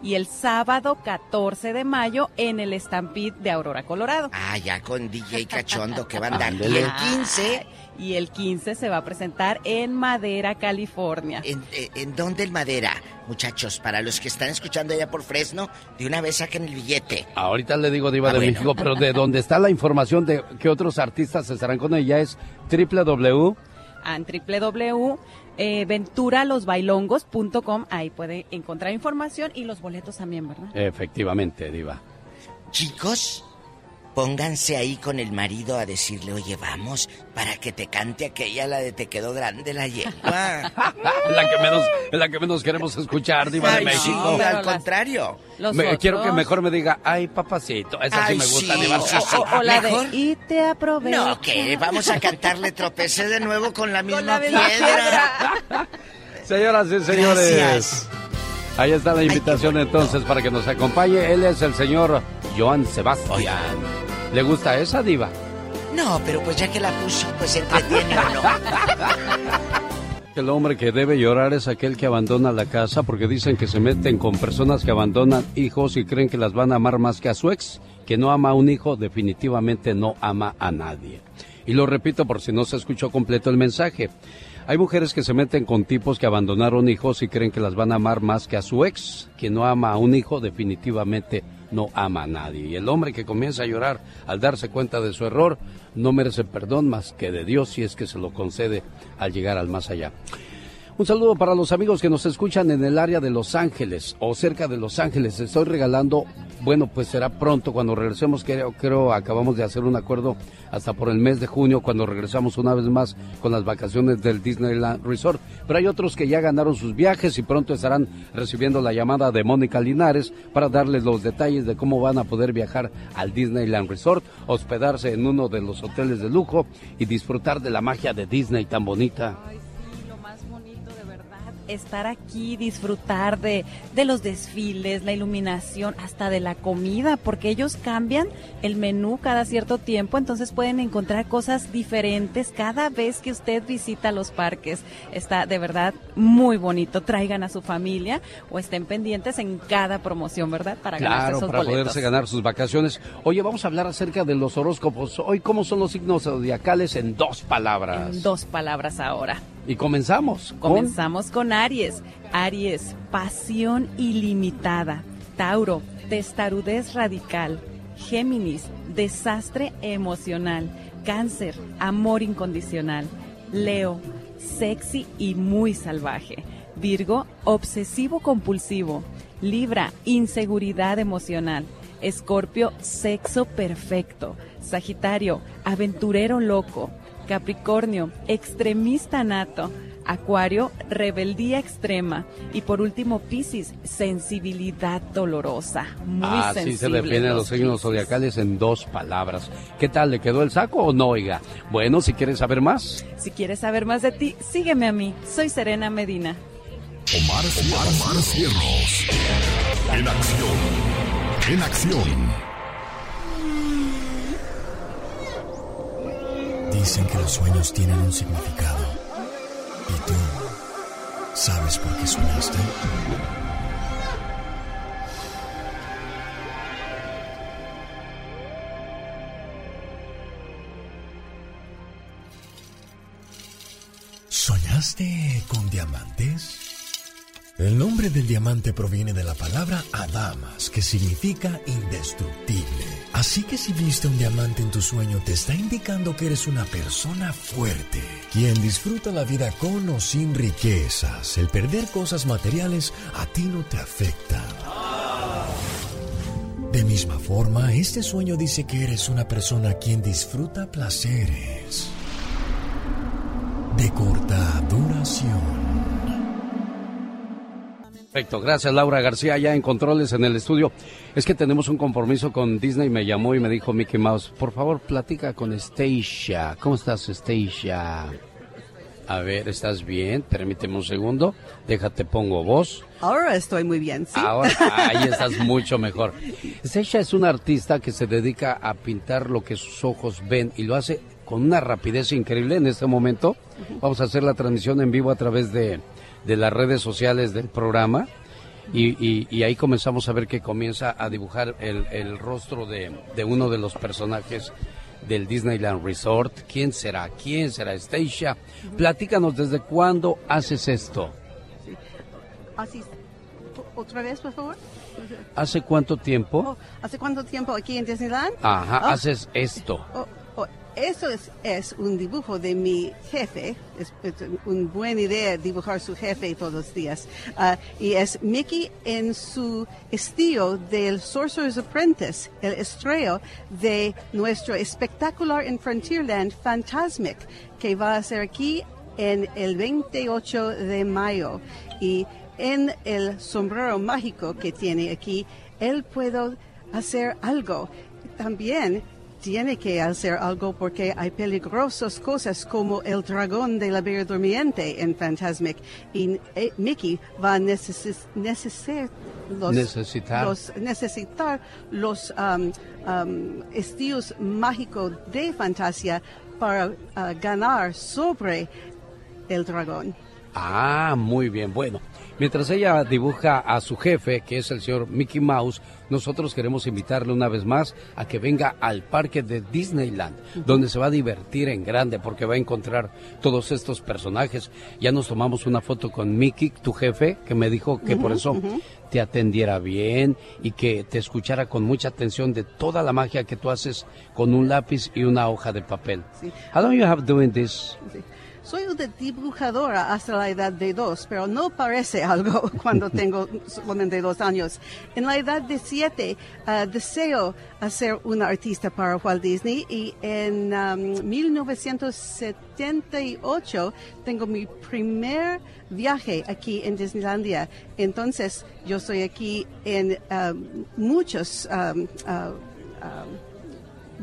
Speaker 6: Y el sábado 14 de mayo en el Stampede de Aurora, Colorado.
Speaker 26: Ah, ya con DJ Cachondo que va a andar. Y el 15,
Speaker 6: Y el 15 se va a presentar en Madera, California.
Speaker 26: ¿en, eh, ¿en dónde el Madera? Muchachos, para los que están escuchando allá por Fresno, de una vez saquen el billete.
Speaker 1: Ahorita le digo Diva
Speaker 26: Ah,
Speaker 1: de
Speaker 26: bueno.
Speaker 1: México, pero de donde está la información de que otros artistas estarán con ella es www.
Speaker 6: En www.venturalosbailongos.com. Ahí puede encontrar información y los boletos también, ¿verdad?
Speaker 1: Efectivamente, Diva.
Speaker 26: Chicos, pónganse ahí con el marido a decirle, oye, vamos, para que te cante aquella, la de te quedó grande la yegua.
Speaker 1: La que menos, la que menos queremos escuchar, Diva de
Speaker 26: Ay,
Speaker 1: México.
Speaker 26: Al contrario.
Speaker 1: Me- quiero que mejor me diga, ay, papacito. Esa sí me gusta,
Speaker 26: sí.
Speaker 1: Diva.
Speaker 26: Sí, sí.
Speaker 6: O, o la
Speaker 26: Mejor.
Speaker 6: de y te aprovecho.
Speaker 26: No, que vamos a cantarle tropecé de nuevo con la misma
Speaker 6: la misma
Speaker 26: piedra.
Speaker 1: Señoras y señores.
Speaker 26: Gracias.
Speaker 1: Ahí está la invitación entonces para que nos acompañe. Él es el señor Joan Sebastián. ¿Le gusta esa diva?
Speaker 26: No, pero pues ya que la puso, pues entretiene no.
Speaker 1: El hombre que debe llorar es aquel que abandona la casa porque dicen que se meten con personas que abandonan hijos y creen que las van a amar más que a su ex. Que no ama a un hijo definitivamente no ama a nadie. Y lo repito por si no se escuchó completo el mensaje. Hay mujeres que se meten con tipos que abandonaron hijos y creen que las van a amar más que a su ex. Quien no ama a un hijo definitivamente no ama a nadie. Y el hombre que comienza a llorar al darse cuenta de su error no merece perdón más que de Dios si es que se lo concede al llegar al más allá. Un saludo para los amigos que nos escuchan en el área de Los Ángeles o cerca de Los Ángeles. Estoy regalando, bueno, pues será pronto cuando regresemos. Creo, creo acabamos de hacer un acuerdo hasta por el mes de junio cuando regresamos una vez más con las vacaciones del Disneyland Resort. Pero hay otros que ya ganaron sus viajes y pronto estarán recibiendo la llamada de Mónica Linares para darles los detalles de cómo van a poder viajar al Disneyland Resort, hospedarse en uno de los hoteles de lujo y disfrutar de la magia de Disney tan bonita.
Speaker 6: Estar aquí, disfrutar de, de los desfiles, la iluminación, hasta de la comida, porque ellos cambian el menú cada cierto tiempo, entonces pueden encontrar cosas diferentes cada vez que usted visita los parques. Está de verdad muy bonito. Traigan a su familia o estén pendientes en cada promoción, ¿verdad? Para ganarse esos
Speaker 1: para
Speaker 6: boletos.
Speaker 1: poderse ganar sus vacaciones. Oye, vamos a hablar acerca de los horóscopos. Hoy, ¿cómo son los signos zodiacales en dos palabras?
Speaker 6: En dos palabras ahora.
Speaker 1: Y comenzamos.
Speaker 6: Comenzamos con Aries. Aries, pasión ilimitada. Tauro, testarudez radical. Géminis, desastre emocional. Cáncer, amor incondicional. Leo, sexy y muy salvaje. Virgo, obsesivo compulsivo. Libra, inseguridad emocional. Escorpio, sexo perfecto. Sagitario, aventurero loco. Capricornio, extremista nato. Acuario, rebeldía extrema. Y por último, Piscis, sensibilidad dolorosa. Muy
Speaker 1: Así se
Speaker 6: sensible
Speaker 1: definen los signos zodiacales en dos palabras. ¿Qué tal? ¿Le quedó el saco o no, oiga? Bueno, si quieres saber más,
Speaker 6: Si quieres saber más de ti, sígueme a mí. Soy Serena Medina.
Speaker 4: Omar, Omar, Cierros. En acción. En acción.
Speaker 27: Dicen que los sueños tienen un significado. ¿Y tú sabes por qué soñaste? ¿Soñaste con diamantes? El nombre del diamante proviene de la palabra adamas, que significa indestructible. Así que si viste un diamante en tu sueño, te está indicando que eres una persona fuerte, quien disfruta la vida con o sin riquezas. El perder cosas materiales a ti no te afecta. De misma forma, este sueño dice que eres una persona quien disfruta placeres de corta duración.
Speaker 1: Perfecto, gracias Laura García, ya en controles en el estudio. Es que tenemos un compromiso con Disney, me llamó y me dijo Mickey Mouse, por favor platica con Stacia. ¿Cómo estás Stacia? A ver, ¿estás bien? Permíteme un segundo, déjate pongo voz.
Speaker 28: Ahora estoy muy bien, ¿sí?
Speaker 1: Ahora, ahí estás mucho mejor. Stacia es una artista que se dedica a pintar lo que sus ojos ven y lo hace con una rapidez increíble en este momento. Vamos a hacer la transmisión en vivo a través de, de las redes sociales del programa. Y, y- y ahí comenzamos a ver que comienza a dibujar el, el rostro de, de uno de los personajes del Disneyland Resort. ¿Quién será? ¿Quién será? Stacia, platícanos desde cuándo haces esto.
Speaker 28: Así, otra vez, por favor.
Speaker 1: ¿Hace cuánto tiempo?
Speaker 28: ¿Hace cuánto tiempo aquí en Disneyland?
Speaker 1: Ajá,
Speaker 28: Oh,
Speaker 1: haces esto.
Speaker 28: oh, oh, eso es, un dibujo de mi jefe. Es, una buena idea dibujar su jefe todos los días. Ah, y es Mickey en su estilo del Sorcerer's Apprentice, el estrella de nuestro espectacular en Frontierland Fantasmic, que va a ser aquí en el 28 de mayo. Y en el sombrero mágico que tiene aquí, él puede hacer algo. También tiene que hacer algo porque hay peligrosas cosas como el dragón de la Bella Durmiente en Fantasmic. Y eh, Mickey va a neces- necesitar los,
Speaker 1: Necesitar.
Speaker 28: los- necesitar los um, um, estilos mágicos de fantasía para ah, ganar sobre el dragón.
Speaker 1: Ah, muy bien. Bueno, mientras ella dibuja a su jefe, que es el señor Mickey Mouse, nosotros queremos invitarle una vez más a que venga al parque de Disneyland, donde se va a divertir en grande porque va a encontrar todos estos personajes. Ya nos tomamos una foto con Mickey, tu jefe, que me dijo que por eso te atendiera bien y que te escuchara con mucha atención de toda la magia que tú haces con un lápiz y una hoja de papel.
Speaker 28: Sí.
Speaker 1: How long you have doing this?
Speaker 28: Soy una dibujadora hasta la edad de dos, pero no parece algo cuando tengo solamente dos años. En la edad de siete, ah, deseo ser una artista para Walt Disney y en um, 1978 tengo mi primer viaje aquí en Disneylandia. Entonces, yo estoy aquí en um, muchos um, um,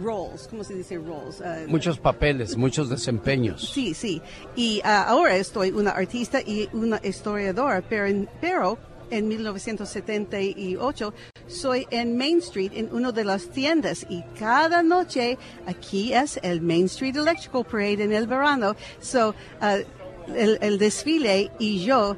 Speaker 28: roles, ¿cómo se dice roles? Uh,
Speaker 1: Muchos papeles, muchos desempeños.
Speaker 28: Sí, sí. Y uh, ahora estoy una artista y una historiadora, pero, en, pero en 1978 soy en Main Street en una de las tiendas y cada noche aquí es el Main Street Electrical Parade en el verano. So, uh, el, el desfile y yo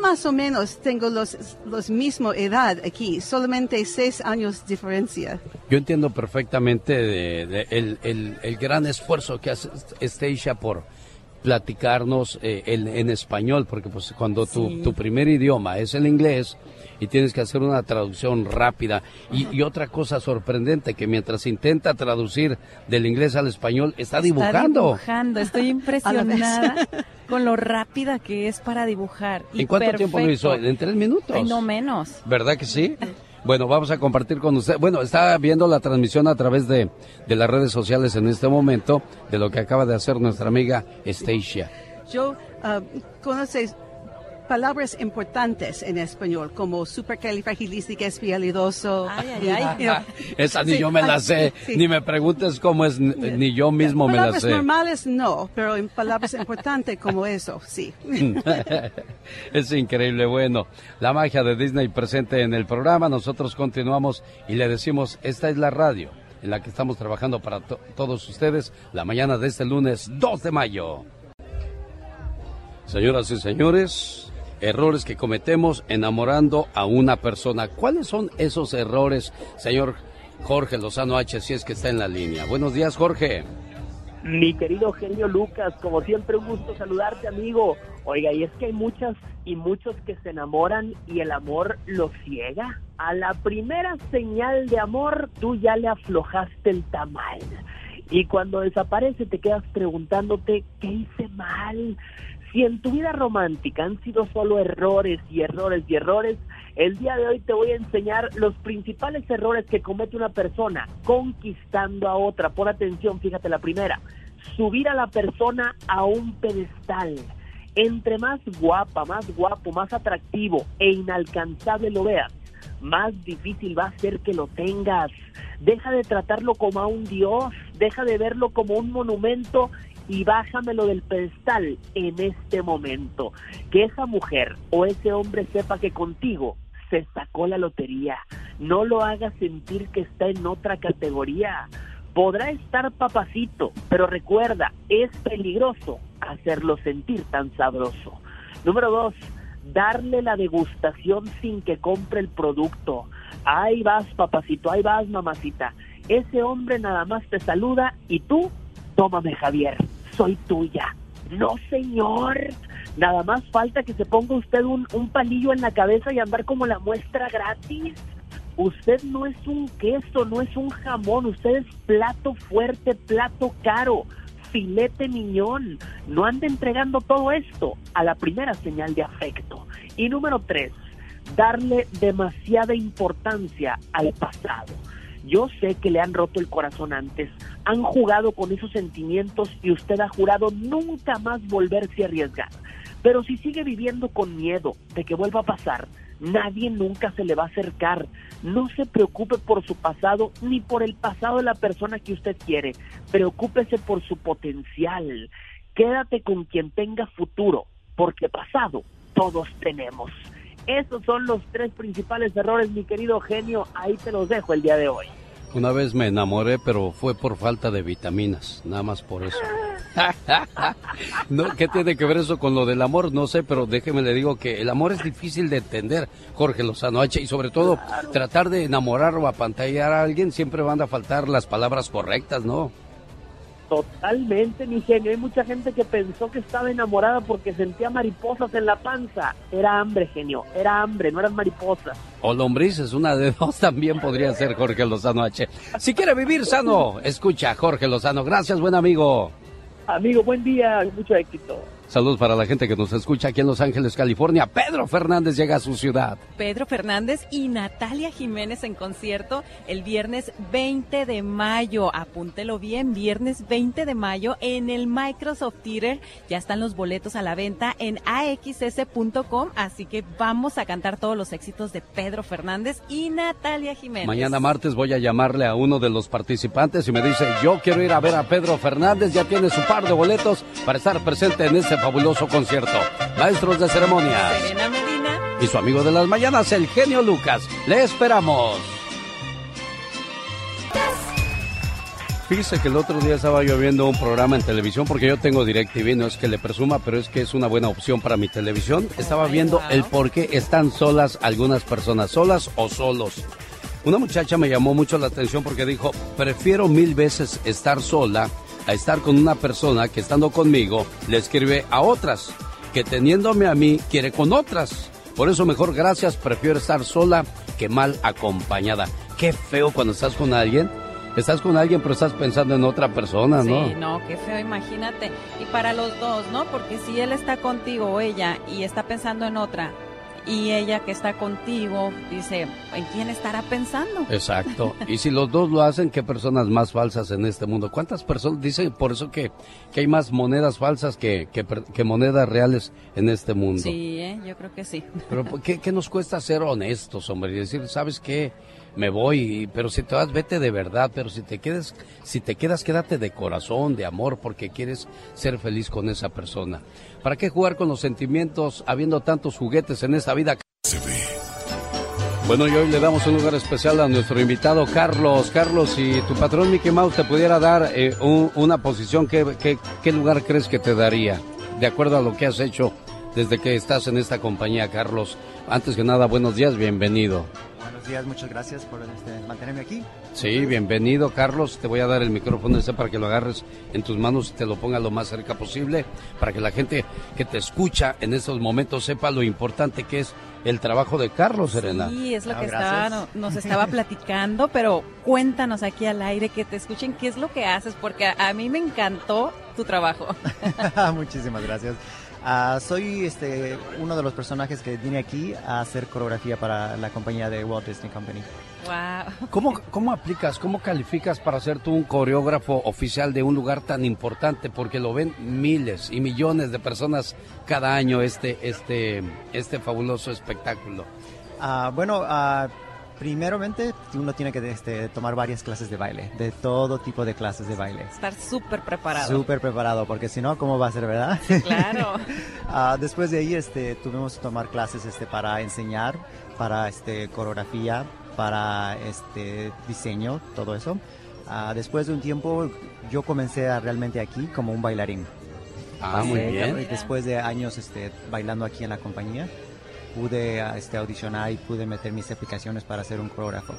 Speaker 28: más o menos tengo los, los mismo edad aquí, solamente seis años diferencia.
Speaker 1: Yo entiendo perfectamente de, el, el, el, gran esfuerzo que hace Stacia por platicarnos eh, en, en, español, porque pues cuando tu, sí. tu, primer idioma es el inglés y tienes que hacer una traducción rápida y, y, otra cosa sorprendente que mientras intenta traducir del inglés al español está dibujando.
Speaker 6: Está dibujando, estoy impresionada con lo rápida que es para dibujar.
Speaker 1: ¿En cuánto
Speaker 6: perfecto.
Speaker 1: tiempo lo hizo? ¿En tres minutos?
Speaker 6: Ay, no menos.
Speaker 1: ¿Verdad que sí? Bueno, vamos a compartir con usted. Bueno, está viendo la transmisión a través de, de las redes sociales en este momento de lo que acaba de hacer nuestra amiga Stacia.
Speaker 28: Yo, uh, ¿conoces palabras importantes en español, como supercalifragilísticoespialidoso.
Speaker 6: Ay, ay, ay.
Speaker 28: You know,
Speaker 1: Esa ni
Speaker 28: sí,
Speaker 1: yo me la
Speaker 28: ay,
Speaker 1: sé,
Speaker 28: sí.
Speaker 1: ni me preguntes cómo es, ni yo mismo me la
Speaker 28: palabras
Speaker 1: sé.
Speaker 28: normales no, pero en palabras importantes como eso, sí.
Speaker 1: es increíble, bueno, la magia de Disney presente en el programa, nosotros continuamos y le decimos, esta es la radio en la que estamos trabajando para to todos ustedes la mañana de este lunes 2 de mayo. Señoras y señores, errores que cometemos enamorando a una persona. ¿Cuáles son esos errores, señor Jorge Lozano H, si es que está en la línea? Buenos días, Jorge.
Speaker 29: Mi querido genio Lucas, como siempre un gusto saludarte, amigo. Oiga, y es que hay muchas y muchos que se enamoran y el amor los ciega. A la primera señal de amor, tú ya le aflojaste el tamal. Y cuando desaparece te quedas preguntándote, ¿qué hice mal? Si en tu vida romántica han sido solo errores y errores y errores, el día de hoy te voy a enseñar los principales errores que comete una persona conquistando a otra. Por atención, fíjate la primera. Subir a la persona a un pedestal. Entre más guapa, más guapo, más atractivo e inalcanzable lo veas, más difícil va a ser que lo tengas. Deja de tratarlo como a un dios, deja de verlo como un monumento y bájamelo del pedestal en este momento. Que esa mujer o ese hombre sepa que contigo se sacó la lotería. No lo hagas sentir que está en otra categoría. Podrá estar papacito, pero recuerda, es peligroso hacerlo sentir tan sabroso. Número dos, darle la degustación sin que compre el producto. Ahí vas, papacito, ahí vas, mamacita. Ese hombre nada más te saluda y tú, tómame, Javier soy tuya. No, señor. Nada más falta que se ponga usted un, un, palillo en la cabeza y andar como la muestra gratis. Usted no es un queso, no es un jamón, usted es plato fuerte, plato caro, filete miñón. No ande entregando todo esto a la primera señal de afecto. Y número tres, darle demasiada importancia al pasado. Yo sé que le han roto el corazón antes, han jugado con esos sentimientos y usted ha jurado nunca más volverse a arriesgar. Pero si sigue viviendo con miedo de que vuelva a pasar, nadie nunca se le va a acercar. No se preocupe por su pasado ni por el pasado de la persona que usted quiere. Preocúpese por su potencial. Quédate con quien tenga futuro, porque pasado todos tenemos. Esos son los tres principales errores, mi querido genio. Ahí te los dejo el día de hoy.
Speaker 1: Una vez me enamoré, pero fue por falta de vitaminas, nada más por eso. no, ¿Qué tiene que ver eso con lo del amor? No sé, pero déjeme le digo que el amor es difícil de entender, Jorge Lozano H, y sobre todo claro. tratar de enamorar o apantallar a alguien siempre van a faltar las palabras correctas, ¿no?
Speaker 29: Totalmente, mi genio. Hay mucha gente que pensó que estaba enamorada porque sentía mariposas en la panza. Era hambre, genio. Era hambre, no eran mariposas.
Speaker 1: O lombrices, una de dos también podría ser Jorge Lozano H. Si quiere vivir sano, escucha Jorge Lozano. Gracias, buen amigo.
Speaker 29: Amigo, buen día, mucho éxito.
Speaker 1: Saludos para la gente que nos escucha aquí en Los Ángeles, California. Pedro Fernández llega a su ciudad.
Speaker 6: Pedro Fernández y Natalia Jiménez en concierto el viernes 20 de mayo. Apúntelo bien, viernes 20 de mayo en el Microsoft Theater. Ya están los boletos a la venta en axs.com, así que vamos a cantar todos los éxitos de Pedro Fernández y Natalia Jiménez.
Speaker 1: Mañana martes voy a llamarle a uno de los participantes y me dice, yo quiero ir a ver a Pedro Fernández, ya tiene su par de boletos para estar presente en este fabuloso concierto. Maestros de ceremonia.
Speaker 6: Serena Medina.
Speaker 1: Y su amigo de las mañanas, el genio Lucas. Le esperamos. Fíjese que el otro día estaba yo viendo un programa en televisión porque yo tengo DirecTV, no es que le presuma, pero es que es una buena opción para mi televisión. Estaba viendo el por qué están solas algunas personas, solas o solos. Una muchacha me llamó mucho la atención porque dijo, prefiero mil veces estar sola a estar con una persona que estando conmigo le escribe a otras, que teniéndome a mí quiere con otras. Por eso mejor gracias, prefiero estar sola que mal acompañada. Qué feo cuando estás con alguien. Estás con alguien pero estás pensando en otra persona, ¿no?
Speaker 6: Sí, no, qué feo, imagínate. Y para los dos, ¿no? Porque si él está contigo o ella y está pensando en otra, y ella que está contigo dice, ¿en quién estará pensando?
Speaker 1: Exacto. Y si los dos lo hacen, ¿qué personas más falsas en este mundo? ¿Cuántas personas? Dicen por eso que, que hay más monedas falsas que, que, que monedas reales en este mundo.
Speaker 6: Sí, ¿eh? yo creo que sí.
Speaker 1: Pero ¿qué, ¿qué, nos cuesta ser honestos, hombre? Y decir, ¿sabes qué? Me voy, pero si te vas, vete de verdad, pero si te quedas, si te quedas, quédate de corazón, de amor, porque quieres ser feliz con esa persona. ¿Para qué jugar con los sentimientos habiendo tantos juguetes en esta vida? Bueno, y hoy le damos un lugar especial a nuestro invitado Carlos. Carlos, si tu patrón Mickey Mouse te pudiera dar eh, un, una posición, ¿qué, ¿qué, qué lugar crees que te daría? De acuerdo a lo que has hecho desde que estás en esta compañía, Carlos. Antes que nada, buenos días, bienvenido.
Speaker 30: Días, muchas gracias por este, mantenerme aquí.
Speaker 1: Sí, bienvenido Carlos. Te voy a dar el micrófono ese para que lo agarres en tus manos y te lo pongas lo más cerca posible, para que la gente que te escucha en estos momentos sepa lo importante que es el trabajo de Carlos, Serena.
Speaker 6: Sí, es lo que estaba, nos estaba platicando, pero cuéntanos aquí al aire que te escuchen qué es lo que haces, porque a, a mí me encantó tu trabajo.
Speaker 30: Muchísimas gracias. Uh, soy este, uno de los personajes que vine aquí a hacer coreografía para la compañía de Walt Disney Company.
Speaker 6: Wow.
Speaker 1: ¿Cómo, ¿Cómo aplicas, cómo calificas para ser tú un coreógrafo oficial de un lugar tan importante? Porque lo ven miles y millones de personas cada año este, este, este fabuloso espectáculo.
Speaker 30: Uh, bueno, uh, primeramente uno tiene que este, tomar varias clases de baile, de todo tipo de clases de baile.
Speaker 6: Estar súper preparado.
Speaker 30: Súper preparado, porque si no, ¿cómo va a ser, verdad?
Speaker 6: Sí, claro.
Speaker 30: uh, después de ahí este, tuvimos que tomar clases este, para enseñar, para este, coreografía, para este, diseño, todo eso. Uh, después de un tiempo yo comencé a realmente aquí como un bailarín.
Speaker 1: Ah, muy bien.
Speaker 30: Después de años este, bailando aquí en la compañía pude este, audicionar y pude meter mis aplicaciones para ser un coreógrafo.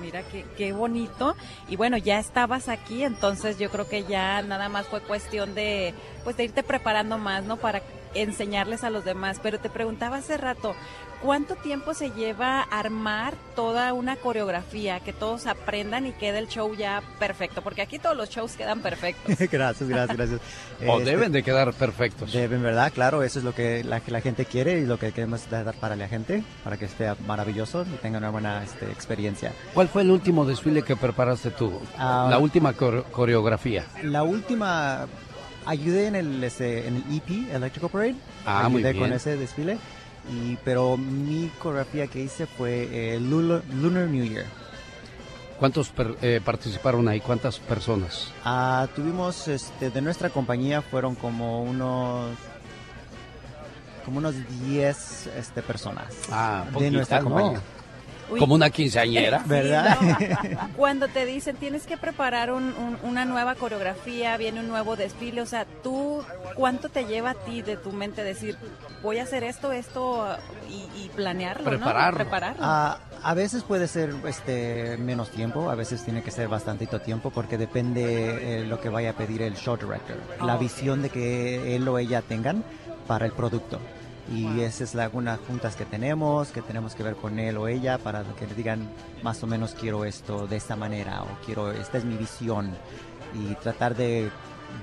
Speaker 6: Mira qué, qué bonito. Y bueno, ya estabas aquí, entonces yo creo que ya nada más fue cuestión de, pues, de irte preparando más, ¿no? Para enseñarles a los demás. Pero te preguntaba hace rato, ¿cuánto tiempo se lleva armar toda una coreografía? Que todos aprendan y quede el show ya perfecto. Porque aquí todos los shows quedan perfectos.
Speaker 30: gracias, gracias, gracias.
Speaker 1: o este, deben de quedar perfectos.
Speaker 30: Deben, ¿verdad? Claro, eso es lo que la, la, gente quiere y lo que queremos dar para la gente, para que esté maravilloso y tenga una buena este, experiencia.
Speaker 1: ¿Cuál fue el último desfile que preparaste tú? Uh, la última coreografía.
Speaker 30: La última ayudé en el, este, en el EP, Electrical Parade.
Speaker 1: Ah,
Speaker 30: ayudé
Speaker 1: muy bien.
Speaker 30: con ese desfile. Y, pero mi coreografía que hice fue eh, Lunar, Lunar, New Year.
Speaker 1: ¿Cuántos per, eh, participaron ahí? ¿Cuántas personas?
Speaker 30: Uh, tuvimos, este, de nuestra compañía fueron como unos como unos 10 este, personas
Speaker 1: ah,
Speaker 30: de
Speaker 1: poquita,
Speaker 30: nuestra compañía.
Speaker 1: ¿no? Uy, como una quinceañera.
Speaker 30: ¿Verdad?
Speaker 6: Sí, no. Cuando te dicen tienes que preparar un, un, una nueva coreografía, viene un nuevo desfile, o sea, tú, ¿cuánto te lleva a ti de tu mente decir, voy a hacer esto, esto y, y planearlo,
Speaker 1: Prepararlo.
Speaker 6: ¿no? Prepararlo.
Speaker 30: Uh, a veces puede ser este menos tiempo, a veces tiene que ser bastantito tiempo porque depende eh, lo que vaya a pedir el show director, oh, la visión de que él o ella tengan para el producto y esa es la, una juntas que tenemos, que tenemos que ver con él o ella para que le digan más o menos quiero esto de esta manera o quiero, esta es mi visión y tratar de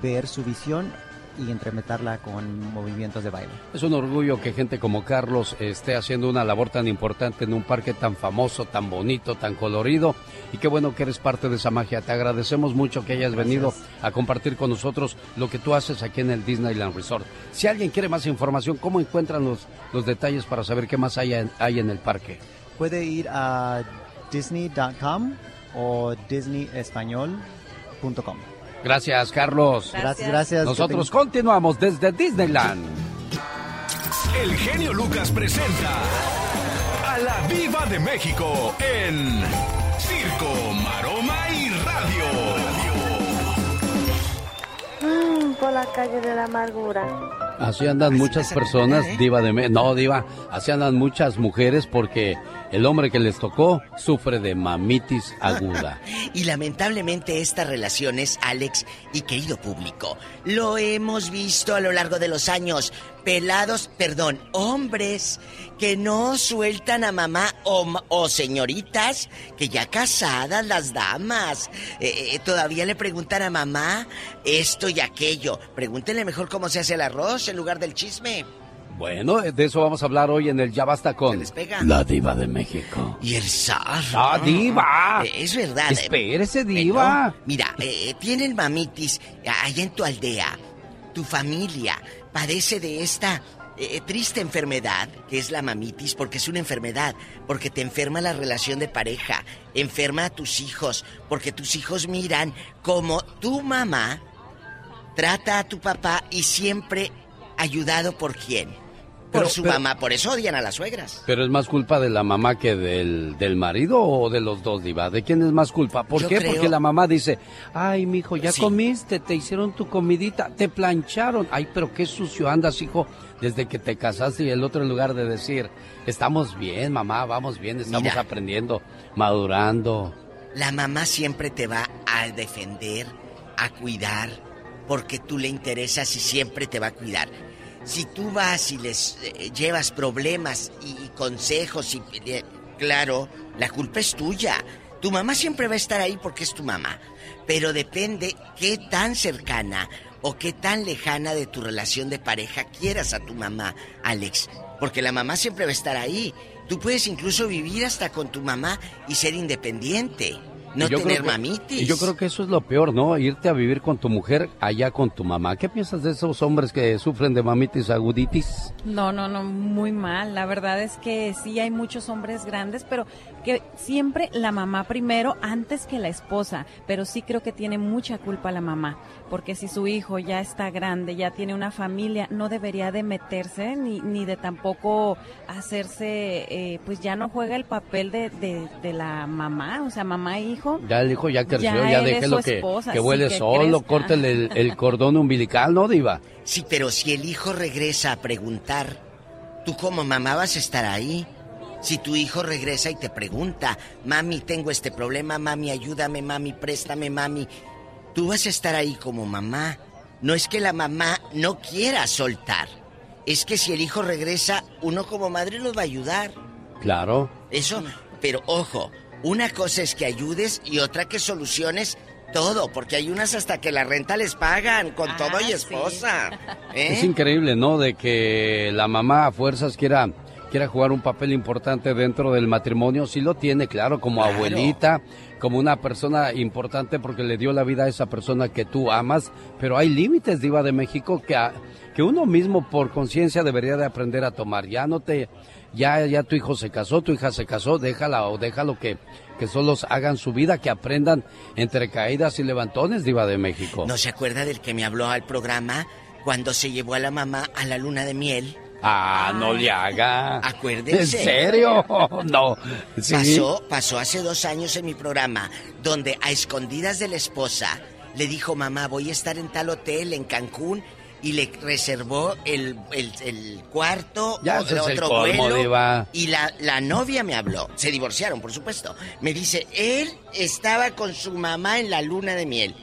Speaker 30: ver su visión y incrementarla con movimientos de baile.
Speaker 1: Es un orgullo que gente como Carlos esté haciendo una labor tan importante en un parque tan famoso, tan bonito, tan colorido. Y qué bueno que eres parte de esa magia. Te agradecemos mucho que hayas venido a compartir con nosotros lo que tú haces aquí en el Disneyland Resort. Si alguien quiere más información, ¿cómo encuentran los, los detalles para saber qué más hay en, hay en el parque?
Speaker 30: Puede ir a disney.com o disneyespañol.com.
Speaker 1: Gracias, Carlos.
Speaker 30: Gracias, gracias.
Speaker 1: Nosotros continuamos desde Disneyland.
Speaker 4: El genio Lucas presenta a la Viva de México en Circo, Maroma y Radio.
Speaker 7: Mm, por la calle de la amargura.
Speaker 1: Así andan muchas personas, diva de... Me no, diva, así andan muchas mujeres porque el hombre que les tocó sufre de mamitis aguda.
Speaker 26: y lamentablemente estas relaciones, Alex y querido público, lo hemos visto a lo largo de los años. Pelados, perdón, hombres que no sueltan a mamá o, señoritas que ya casadas las damas. eh, eh, todavía le preguntan a mamá esto y aquello. Pregúntenle mejor cómo se hace el arroz en lugar del chisme.
Speaker 1: Bueno, de eso vamos a hablar hoy en el Ya Basta con la diva de México.
Speaker 26: Y el zar.
Speaker 1: ¡Ah, diva!
Speaker 26: Eh, Es verdad. eh.
Speaker 1: Espérese, diva.
Speaker 26: Mira, eh, tienen mamitis allá en tu aldea. Tu familia padece de esta eh, triste enfermedad, que es la mamitis, porque es una enfermedad, porque te enferma la relación de pareja, enferma a tus hijos, porque tus hijos miran como tu mamá trata a tu papá y siempre ayudado por quién. Por
Speaker 1: Pero-
Speaker 26: su
Speaker 1: pero-
Speaker 26: mamá, por eso odian a las suegras.
Speaker 1: ¿Pero es más culpa de la mamá que del, del marido o de los dos, diva? ¿De quién es más culpa? ¿Por
Speaker 26: Yo
Speaker 1: qué?
Speaker 26: creo-
Speaker 1: Porque la mamá dice, ay, mijo, ya
Speaker 26: Sí.
Speaker 1: comiste, te hicieron tu comidita, te plancharon. Ay, pero qué sucio andas, hijo, desde que te casaste y el otro en lugar de decir, estamos bien, mamá, vamos bien, estamos
Speaker 26: Mira.
Speaker 1: aprendiendo, madurando.
Speaker 26: La mamá siempre te va a defender, a cuidar, porque tú le interesas y siempre te va a cuidar. Si tú vas y les eh, llevas problemas y, y consejos y eh, claro, la culpa es tuya. Tu mamá siempre va a estar ahí porque es tu mamá, pero depende qué tan cercana o qué tan lejana de tu relación de pareja quieras a tu mamá, Alex, porque la mamá siempre va a estar ahí. Tú puedes incluso vivir hasta con tu mamá y ser independiente, no
Speaker 1: yo
Speaker 26: tener
Speaker 1: que-
Speaker 26: mamitis.
Speaker 1: Y yo creo que eso es lo peor, ¿no? Irte a vivir con tu mujer allá con tu mamá. ¿Qué piensas de esos hombres que sufren de mamitis aguditis?
Speaker 6: No, no, no, muy mal. La verdad es que sí hay muchos hombres grandes, pero que siempre la mamá primero antes que la esposa. Pero sí creo que tiene mucha culpa la mamá, porque si su hijo ya está grande, ya tiene una familia, no debería de meterse ni, ni de tampoco hacerse, eh, pues ya no juega el papel de, de, de la mamá, o sea, mamá e hijo.
Speaker 1: Ya el hijo ya creció,
Speaker 6: Ya
Speaker 1: déjelo
Speaker 6: su
Speaker 1: que,
Speaker 6: esposa,
Speaker 1: que huele
Speaker 6: que
Speaker 1: solo, córtele el, el cordón umbilical, ¿no, Diva?
Speaker 26: Sí, pero si el hijo regresa a preguntar, tú como mamá vas a estar ahí. Si tu hijo regresa y te pregunta, mami, tengo este problema, mami, ayúdame, mami, préstame, mami, tú vas a estar ahí como mamá. No es que la mamá no quiera soltar, es que si el hijo regresa, uno como madre los va a ayudar.
Speaker 1: Claro.
Speaker 26: Eso, pero ojo, una cosa es que ayudes y otra que soluciones todo, porque hay unas hasta que la renta les pagan con todo y esposa. ¿eh?
Speaker 1: Es increíble, ¿no? De que la mamá a fuerzas quiera, quiera jugar un papel importante dentro del matrimonio. Sí lo tiene, claro, como
Speaker 26: Claro.
Speaker 1: abuelita, como una persona importante porque le dio la vida a esa persona que tú amas. Pero hay límites, Diva de México, que, a- que uno mismo por conciencia debería de aprender a tomar. Ya no te... Ya, ya tu hijo se casó, tu hija se casó, déjala o déjalo que, que solos hagan su vida, que aprendan entre caídas y levantones, Diva de México.
Speaker 26: ¿No se acuerda del que me habló al programa cuando se llevó a la mamá a la luna de miel?
Speaker 1: Ah, no le haga.
Speaker 26: Acuérdense.
Speaker 1: ¿En serio? No. Sí.
Speaker 26: Pasó, pasó hace dos años en mi programa, donde a escondidas de la esposa le dijo, mamá, voy a estar en tal hotel en Cancún, y le reservó el, el- el cuarto,
Speaker 1: Ya, el
Speaker 26: otro
Speaker 1: colmo,
Speaker 26: vuelo.
Speaker 1: diva.
Speaker 26: Y la, la novia me habló, se divorciaron, por supuesto. Me dice, él estaba con su mamá en la luna de miel.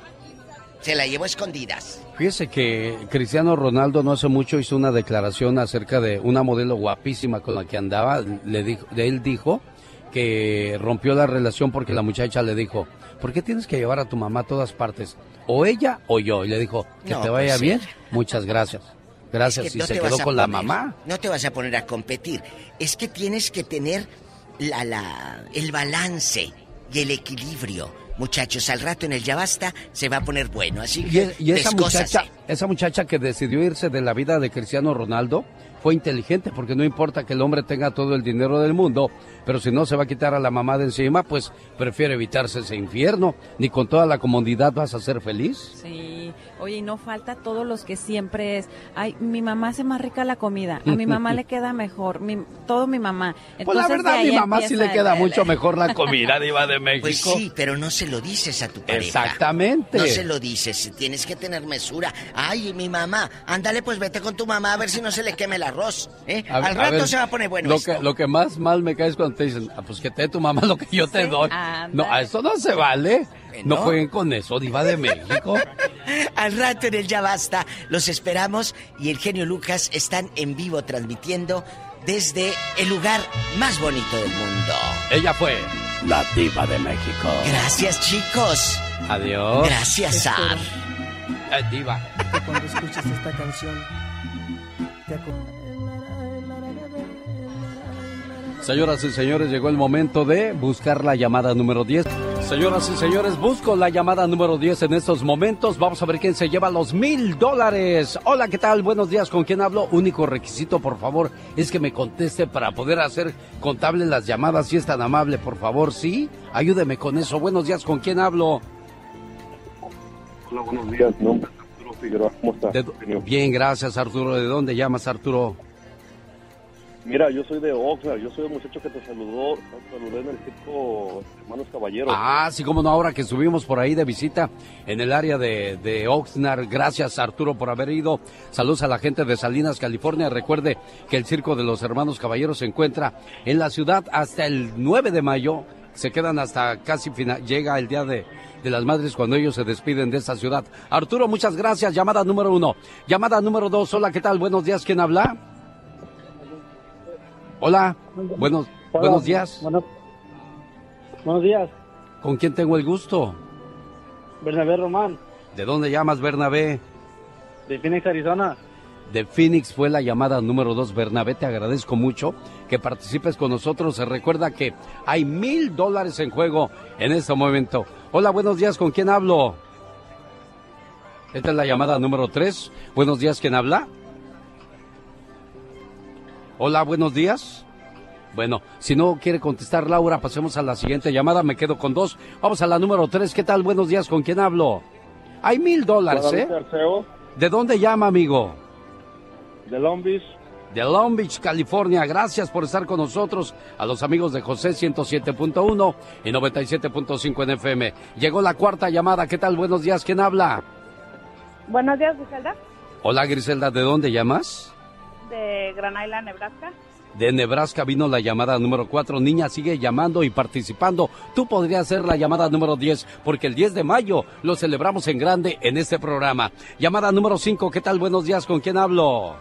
Speaker 26: Se la llevó a escondidas.
Speaker 1: Fíjese que Cristiano Ronaldo no hace mucho hizo una declaración acerca de una modelo guapísima con la que andaba. Le dijo, él dijo que rompió la relación porque la muchacha le dijo, ¿por qué tienes que llevar a tu mamá a todas partes? O ella o yo. Y le dijo, que
Speaker 26: No,
Speaker 1: te vaya
Speaker 26: pues,
Speaker 1: bien,
Speaker 26: sí.
Speaker 1: muchas gracias. Gracias.
Speaker 26: Es que
Speaker 1: y se quedó con la mamá.
Speaker 26: No te vas a poner a competir. Es que tienes que tener la, la, el balance y el equilibrio. Muchachos, al rato en el ya basta se va a poner bueno. Así
Speaker 1: Y,
Speaker 26: que
Speaker 1: y esa
Speaker 26: descósase.
Speaker 1: muchacha, esa muchacha que decidió irse de la vida de Cristiano Ronaldo fue inteligente porque no importa que el hombre tenga todo el dinero del mundo, pero si no se va a quitar a la mamá de encima, pues prefiere evitarse ese infierno. Ni con toda la comodidad vas a ser feliz.
Speaker 6: Sí, oye, y no falta todos los que siempre es, ay, mi mamá hace más rica la comida, a mi mamá le queda mejor, mi, todo mi mamá.
Speaker 1: Pues la verdad, a mi mamá sí le queda
Speaker 6: el-
Speaker 1: mucho mejor la comida diva de México.
Speaker 26: Pues sí, pero no se lo dices a tu pareja.
Speaker 1: Exactamente.
Speaker 26: No se lo dices, tienes que tener mesura. Ay, mi mamá, ándale, pues vete con tu mamá a ver si no se le queme el arroz. ¿eh?
Speaker 1: A-
Speaker 26: Al rato
Speaker 1: ver,
Speaker 26: se va a poner bueno
Speaker 1: Lo
Speaker 26: esto.
Speaker 1: que, lo que más mal me cae es cuando te dicen, ah, pues que te dé tu mamá lo que yo te doy. No, a eso no se vale. No
Speaker 26: no.
Speaker 1: jueguen con eso, diva de México.
Speaker 26: Al rato en el Ya Basta los esperamos y el genio Lucas están en vivo transmitiendo desde el lugar más bonito del mundo.
Speaker 1: Ella fue la diva de México.
Speaker 26: Gracias, chicos.
Speaker 1: Adiós.
Speaker 26: Gracias, Sar.
Speaker 1: Eh, diva.
Speaker 31: Cuando escuches esta canción, te
Speaker 1: Señoras y señores, llegó el momento de buscar la llamada número 10. Señoras y señores, busco la llamada número 10 en estos momentos. Vamos a ver quién se lleva los mil dólares. Hola, ¿qué tal? Buenos días, ¿con quién hablo? Único requisito, por favor, es que me conteste para poder hacer contable las llamadas, si es tan amable, por favor, ¿sí? Ayúdeme con eso. Buenos días, ¿con quién hablo?
Speaker 23: Hola, buenos días. Mi nombre es Arturo Figueroa. ¿Cómo estás?
Speaker 1: Bien, gracias, Arturo. ¿De dónde llamas, Arturo?
Speaker 23: Mira, yo soy de Oxnard. Yo soy el muchacho que te saludó. Te saludé en el circo Hermanos Caballeros.
Speaker 1: Ah, sí, como no, ahora que estuvimos por ahí de visita en el área de, de Oxnard. Gracias, Arturo, por haber ido. Saludos a la gente de Salinas, California. Recuerde que el Circo de los Hermanos Caballeros se encuentra en la ciudad hasta el 9 de mayo. Se quedan hasta casi final. Llega el Día de, de las Madres cuando ellos se despiden de esta ciudad. Arturo, muchas gracias. Llamada número uno. Llamada número dos. Hola, ¿qué tal? Buenos días. ¿Quién habla? Hola. Buenos,
Speaker 32: Hola.
Speaker 1: buenos días.
Speaker 32: Bueno- buenos días,
Speaker 1: ¿Con quién tengo el gusto?
Speaker 32: Bernabé Román,
Speaker 1: ¿De dónde llamas, Bernabé?
Speaker 32: de Phoenix, Arizona.
Speaker 1: De Phoenix fue la llamada número dos. Bernabé, te agradezco mucho que participes con nosotros. Se recuerda que hay mil dólares en juego en este momento. Hola, buenos días, ¿con quién hablo? Esta es la llamada número tres. Buenos días, ¿quién habla? Hola, buenos días. Bueno, si no quiere contestar Laura, pasemos a la siguiente llamada. Me quedo con dos. Vamos a la número tres. ¿Qué tal? Buenos días, ¿con quién hablo? Hay mil dólares, ¿eh?
Speaker 23: Arceo,
Speaker 1: ¿De dónde llama, amigo?
Speaker 23: de Long Beach.
Speaker 1: de Long Beach, California. Gracias por estar con nosotros. A los amigos de José 107.1 y 97.5 en FM. Llegó la cuarta llamada. ¿Qué tal? Buenos días. ¿Quién habla?
Speaker 7: Buenos días, Griselda,
Speaker 1: Hola, Griselda. ¿De dónde llamas?
Speaker 7: De Gran Island, Nebraska.
Speaker 1: De Nebraska vino la llamada número 4. Niña, sigue llamando y participando. Tú podrías ser la llamada número 10, porque el 10 de mayo lo celebramos en grande en este programa. Llamada número 5. ¿Qué tal? Buenos días. ¿Con quién hablo?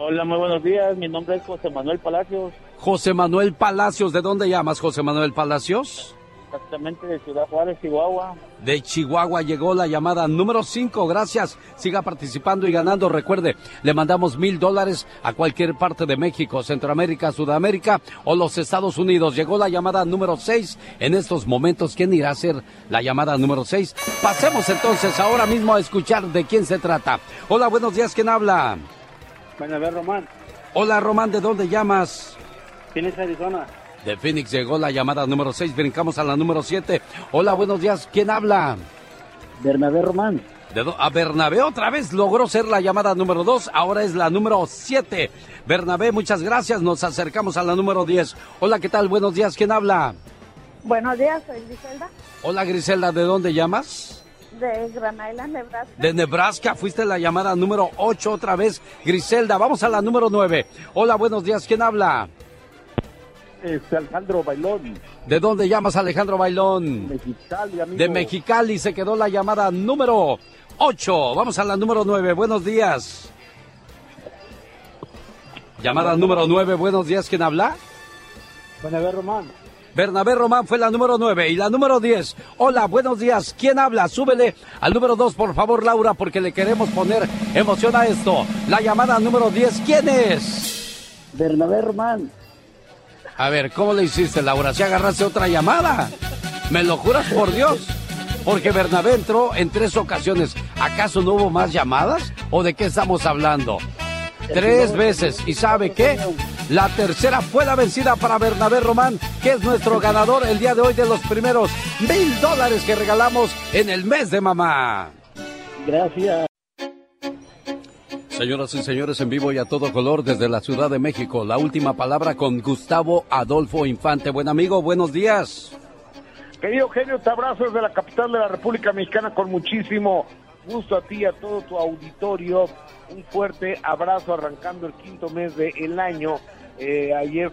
Speaker 32: Hola, muy buenos días, mi nombre es José Manuel Palacios,
Speaker 1: José Manuel Palacios. ¿De dónde llamas, José Manuel Palacios?
Speaker 32: Exactamente de Ciudad Juárez, Chihuahua.
Speaker 1: De Chihuahua llegó la llamada número 5. Gracias. Siga participando y ganando. Recuerde, le mandamos mil dólares a cualquier parte de México, Centroamérica, Sudamérica o los Estados Unidos. Llegó la llamada número 6. En estos momentos, ¿quién irá a ser la llamada número 6? Pasemos entonces ahora mismo a escuchar de quién se trata. Hola, buenos días. ¿Quién habla?
Speaker 32: Bernabé Román,
Speaker 1: Hola, Román. ¿De dónde llamas?
Speaker 32: Phoenix, Arizona.
Speaker 1: De Phoenix llegó la llamada número 6. Brincamos a la número 7. Hola, buenos días. ¿Quién habla?
Speaker 32: Bernabé Román,
Speaker 1: De a Bernabé otra vez logró ser la llamada número 2, ahora es la número 7. Bernabé, muchas gracias, nos acercamos a la número 10. Hola, ¿qué tal? Buenos días, ¿quién habla?
Speaker 7: Buenos días, soy Griselda,
Speaker 1: Hola, Griselda, ¿de dónde llamas?
Speaker 7: de Gran Island, Nebraska.
Speaker 1: De Nebraska, fuiste la llamada número 8 otra vez. Griselda, vamos a la número 9. Hola, buenos días, ¿quién habla?
Speaker 23: Este Alejandro Bailón,
Speaker 1: ¿De dónde llamas, Alejandro Bailón?
Speaker 23: Mexicali, amigo.
Speaker 1: De Mexicali se quedó la llamada número 8. Vamos a la número 9. Buenos días. Llamada número 9. Buenos días. ¿Quién habla?
Speaker 32: Bernabé Román,
Speaker 1: Bernabé Román fue la número 9 y la número 10. Hola, buenos días. ¿Quién habla? Súbele al número 2, por favor, Laura, porque le queremos poner emoción a esto. La llamada número 10, ¿quién es?
Speaker 33: Bernabé Román.
Speaker 1: A ver, ¿cómo le hiciste, Laura? Si agarraste otra llamada. ¿Me lo juras por Dios? Porque Bernabé entró en tres ocasiones. ¿Acaso no hubo más llamadas? ¿O de qué estamos hablando? Tres veces. ¿Y sabe qué? La tercera fue la vencida para Bernabé Román, que es nuestro ganador el día de hoy de los primeros mil dólares que regalamos en el mes de mamá.
Speaker 33: Gracias.
Speaker 1: Señoras y señores, en vivo y a todo color desde la Ciudad de México, la última palabra con Gustavo Adolfo Infante. Buen amigo, buenos días.
Speaker 34: Querido Eugenio, te abrazo desde la capital de la República Mexicana con muchísimo gusto a ti y a todo tu auditorio. Un fuerte abrazo arrancando el quinto mes del año. Eh, ayer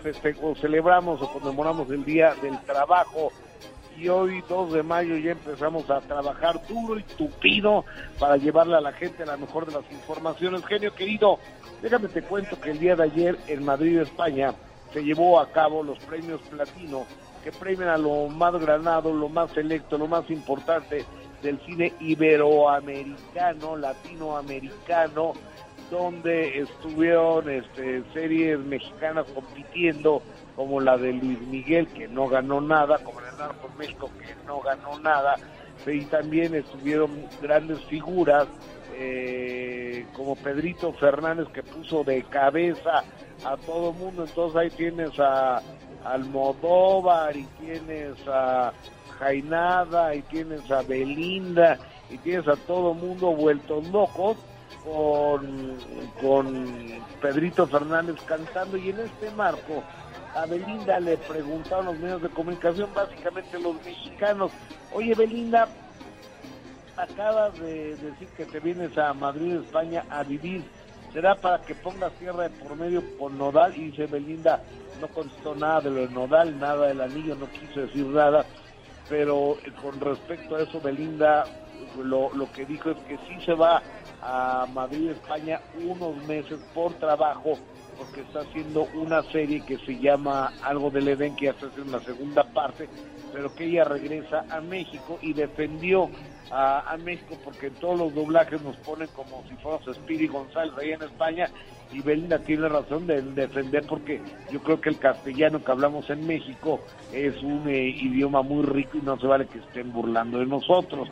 Speaker 34: celebramos o conmemoramos el Día del Trabajo y hoy 2 de mayo ya empezamos a trabajar duro y tupido para llevarle a la gente la mejor de las informaciones. Genio querido, déjame te cuento que el día de ayer en Madrid, España, se llevó a cabo los premios Platino que premian a lo más granado, lo más selecto, lo más importante del cine iberoamericano, latinoamericano, donde estuvieron este, series mexicanas compitiendo, como la de Luis Miguel, que no ganó nada, como el Narco México, que no ganó nada, y también estuvieron grandes figuras, eh, como Pedrito Fernández, que puso de cabeza a todo mundo, entonces ahí tienes a Almodóvar y tienes a Jainada y tienes a Belinda y tienes a todo mundo vueltos locos con Pedrito Fernández cantando. Y en este marco a Belinda le preguntaron los medios de comunicación, básicamente los mexicanos, oye Belinda, acabas de decir que te vienes a Madrid, España a vivir, será para que pongas tierra de por medio con Nodal y dice Belinda, no contestó nada de lo de Nodal, nada del anillo, no quiso decir nada, pero eh, con respecto a eso Belinda lo, lo que dijo es que sí se va a Madrid, España, unos meses por trabajo, porque está haciendo una serie que se llama Algo del Edén, que ya está haciendo la segunda parte, pero que ella regresa a México y defendió a, México porque en todos los doblajes nos ponen como si fuéramos Speedy González ahí en España y Belinda tiene razón de defender porque yo creo que el castellano que hablamos en México es un eh, idioma muy rico y no se vale que estén burlando de nosotros.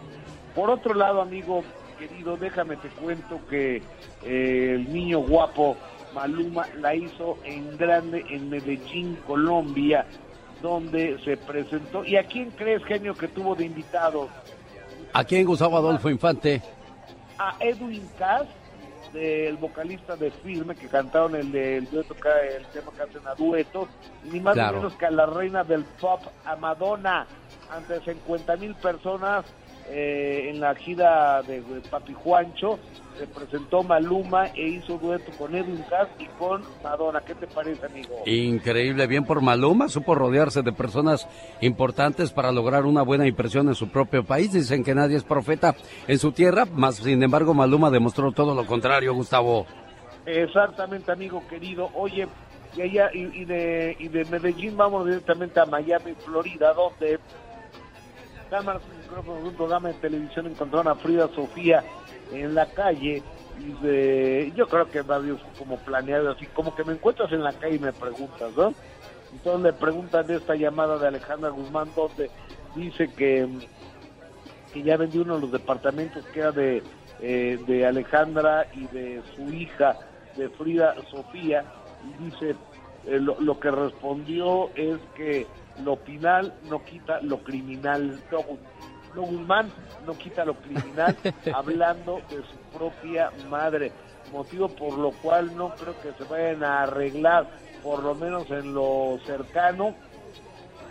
Speaker 34: Por otro lado, amigo querido, déjame te cuento que eh, el niño guapo Maluma la hizo en grande en Medellín, Colombia, donde se presentó. ¿Y a quién crees, genio, que tuvo de invitado?
Speaker 1: ¿A quién Gustavo Adolfo Infante?
Speaker 34: A Edwin Cass, del vocalista de Firme, que cantaron el, el dueto, el tema que hacen a duetos, ni más
Speaker 1: Claro.
Speaker 34: ni menos que a la reina del pop, a Madonna, ante 50 mil personas eh, en la gira de, de Papi Juancho, se presentó Maluma e hizo dueto con Edwin Cass y con Madonna. ¿Qué te parece, amigo?
Speaker 1: Increíble, bien por Maluma, supo rodearse de personas importantes para lograr una buena impresión en su propio país. Dicen que nadie es profeta en su tierra, más sin embargo Maluma demostró todo lo contrario, Gustavo.
Speaker 34: Exactamente, amigo querido. Oye, y, allá, y, y de, y de Medellín vamos directamente a Miami, Florida, donde y micrófonos de televisión encontraron a Frida Sofía en la calle. Y de- yo creo que varios como planeado así, como que me encuentras en la calle y me preguntas, ¿no? Entonces le preguntan de esta llamada de Alejandra Guzmán, donde dice que, que ya vendió uno de los departamentos que era de, eh, de Alejandra y de su hija, de Frida Sofía, y dice, eh, lo, lo que respondió es que lo penal no quita lo criminal. No, Guzmán no quita lo criminal, hablando de su propia madre, motivo por lo cual no creo que se vayan a arreglar, por lo menos en lo cercano,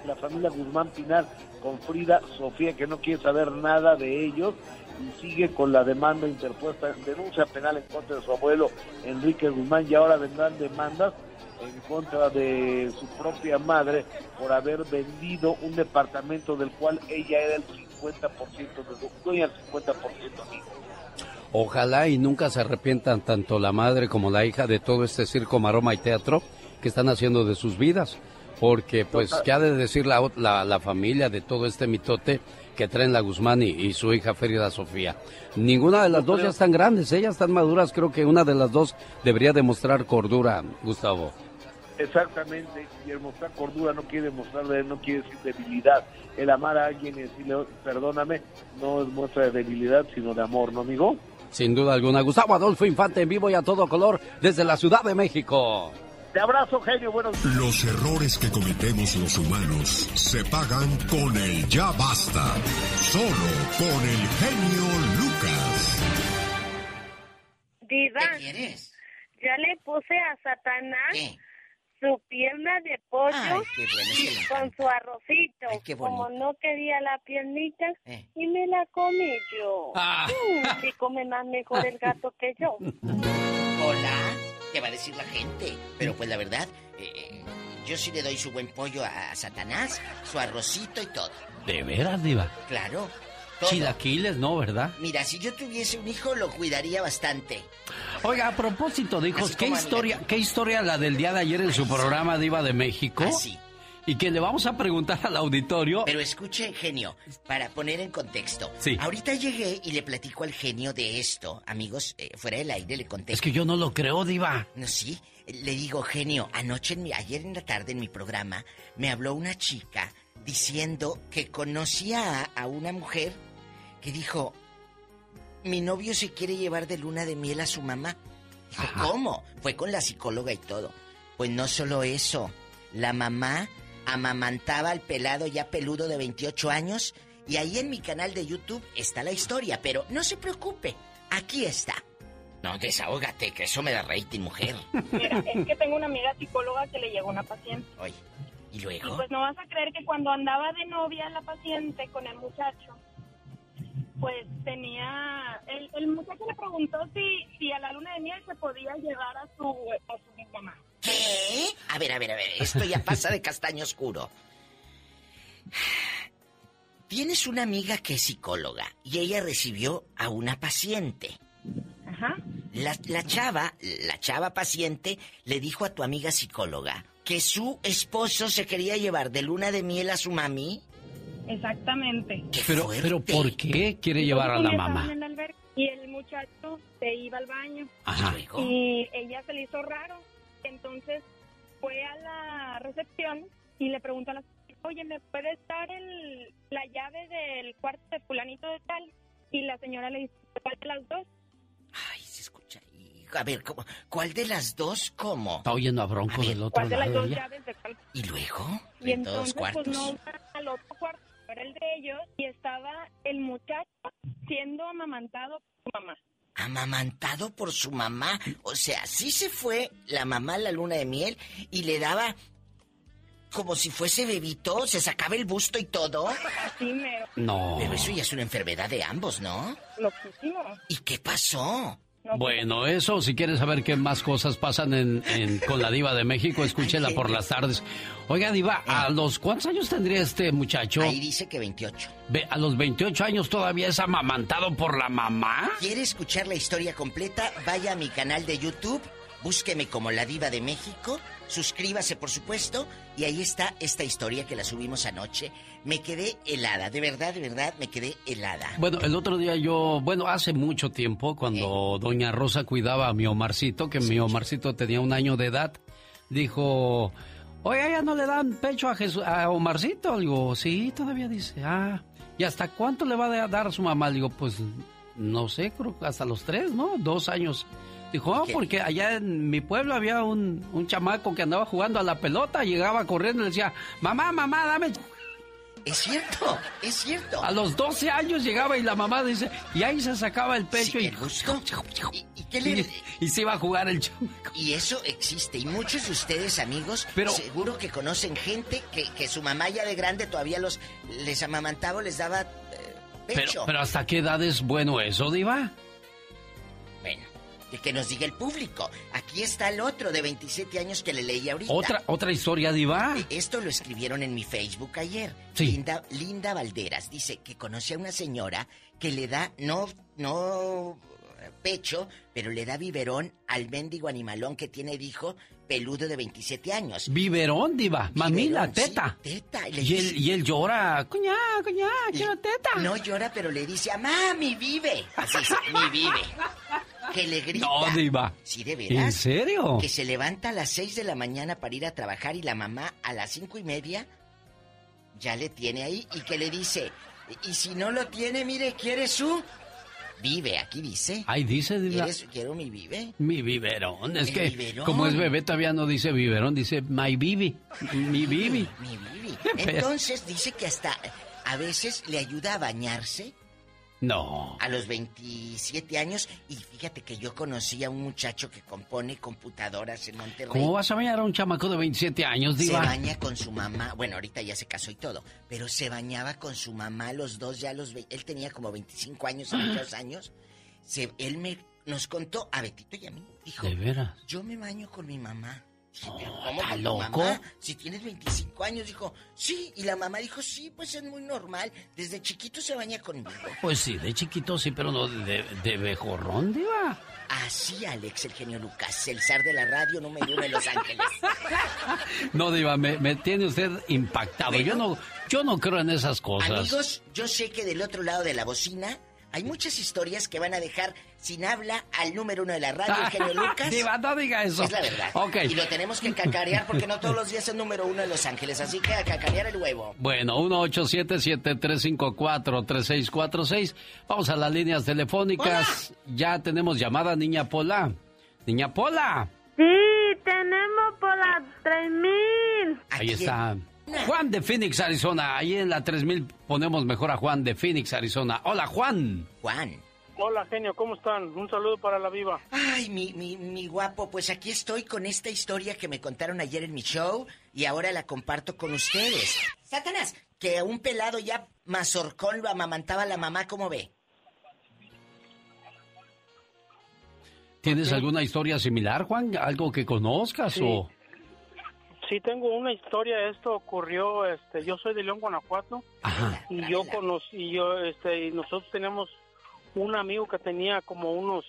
Speaker 34: la familia Guzmán Pinar con Frida Sofía, que no quiere saber nada de ellos y sigue con la demanda interpuesta, denuncia penal en contra de su abuelo Enrique Guzmán y ahora vendrán demandas en contra de su propia madre por haber vendido un departamento del cual ella era el 50% de su dueña el 50% amigo.
Speaker 1: Ojalá y nunca se arrepientan tanto la madre como la hija de todo este circo, maroma y teatro que están haciendo de sus vidas. Porque, pues, ¿qué ha de decir la, la, la familia de todo este mitote que traen la Guzmán y, y su hija Ferida Sofía? Ninguna de las dos ya están grandes, ellas están maduras. Creo que una de las dos debería demostrar cordura, Gustavo.
Speaker 34: Exactamente, y el mostrar cordura no quiere mostrar, no quiere decir debilidad. El amar a alguien y decirle, perdóname, no es muestra de debilidad, sino de amor, ¿no, amigo?
Speaker 1: Sin duda alguna. Gustavo Adolfo Infante en vivo y a todo color desde la Ciudad de México.
Speaker 34: Te abrazo, genio, buenos
Speaker 4: Los errores que cometemos los humanos se pagan con el ya basta. Solo con el genio Lucas.
Speaker 35: Diva, ya le puse a Satanás su pierna de pollo
Speaker 26: Ay, qué bueno, es que le
Speaker 35: con su arrocito.
Speaker 26: Ay, qué bonito.
Speaker 35: Como no quería la piernita,
Speaker 26: Eh.
Speaker 35: y me la comí yo.
Speaker 26: Ah.
Speaker 35: Mm, y come más mejor el gato que yo.
Speaker 26: Hola, ¿qué va a decir la gente? Pero pues la verdad, eh, eh, yo sí le doy su buen pollo a, a Satanás, su arrocito y todo.
Speaker 1: ¿De veras, Diva?
Speaker 26: Claro. Todo.
Speaker 1: Chilaquiles, ¿no, verdad?
Speaker 26: Mira, si yo tuviese un hijo, lo cuidaría bastante.
Speaker 1: Oiga, a propósito de hijos,
Speaker 26: Así
Speaker 1: ¿qué historia, ¿qué historia la del día de ayer en su programa Diva de México? Y que le vamos a preguntar al auditorio.
Speaker 26: Pero escuche, genio, para poner en contexto.
Speaker 1: Sí.
Speaker 26: Ahorita llegué y le platico al genio de esto. Amigos, eh, fuera del aire le conté.
Speaker 1: Es que yo no lo creo, Diva.
Speaker 26: No, sí. Le digo, genio, anoche, en mi- ayer en la tarde en mi programa, me habló una chica diciendo que conocía a, a una mujer que dijo, mi novio se quiere llevar de luna de miel a su mamá. Dijo, ¿cómo? Fue con la psicóloga y todo. Pues no solo eso, la mamá amamantaba al pelado ya peludo de 28 años y ahí en mi canal de YouTube está la historia, pero no se preocupe, aquí está. No, desahógate, que eso me da rating, mujer.
Speaker 7: Mira, es que tengo una amiga psicóloga que le llegó una paciente.
Speaker 26: Oye, ¿y
Speaker 7: Y
Speaker 26: luego?
Speaker 7: pues no vas a creer que cuando andaba de novia la paciente con el muchacho, pues tenía... El, el muchacho le preguntó si, si a la luna de miel se podía llevar a su, a su mamá.
Speaker 26: ¿Qué? A ver, a ver, a ver, esto ya pasa de castaño oscuro. Tienes una amiga que es psicóloga y ella recibió a una paciente.
Speaker 7: Ajá.
Speaker 26: La, la chava, la chava paciente, le dijo a tu amiga psicóloga que su esposo se quería llevar de luna de miel a su mami.
Speaker 7: Exactamente.
Speaker 1: Pero, pero ¿por qué quiere llevar a la mamá?
Speaker 7: en Y el muchacho se iba al baño.
Speaker 1: Ajá.
Speaker 7: Y ella se le hizo raro. Entonces fue a la recepción y le preguntó a la señora, oye, ¿me puedes dar el, la llave del cuarto de fulanito de tal? Y la señora le dice, ¿cuál de las dos?
Speaker 26: A ver, ¿cómo? ¿cuál de las dos cómo?
Speaker 1: Está oyendo a Bronco del otro
Speaker 7: ¿Cuál de las dos llaves de tal?
Speaker 26: ¿Y luego?
Speaker 7: Y
Speaker 26: De
Speaker 7: entonces,
Speaker 26: todos cuartos.
Speaker 7: pues no al otro cuarto, era el de ellos, y estaba el muchacho siendo amamantado por su mamá.
Speaker 26: Amamantado por su mamá. O sea, sí se fue la mamá a la luna de miel y le daba como si fuese bebito, se sacaba el busto y todo.
Speaker 7: Así mero.
Speaker 1: No.
Speaker 26: Pero eso ya es una enfermedad de ambos, ¿no?
Speaker 7: Loquísimo.
Speaker 26: ¿Y qué pasó?
Speaker 1: Bueno, eso, si quieres saber qué más cosas pasan en, en- con la diva de México, escúchela por las tardes. Oiga, diva, ¿a los cuántos años tendría este muchacho?
Speaker 26: Ahí dice que 28.
Speaker 1: Ve, ¿A los 28 años todavía es amamantado por la mamá?
Speaker 26: ¿Quiere escuchar la historia completa? Vaya a mi canal de YouTube, búsqueme como La Diva de México, suscríbase por supuesto, y ahí está esta historia que la subimos anoche. Me quedé helada, de verdad, de verdad, me quedé helada.
Speaker 1: Bueno, el otro día yo, bueno, hace mucho tiempo, cuando doña Rosa cuidaba a mi Omarcito, que mi Omarcito tenía un año de edad, dijo, oiga, ¿ya no le dan pecho a, Jesús, a Omarcito? Le digo, sí, todavía dice, ah, ¿y hasta cuánto le va a dar a su mamá? Le digo, pues, no sé, creo que hasta los tres, ¿no? Dos años. Dijo, ah, porque allá en mi pueblo había un, un chamaco que andaba jugando a la pelota, llegaba corriendo y le decía, mamá, mamá, dame
Speaker 26: Es cierto, es cierto.
Speaker 1: a los 12 años llegaba y la mamá dice, y ahí se sacaba el pecho y,
Speaker 26: ¿Y qué le-
Speaker 1: y se iba a jugar el chamaco.
Speaker 26: Y eso existe. Y muchos de ustedes, amigos, seguro que conocen gente que, que su mamá ya de grande todavía los les amamantaba o les daba eh,
Speaker 1: Pero,
Speaker 26: pecho.
Speaker 1: pero ¿hasta qué edad es bueno eso, Diva?
Speaker 26: Que, nos diga el público. Aquí está el otro de 27 años que le leí ahorita.
Speaker 1: ¿Otra, otra historia, Diva?
Speaker 26: Esto lo escribieron en mi Facebook ayer.
Speaker 1: Sí.
Speaker 26: Linda, Linda Valderas dice que conoce a una señora que le da, no, no pecho, pero le da biberón al mendigo animalón que tiene el hijo peludo de 27 años.
Speaker 1: Biberón, diva. Mamila,
Speaker 26: sí,
Speaker 1: teta.
Speaker 26: teta. Y, dice-
Speaker 1: él, y él llora. Coñá, coñá, quiero teta.
Speaker 26: No llora, pero le dice, mamá, mi vive. Así es, mi vive. Que le grita.
Speaker 1: No, diva.
Speaker 26: Sí, de veras.
Speaker 1: ¿En serio?
Speaker 26: Que se levanta a las 6 de la mañana para ir a trabajar y la mamá a las cinco y media ya le tiene ahí y que le dice, y si no lo tiene, mire, ¿quiere su? Vive, aquí dice.
Speaker 1: Ay, dice, diva.
Speaker 26: ¿Quieres- quiero mi vive?
Speaker 1: Mi biberón. Es que,
Speaker 26: biberón.
Speaker 1: como es bebé, todavía no dice biberón, dice my bibi. Mi bibi.
Speaker 26: Mi bibi. Entonces dice que hasta a veces le ayuda a bañarse
Speaker 1: No.
Speaker 26: a los 27 años y fíjate que yo conocí a un muchacho que compone computadoras en Monterrey.
Speaker 1: ¿Cómo vas a bañar a un chamaco de 27 años,
Speaker 26: Se
Speaker 1: diva?
Speaker 26: baña con su mamá. Bueno, ahorita ya se casó y todo. Pero se bañaba con su mamá los dos ya los... ve- Él tenía como 25 años, muchos años. Se, él me nos contó a Betito y a mí. Dijo,
Speaker 1: ¿De veras?
Speaker 26: yo me baño con mi mamá. Dije, "¿Pero ¿Cómo
Speaker 1: ¿está loco?
Speaker 26: mamá? Si tienes 25 años, dijo, sí. Y la mamá dijo, sí, pues es muy normal. Desde chiquito se baña conmigo.
Speaker 1: Pues sí, de chiquito sí, pero no de, de bejorrón, diva.
Speaker 26: Así, Alex, el genio Lucas, el zar de la radio número uno de Los Ángeles.
Speaker 1: No, diva, me, me tiene usted impactado. Yo no, yo no creo en esas cosas.
Speaker 26: Amigos, yo sé que del otro lado de la bocina hay muchas historias que van a dejar sin habla al número uno de la radio, el genio Lucas.
Speaker 1: Diva, no diga eso.
Speaker 26: Es la verdad.
Speaker 1: Ok.
Speaker 26: Y lo tenemos que cacarear porque no todos los días es número uno de Los Ángeles, así que a cacarear el huevo.
Speaker 1: Bueno, 1-877-354-3646. Vamos a las líneas telefónicas. Ya tenemos llamada, niña Pola. Niña Pola.
Speaker 7: Sí, tenemos por las 3000.
Speaker 1: Ahí está. Juan de Phoenix, Arizona. Ahí en la 3000 ponemos mejor a Juan de Phoenix, Arizona. Hola, Juan.
Speaker 26: Juan.
Speaker 36: Hola, genio, ¿cómo están? Un saludo para la viva.
Speaker 26: Ay, mi, mi, mi guapo, pues aquí estoy con esta historia que me contaron ayer en mi show y ahora la comparto con ustedes. Satanás, que a un pelado ya mazorcón lo amamantaba la mamá, ¿cómo ve?
Speaker 1: ¿Tienes alguna historia similar, Juan? ¿Algo que conozcas
Speaker 36: Sí.
Speaker 1: o...?
Speaker 36: Sí, tengo una historia. Esto ocurrió, este, yo soy de León, Guanajuato. Y yo conocí, y yo, este, y nosotros teníamos un amigo que tenía como unos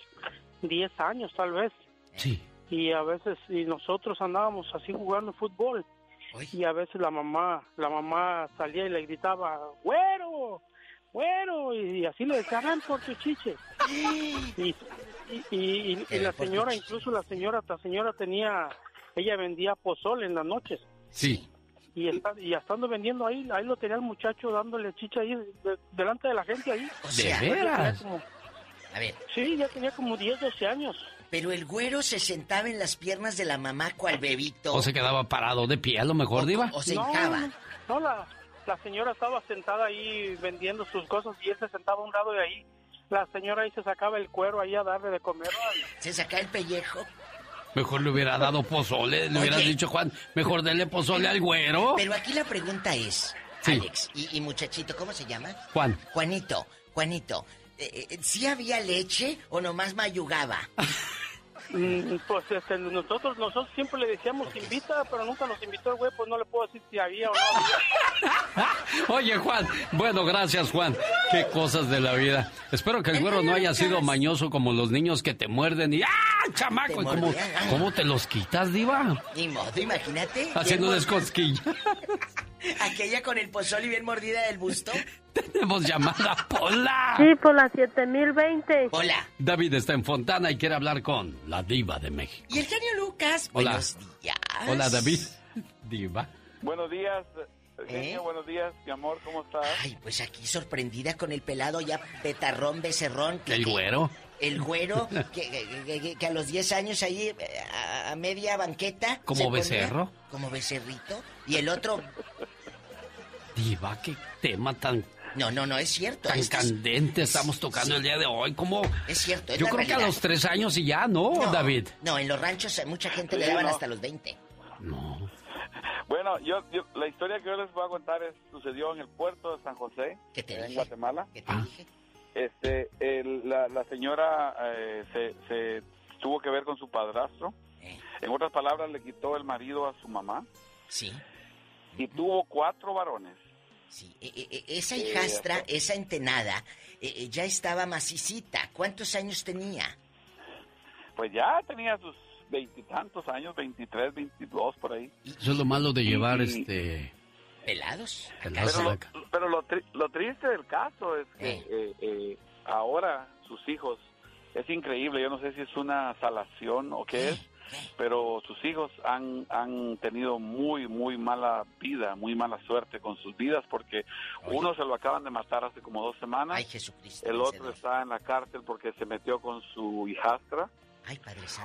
Speaker 36: 10 años, tal vez.
Speaker 1: Sí.
Speaker 36: Y a veces, y nosotros andábamos así jugando fútbol. Y a veces la mamá, la mamá salía y le gritaba, ¡Güero! ¡Güero! Y, así le decía, ven por tu chiche. Y, y, y- y- y la señora, incluso la señora, la señora tenía, ella vendía pozole en las noches.
Speaker 1: Sí.
Speaker 36: Y, está, y estando vendiendo ahí, ahí lo tenía el muchacho dándole chicha ahí, de- delante de la gente ahí.
Speaker 26: sea,
Speaker 36: tenía
Speaker 26: veras?
Speaker 36: como-
Speaker 26: A ver.
Speaker 36: Sí, ya tenía como 10, 12 años.
Speaker 26: Pero el güero se sentaba en las piernas de la mamá cual bebito.
Speaker 1: ¿O se quedaba parado de pie a lo mejor, Diva?
Speaker 36: no, No, no, la, la señora estaba sentada ahí vendiendo sus cosas y él se sentaba a un lado de ahí. La señora ahí se sacaba el cuero ahí a darle de comer.
Speaker 26: Se sacaba el pellejo.
Speaker 1: Mejor le hubiera dado pozole, le hubieras dicho, Juan, mejor dele pozole al güero.
Speaker 26: Pero aquí la pregunta es,
Speaker 1: Sí.
Speaker 26: Alex y, y muchachito, ¿cómo se llama?
Speaker 1: Juan.
Speaker 26: Juanito, Juanito, eh, eh, ¿sí había leche o nomás mayugaba?
Speaker 36: Mm, Pues este, nosotros nosotros siempre le decíamos invita, pero nunca nos invitó el güey, pues no le puedo decir si había o no.
Speaker 1: Oye, Juan. Bueno, gracias, Juan. Qué cosas de la vida. Espero que el güero no haya sido mañoso como los niños que te muerden y ¡ah, chamaco!
Speaker 26: Te
Speaker 1: ¿Y ¿Cómo, cómo te los quitas, Diva?
Speaker 26: Ni modo, imagínate.
Speaker 1: Descosquilla.
Speaker 26: mor- Aquella con el pozol y bien mordida del busto.
Speaker 1: Tenemos llamada Pola.
Speaker 7: Sí, por las 7020.
Speaker 26: Hola.
Speaker 1: David está en Fontana y quiere hablar con la Diva de México.
Speaker 26: Y el genio Lucas.
Speaker 1: Hola.
Speaker 26: Buenos días.
Speaker 1: Hola, David. Diva.
Speaker 23: Buenos días, genio, buenos días, mi amor, ¿cómo estás?
Speaker 26: ¿Eh? Ay, pues aquí sorprendida con el pelado ya petarrón, becerrón. que-
Speaker 1: El
Speaker 26: que-
Speaker 1: güero.
Speaker 26: El güero, que, que- que- que a los 10 años ahí eh, a, a media banqueta.
Speaker 1: ¿Como
Speaker 26: ponía
Speaker 1: becerro?
Speaker 26: Como becerrito. Y el otro,
Speaker 1: Diva, qué tema tan,
Speaker 26: no, no, no, es cierto.
Speaker 1: tan
Speaker 26: este es-
Speaker 1: candente estamos tocando el día de hoy. ¿Cómo?
Speaker 26: Es cierto, es
Speaker 1: Yo
Speaker 26: la
Speaker 1: creo que a
Speaker 26: realidad.
Speaker 1: los tres años y ya, ¿no,
Speaker 26: No,
Speaker 1: David?
Speaker 26: No, en los ranchos mucha gente le
Speaker 23: Sí,
Speaker 26: daban
Speaker 23: no.
Speaker 26: hasta los 20.
Speaker 23: Bueno, yo, yo- la historia que yo les voy a contar es, sucedió en el puerto de San José, en Guatemala. Este, el- la, la señora eh, se, se tuvo que ver con su padrastro. En otras palabras, le quitó el marido a su mamá.
Speaker 26: Sí.
Speaker 23: Y tuvo cuatro varones.
Speaker 26: E- e- esa hijastra, esa entenada, eh, eh, ya estaba macicita. ¿Cuántos años tenía?
Speaker 23: Pues ya tenía sus veintitantos años, 23, 22 por ahí.
Speaker 1: Eso es lo malo de llevar este
Speaker 26: ¿Pelados?
Speaker 23: Pero, lo, lo, triste del caso es que eh, eh, ahora sus hijos, es increíble, yo no sé si es una salación o qué es, pero sus hijos han, han tenido muy, muy mala vida, muy mala suerte con sus vidas, porque uno se lo acaban de matar hace como dos semanas, el otro está en la cárcel porque se metió con su hijastra.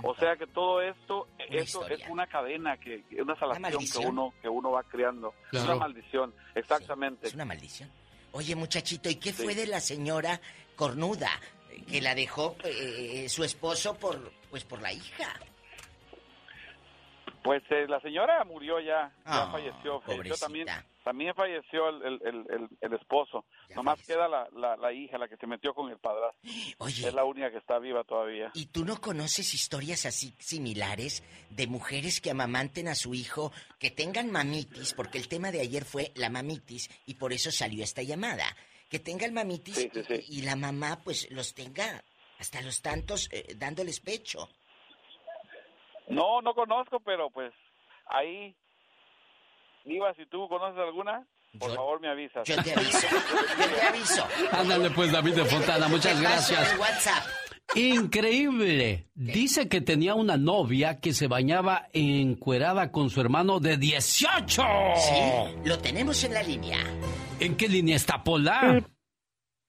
Speaker 23: O sea que todo esto, esto es una cadena, que una salación que uno que uno va creando. Es una maldición, exactamente.
Speaker 26: es una maldición. Oye, muchachito, ¿y qué fue de la señora cornuda que la dejó eh, su esposo por pues por la hija?
Speaker 23: Pues eh, la señora murió ya, ya ah, falleció. también, también falleció el, el, el, esposo. Nomás queda la, la, hija, la que se metió con el padrastro. Oye. Es la única que está viva todavía.
Speaker 26: ¿Y tú no conoces historias así similares de mujeres que amamanten a su hijo, que tengan mamitis? Porque el tema de ayer fue la mamitis y por eso salió esta llamada. Que tengan mamitis Y, la mamá pues los tenga hasta los tantos eh, dándoles pecho.
Speaker 23: No, no conozco, pero pues ahí, Diva, si tú conoces alguna, por favor me avisas.
Speaker 26: Yo te aviso, yo te aviso.
Speaker 1: Ándale pues, David de Fontana, muchas gracias.
Speaker 26: WhatsApp.
Speaker 1: Increíble. Dice que tenía una novia que se bañaba encuerada con su hermano de 18.
Speaker 26: Sí, lo tenemos en la línea.
Speaker 1: ¿En qué línea está Pola?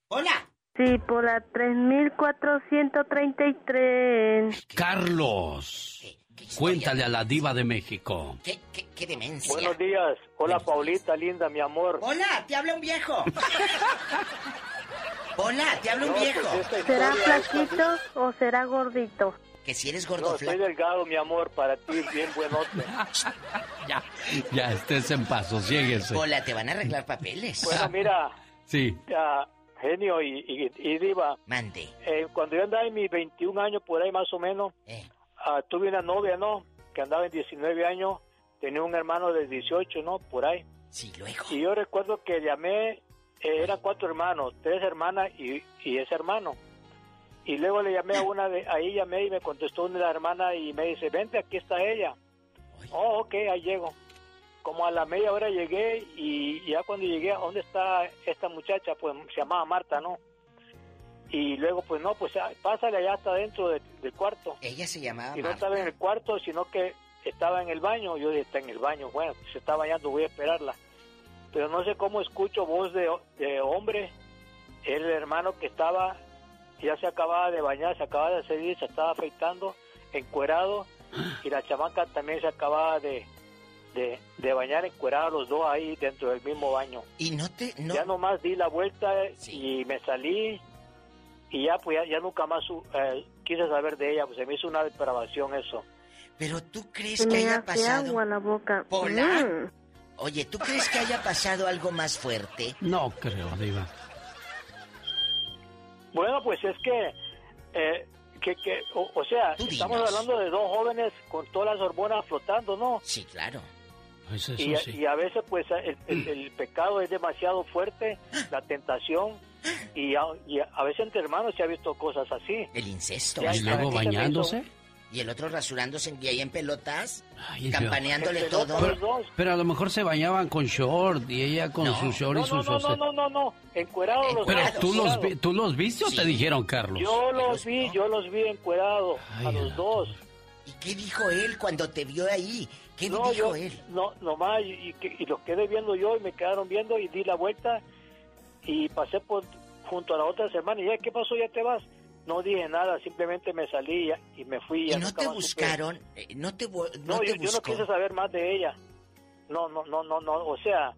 Speaker 26: Hola.
Speaker 35: Sí, por la 3433.
Speaker 1: Carlos. Cuéntale a la diva de México.
Speaker 26: ¿Qué, qué, demencia?
Speaker 37: Buenos días. Hola, Paulita, linda, mi amor.
Speaker 26: Hola, te habla un viejo. Hola, te habla un viejo.
Speaker 35: Pues ¿Será flaquito o será gordito?
Speaker 26: Que si eres gordo,
Speaker 37: no, soy delgado, mi amor, para ti, bien buenote.
Speaker 1: ya, ya, estés en paso, siéguese.
Speaker 26: Hola, te van a arreglar papeles.
Speaker 37: Bueno, mira.
Speaker 1: Sí.
Speaker 37: Ya, genio y, y, diva.
Speaker 26: Mande.
Speaker 37: Eh, cuando yo andaba en mis 21 años, por ahí más o menos, eh. Ah, tuve una novia, ¿no? Que andaba en 19 años, tenía un hermano de 18, ¿no? Por ahí.
Speaker 26: Sí, luego.
Speaker 37: Y yo recuerdo que llamé, eh, eran cuatro hermanos, tres hermanas y, y, ese hermano. Y luego le llamé a una de, ahí llamé y me contestó una de las hermanas y me dice, vente, aquí está ella. Oh, ok, ahí llego. Como a la media hora llegué y ya cuando llegué, ¿dónde está esta muchacha? Pues se llamaba Marta, ¿no? Y luego, pues no, pues pásale allá hasta dentro del cuarto.
Speaker 26: Ella se llamaba.
Speaker 37: Y no estaba en el cuarto, sino que estaba en el baño. Yo dije, está en el baño. Bueno, se está bañando, voy a esperarla. Pero no sé cómo escucho voz de, de hombre. El hermano que estaba, ya se acababa de bañar, se acababa de salir, se estaba afeitando, encuerado. Y la chamaca también se acababa de, de, de, bañar encuerados los dos ahí dentro del mismo baño.
Speaker 26: Y no te... No...
Speaker 37: Ya nomás di la vuelta y me salí y ya pues ya, nunca más eh, quise saber de ella, pues se me hizo una depravación eso.
Speaker 26: Pero tú crees que haya pasado
Speaker 35: agua la boca.
Speaker 26: Hola. Mm. Oye, ¿tú crees que haya pasado algo más fuerte?
Speaker 1: No creo, Diva.
Speaker 37: Bueno, pues es que eh, que, que o, sea, estamos hablando de dos jóvenes con todas las hormonas flotando, ¿no?
Speaker 26: Sí, claro.
Speaker 1: Pues
Speaker 37: y, y, a veces pues el, el, pecado es demasiado fuerte, la tentación y a, a, veces entre hermanos se ha visto cosas así.
Speaker 26: El incesto.
Speaker 1: ¿Y luego bañándose?
Speaker 26: Y el otro rasurándose y ahí en pelotas, campaneándole todo.
Speaker 1: Pero, a lo mejor se bañaban con short y ella con su short y
Speaker 37: su
Speaker 1: no,
Speaker 37: no, no, no, no, encuerados los
Speaker 1: Pero tú los, tú los viste o te dijeron, Carlos?
Speaker 37: Yo los vi, yo los vi encuerados, a los dos.
Speaker 26: ¿Y qué dijo él cuando te vio ahí? ¿Qué dijo él?
Speaker 37: No, nomás, y, y, y los quedé viendo yo y me quedaron viendo y di la vuelta y pasé por junto a la otra semana y ya, ¿qué pasó? ¿Ya te vas? No dije nada, simplemente me salí y me fui.
Speaker 26: ¿Y no te buscaron? Eh, ¿No te, no,
Speaker 37: yo, no quise saber más de ella. No, no, no, no, no, o sea,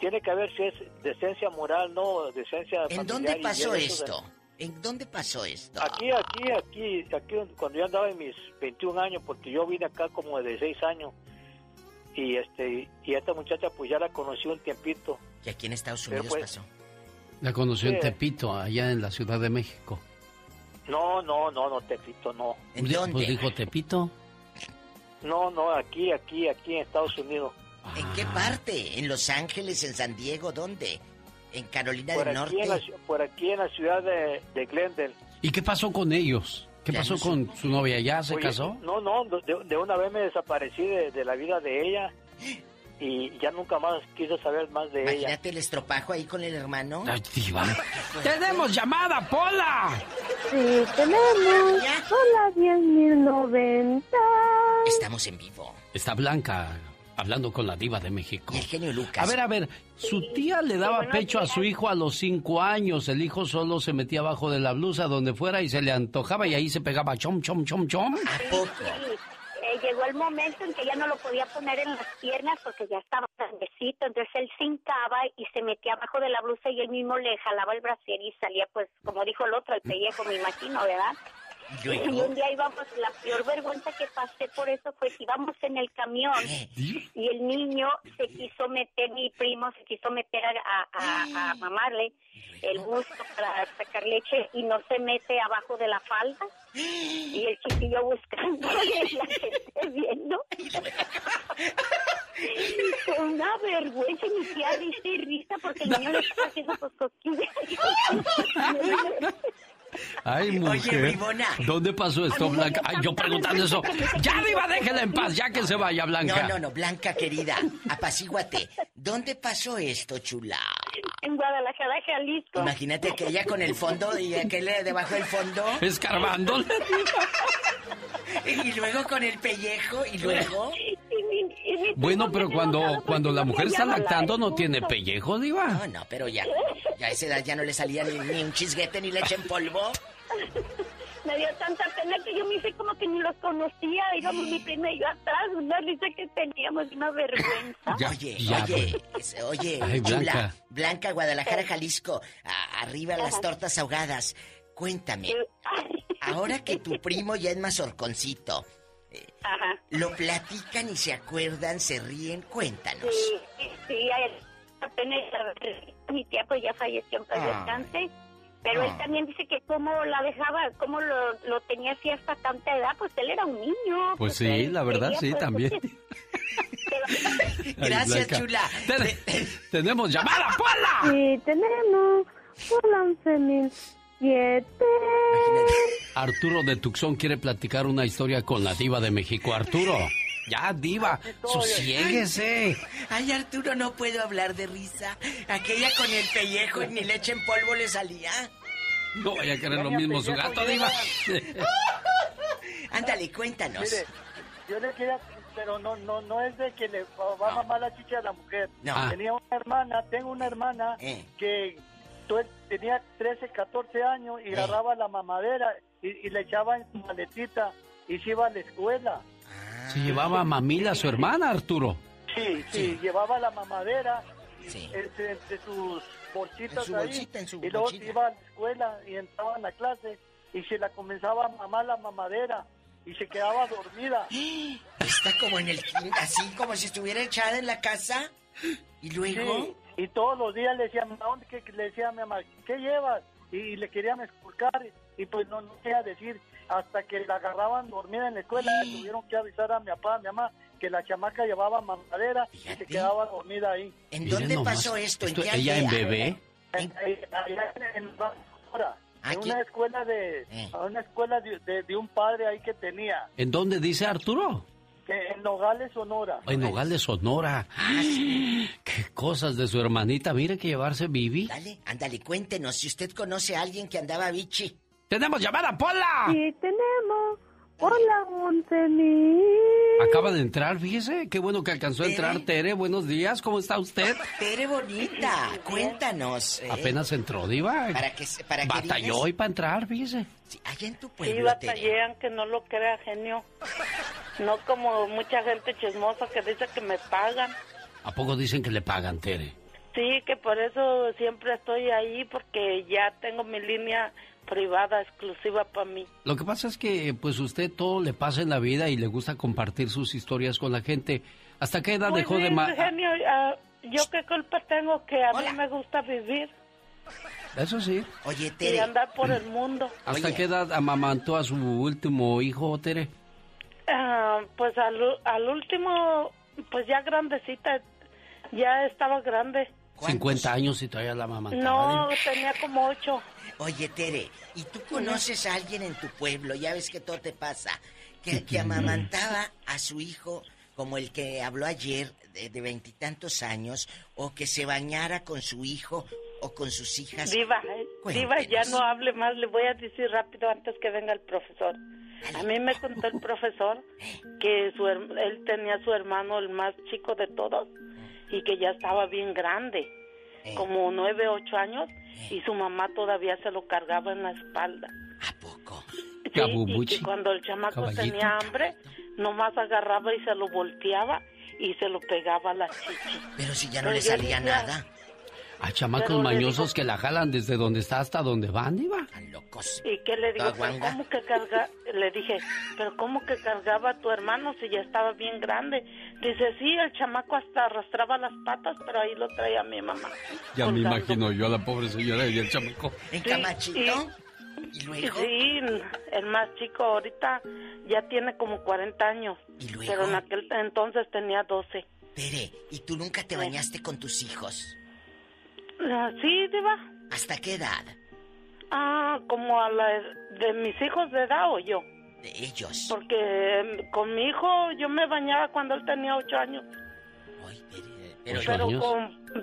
Speaker 37: tiene que haber si es decencia moral, no decencia
Speaker 26: ¿En dónde pasó esto? ¿En dónde pasó esto?
Speaker 37: Aquí, aquí, aquí, aquí, cuando yo andaba en mis 21 años, porque yo vine acá como de 6 años, y este y esta muchacha pues ya la conocí un tiempito.
Speaker 26: ¿Y aquí en Estados Unidos pues, pasó?
Speaker 1: La conoció en Tepito, allá en la Ciudad de México.
Speaker 37: No, no, no, no, Tepito, no.
Speaker 26: ¿En pues, dónde?
Speaker 1: Pues dijo Tepito.
Speaker 37: No, no, aquí, aquí, aquí en Estados Unidos.
Speaker 26: ¿En qué parte? ¿En Los Ángeles, en San Diego? ¿Dónde? ¿En Carolina del Norte?
Speaker 37: por aquí en la ciudad de, de Glendale.
Speaker 1: ¿Y qué pasó con ellos? ¿Qué pasó con su novia? ¿Ya se
Speaker 37: Oye,
Speaker 1: casó?
Speaker 37: No, no, de, de una vez me desaparecí de, de la vida de ella y ya nunca más quise saber más de ella.
Speaker 26: Imagínate el estropajo ahí con el hermano.
Speaker 1: Ay, diva. ¡Tenemos llamada, Pola!
Speaker 35: Sí, tenemos. Hola, 10.090.
Speaker 26: Estamos en vivo.
Speaker 1: Está Blanca hablando con la diva de México.
Speaker 26: El genio Lucas.
Speaker 1: A ver, a ver, su tía le daba pecho a su hijo a los cinco años. El hijo solo se metía abajo de la blusa donde fuera y se le antojaba y ahí se pegaba chom, chom, chom, chom.
Speaker 35: Sí, llegó el momento en que ya no lo podía poner en las piernas porque ya estaba grandecito, entonces él se hincaba y se metía abajo de la blusa y él mismo le jalaba el brasier y salía, pues, como dijo el otro, el pellejo, me imagino, ¿verdad? Y un día íbamos, la peor vergüenza que pasé por eso fue que íbamos en el camión y el niño se quiso meter, mi primo se quiso meter a, a, a- mamarle el busto para sacar leche y no se mete abajo de la falda y el chiquillo buscando y la gente viendo. Fue una vergüenza mi tía y risa porque el niño le estaba haciendo pues cosquillas.
Speaker 1: Ay, mujer.
Speaker 26: bribona.
Speaker 1: ¿Dónde pasó esto, Blanca? Ay, yo preguntando eso. Ya, diva, déjela en paz, ya que se vaya, Blanca.
Speaker 26: No, no, no, Blanca querida, apacíguate. ¿Dónde pasó esto, chula?
Speaker 35: En Guadalajara, Jalisco.
Speaker 26: Imagínate aquella con el fondo y aquel debajo del fondo.
Speaker 1: Escarbando.
Speaker 26: Y luego con el pellejo y luego.
Speaker 1: Bueno, pero cuando, cuando la mujer está lactando no tiene pellejo, diva.
Speaker 26: No, no, pero ya. Ya a esa edad ya no le salía ni, ni un chisguete ni leche en polvo.
Speaker 35: Me dio tanta pena que yo me hice como que ni los conocía. Íbamos mi prima y yo atrás, una risa que teníamos, una vergüenza.
Speaker 26: oye,
Speaker 1: ya,
Speaker 26: oye, es- oye,
Speaker 1: Ay,
Speaker 26: chula.
Speaker 1: Blanca.
Speaker 26: Blanca, Guadalajara, Jalisco. a- arriba las tortas ahogadas. Cuéntame, ahora que tu primo ya es mazorconcito, eh, lo platican y se acuerdan, se ríen, cuéntanos.
Speaker 35: Sí, sí, sí, a él apenas mi tía pues ya falleció en paz descanse. Pero él
Speaker 26: Ah.
Speaker 35: también dice que cómo la dejaba, cómo lo, lo tenía así hasta tanta edad, pues él era un niño.
Speaker 1: Pues sí,
Speaker 35: él
Speaker 1: la verdad,
Speaker 35: quería,
Speaker 1: sí,
Speaker 35: pues,
Speaker 1: también.
Speaker 26: Gracias,
Speaker 1: Blanca.
Speaker 26: chula.
Speaker 1: Ten- tenemos llamada, Pola.
Speaker 35: Sí, tenemos. Hola, 11.007.
Speaker 1: Arturo de Tucson quiere platicar una historia con la diva de México. Arturo, ya, diva, sosiéguese.
Speaker 26: Ay, Arturo, no puedo hablar de risa. Aquella con el pellejo y ni leche en polvo le salía.
Speaker 1: No vaya a querer lo mismo su gato, diva.
Speaker 26: Ándale, cuéntanos.
Speaker 32: Mire, yo le quería, pero no, no, no es de que le va a mamar la chicha a la mujer.
Speaker 26: No. Ah.
Speaker 32: Tenía una hermana, tengo una hermana
Speaker 26: Eh.
Speaker 32: que tenía 13, 14 años y agarraba la mamadera y, y le echaba en su maletita y se iba a la escuela.
Speaker 1: Se llevaba mamila a su hermana, Arturo.
Speaker 32: Sí, sí, llevaba la mamadera entre, entre sus bolsitas
Speaker 26: En su
Speaker 32: ahí
Speaker 26: bolsita, en su
Speaker 32: y luego
Speaker 26: bolsita.
Speaker 32: iba a la escuela y entraba en la clase y se la comenzaba a mamar la mamadera y se quedaba dormida.
Speaker 26: Está como en el así como si estuviera echada en la casa. Y luego.
Speaker 32: Sí, y todos los días le decía, mamá, ¿dónde qué? le decía a mi mamá, ¿qué llevas? Y, y le querían esculcar y, pues no, no quería decir, hasta que la agarraban dormida en la escuela, le tuvieron que avisar a mi papá, a mi mamá, que la chamaca llevaba mamadera y se quedaba dormida ahí.
Speaker 26: ¿En dónde
Speaker 1: nomás,
Speaker 26: pasó esto? ¿En
Speaker 1: esto-
Speaker 26: qué
Speaker 1: ella en bebé.
Speaker 32: En, en- allá en- en Sonora, en
Speaker 26: Aquí.
Speaker 32: una escuela de, una escuela de, de- de un padre ahí que tenía,
Speaker 1: ¿En dónde dice Arturo?
Speaker 32: Que en Nogales, Sonora.
Speaker 1: En Nogales, Sonora. Qué cosas de su hermanita. Mire que llevarse Vivi.
Speaker 26: Dale, ándale, cuéntenos si usted conoce a alguien que andaba bichi.
Speaker 1: ¡Tenemos llamada, Pola!
Speaker 35: Sí, tenemos. Hola, 11.000.
Speaker 1: Acaba de entrar, fíjese. Qué bueno que alcanzó a entrar, Tere. Buenos días, ¿cómo está usted?
Speaker 26: Tere bonita, cuéntanos. ¿eh?
Speaker 1: Apenas entró, Diva.
Speaker 26: Para que, se- para que
Speaker 1: Batalló
Speaker 26: digas-
Speaker 1: hoy para entrar, fíjese.
Speaker 26: Allá en tu
Speaker 38: Sí,
Speaker 26: pueblo, Tere.
Speaker 38: batallean que no lo crea genio. No como mucha gente chismosa que dice que me pagan.
Speaker 1: ¿A poco dicen que le pagan, Tere?
Speaker 38: Sí, que por eso siempre estoy ahí porque ya tengo mi línea privada exclusiva para mí.
Speaker 1: Lo que pasa es que, pues, usted todo le pasa en la vida y le gusta compartir sus historias con la gente. ¿Hasta qué edad
Speaker 38: Muy
Speaker 1: dejó de... ma-
Speaker 38: genio, ah, ¿yo qué culpa tengo que a mí me gusta vivir
Speaker 1: Eso sí.
Speaker 26: Oye,
Speaker 38: y andar por el mundo?
Speaker 1: ¿Hasta qué edad amamantó a su último hijo, Tere?
Speaker 38: Ah, pues al, al último, pues ya grandecita, ya estaba grande.
Speaker 1: 50 años y todavía la mamá.
Speaker 38: No, tenía como 8.
Speaker 26: Oye, Tere, ¿y tú conoces a alguien en tu pueblo? Ya ves que todo te pasa. Que, que amamantaba a su hijo como el que habló ayer de veintitantos años o que se bañara con su hijo o con sus hijas.
Speaker 38: Diva, eh, Diva, ya no hable más, le voy a decir rápido antes que venga el profesor. A mí me contó el profesor que su, él tenía su hermano el más chico de todos y que ya estaba bien grande, eh. como nueve, ocho años, y su mamá todavía se lo cargaba en la espalda.
Speaker 26: ¿A poco?
Speaker 38: y que cuando el chamaco tenía hambre, nomás agarraba y se lo volteaba y se lo pegaba a la chichi.
Speaker 26: Pero si ya no le salía nada.
Speaker 1: Hay chamacos mañosos que la jalan desde donde está hasta donde van, Iba.
Speaker 26: locos.
Speaker 38: Y que le digo, ¿cómo que carga? Le dije, pero ¿cómo que cargaba a tu hermano si ya estaba bien grande? Dice, sí, el chamaco hasta arrastraba las patas, pero ahí lo traía mi mamá.
Speaker 1: Ya me imagino yo a la pobre señora y el chamaco.
Speaker 26: ¿En camachito? ¿Y, luego?
Speaker 38: Sí, el más chico ahorita ya tiene como 40 años. ¿Y luego? Pero en aquel entonces tenía 12.
Speaker 26: Tere, ¿y tú nunca te bañaste con tus hijos?
Speaker 38: Ah, sí, Diva.
Speaker 26: ¿Hasta qué edad?
Speaker 38: Ah, como a la de mis hijos de edad o yo.
Speaker 26: De ellos.
Speaker 38: Porque em, con mi hijo yo me bañaba cuando él tenía ocho años. pero,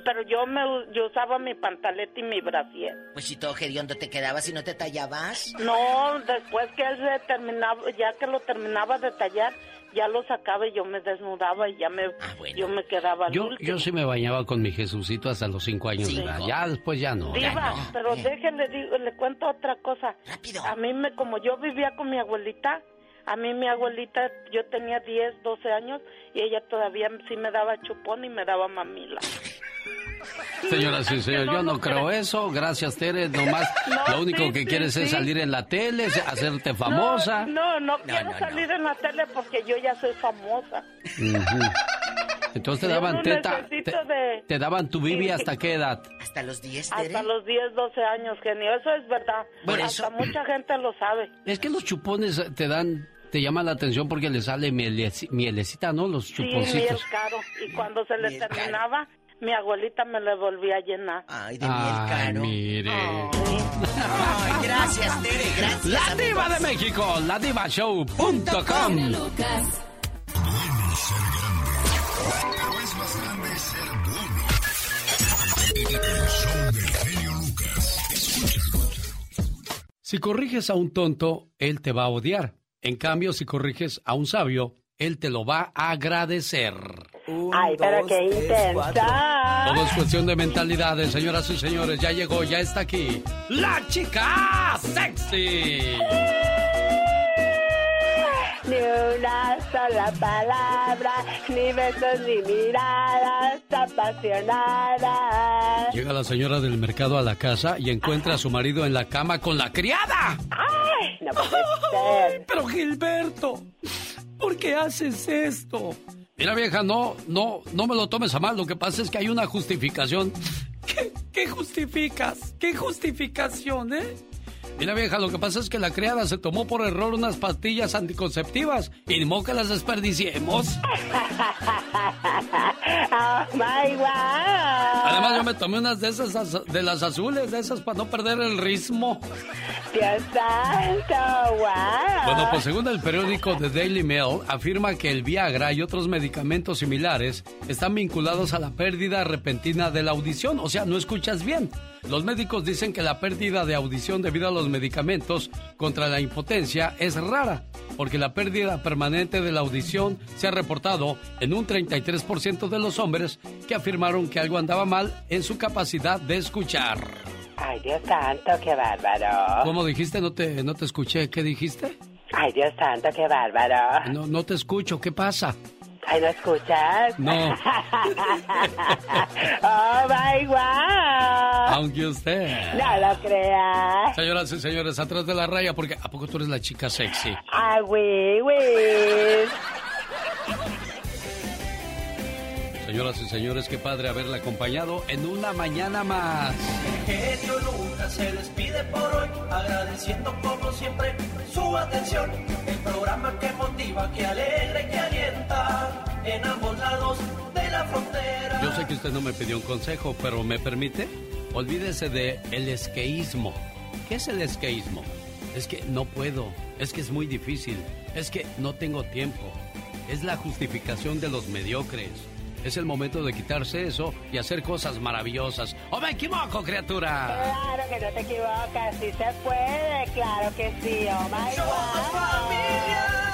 Speaker 38: pero yo me yo usaba mi pantaleta y mi brasier.
Speaker 26: Pues si todo geriondo te quedabas y no te tallabas.
Speaker 38: No, después que él se terminaba, ya que lo terminaba de tallar, ya lo sacaba y yo me desnudaba y ya me, ah, yo me quedaba
Speaker 1: yo, yo sí me bañaba con mi Jesucito hasta los cinco años de edad. Ya después ya no.
Speaker 38: Diva, pero déjenle, digo, le cuento otra cosa.
Speaker 26: Rápido.
Speaker 38: A mí, me, como yo vivía con mi abuelita, a mí mi abuelita, yo tenía 10, 12 años y ella todavía sí me daba chupón y me daba mamila.
Speaker 1: Señora, sí, señor, yo no creo eso. Gracias, Tere. Nomás lo único que quieres es salir en la tele, hacerte famosa.
Speaker 38: No, no, quiero salir en la tele porque yo ya soy famosa.
Speaker 1: Entonces te daban teta, te, daban tu bibi hasta qué edad?
Speaker 26: Hasta los 10,
Speaker 38: Hasta los 10, 12 años, genio. Eso es verdad. hasta mucha gente lo sabe.
Speaker 1: Es que los chupones te dan te llama la atención porque le sale mielecita, ¿no? Los chuponcitos. Sí, miel
Speaker 38: caro. Y cuando se le terminaba, mi abuelita me lo volvía a llenar.
Speaker 26: Ay, de miel caro.
Speaker 1: mire.
Speaker 26: Ay, gracias, Tere, gracias.
Speaker 1: La Diva de México, ladivashow.com.
Speaker 4: Bueno ser grande, pero es más grande ser bueno. El show del genio Lucas. Escúchalo.
Speaker 1: Si corriges a un tonto, él te va a odiar. En cambio, si corriges a un sabio, él te lo va a agradecer.
Speaker 38: Ay, pero qué intensa.
Speaker 1: Todo es cuestión de mentalidades, señoras y señores. Ya llegó, ya está aquí. La chica sexy.
Speaker 38: Ni una sola palabra, ni besos ni miradas apasionadas.
Speaker 1: Llega la señora del mercado a la casa y encuentra a su marido en la cama con la criada.
Speaker 38: ¡Ay! No puede ser.
Speaker 1: Pero Gilberto, ¿por qué haces esto? Mira vieja, no, no, no me lo tomes a mal. Lo que pasa es que hay una justificación. ¿Qué, qué justificas? ¿Qué justificación, eh? Mira vieja, lo que pasa es que la criada se tomó por error unas pastillas anticonceptivas y ni que las desperdiciemos.
Speaker 38: oh my
Speaker 1: Además yo me tomé unas de esas de las azules, de esas para no perder el ritmo.
Speaker 38: Dios santo, wow.
Speaker 1: Bueno, pues según el periódico The Daily Mail, afirma que el Viagra y otros medicamentos similares están vinculados a la pérdida repentina de la audición, o sea, no escuchas bien. Los médicos dicen que la pérdida de audición debido a los medicamentos contra la impotencia es rara, porque la pérdida permanente de la audición se ha reportado en un 33% de los hombres que afirmaron que algo andaba mal en su capacidad de escuchar.
Speaker 38: Ay, Dios santo, qué bárbaro.
Speaker 1: ¿Cómo dijiste? No te, no te escuché. ¿Qué dijiste?
Speaker 38: Ay, Dios santo, qué bárbaro.
Speaker 1: No, no te escucho. ¿Qué pasa?
Speaker 38: Ay, ¿lo escuchas?
Speaker 1: No.
Speaker 38: oh, my God.
Speaker 1: Aunque usted.
Speaker 38: No lo crea.
Speaker 1: Señoras y señores, atrás de la raya, porque ¿a poco tú eres la chica sexy?
Speaker 38: Ah, güey, güey.
Speaker 1: Señoras y señores, qué padre haberla acompañado en una mañana más.
Speaker 5: Genio nunca se despide por hoy, agradeciendo como siempre su atención. El programa que motiva, que alegra que alienta en ambos lados de
Speaker 39: la frontera.
Speaker 1: Yo sé que usted no me pidió un consejo, pero ¿me permite? Olvídese de el esqueísmo. ¿Qué es el esqueísmo? Es que no puedo, es que es muy difícil, es que no tengo tiempo. Es la justificación de los mediocres. Es el momento de quitarse eso y hacer cosas maravillosas. ¿O me equivoco, criatura?
Speaker 3: Claro que no te equivocas, sí se puede, claro que sí, oh my God.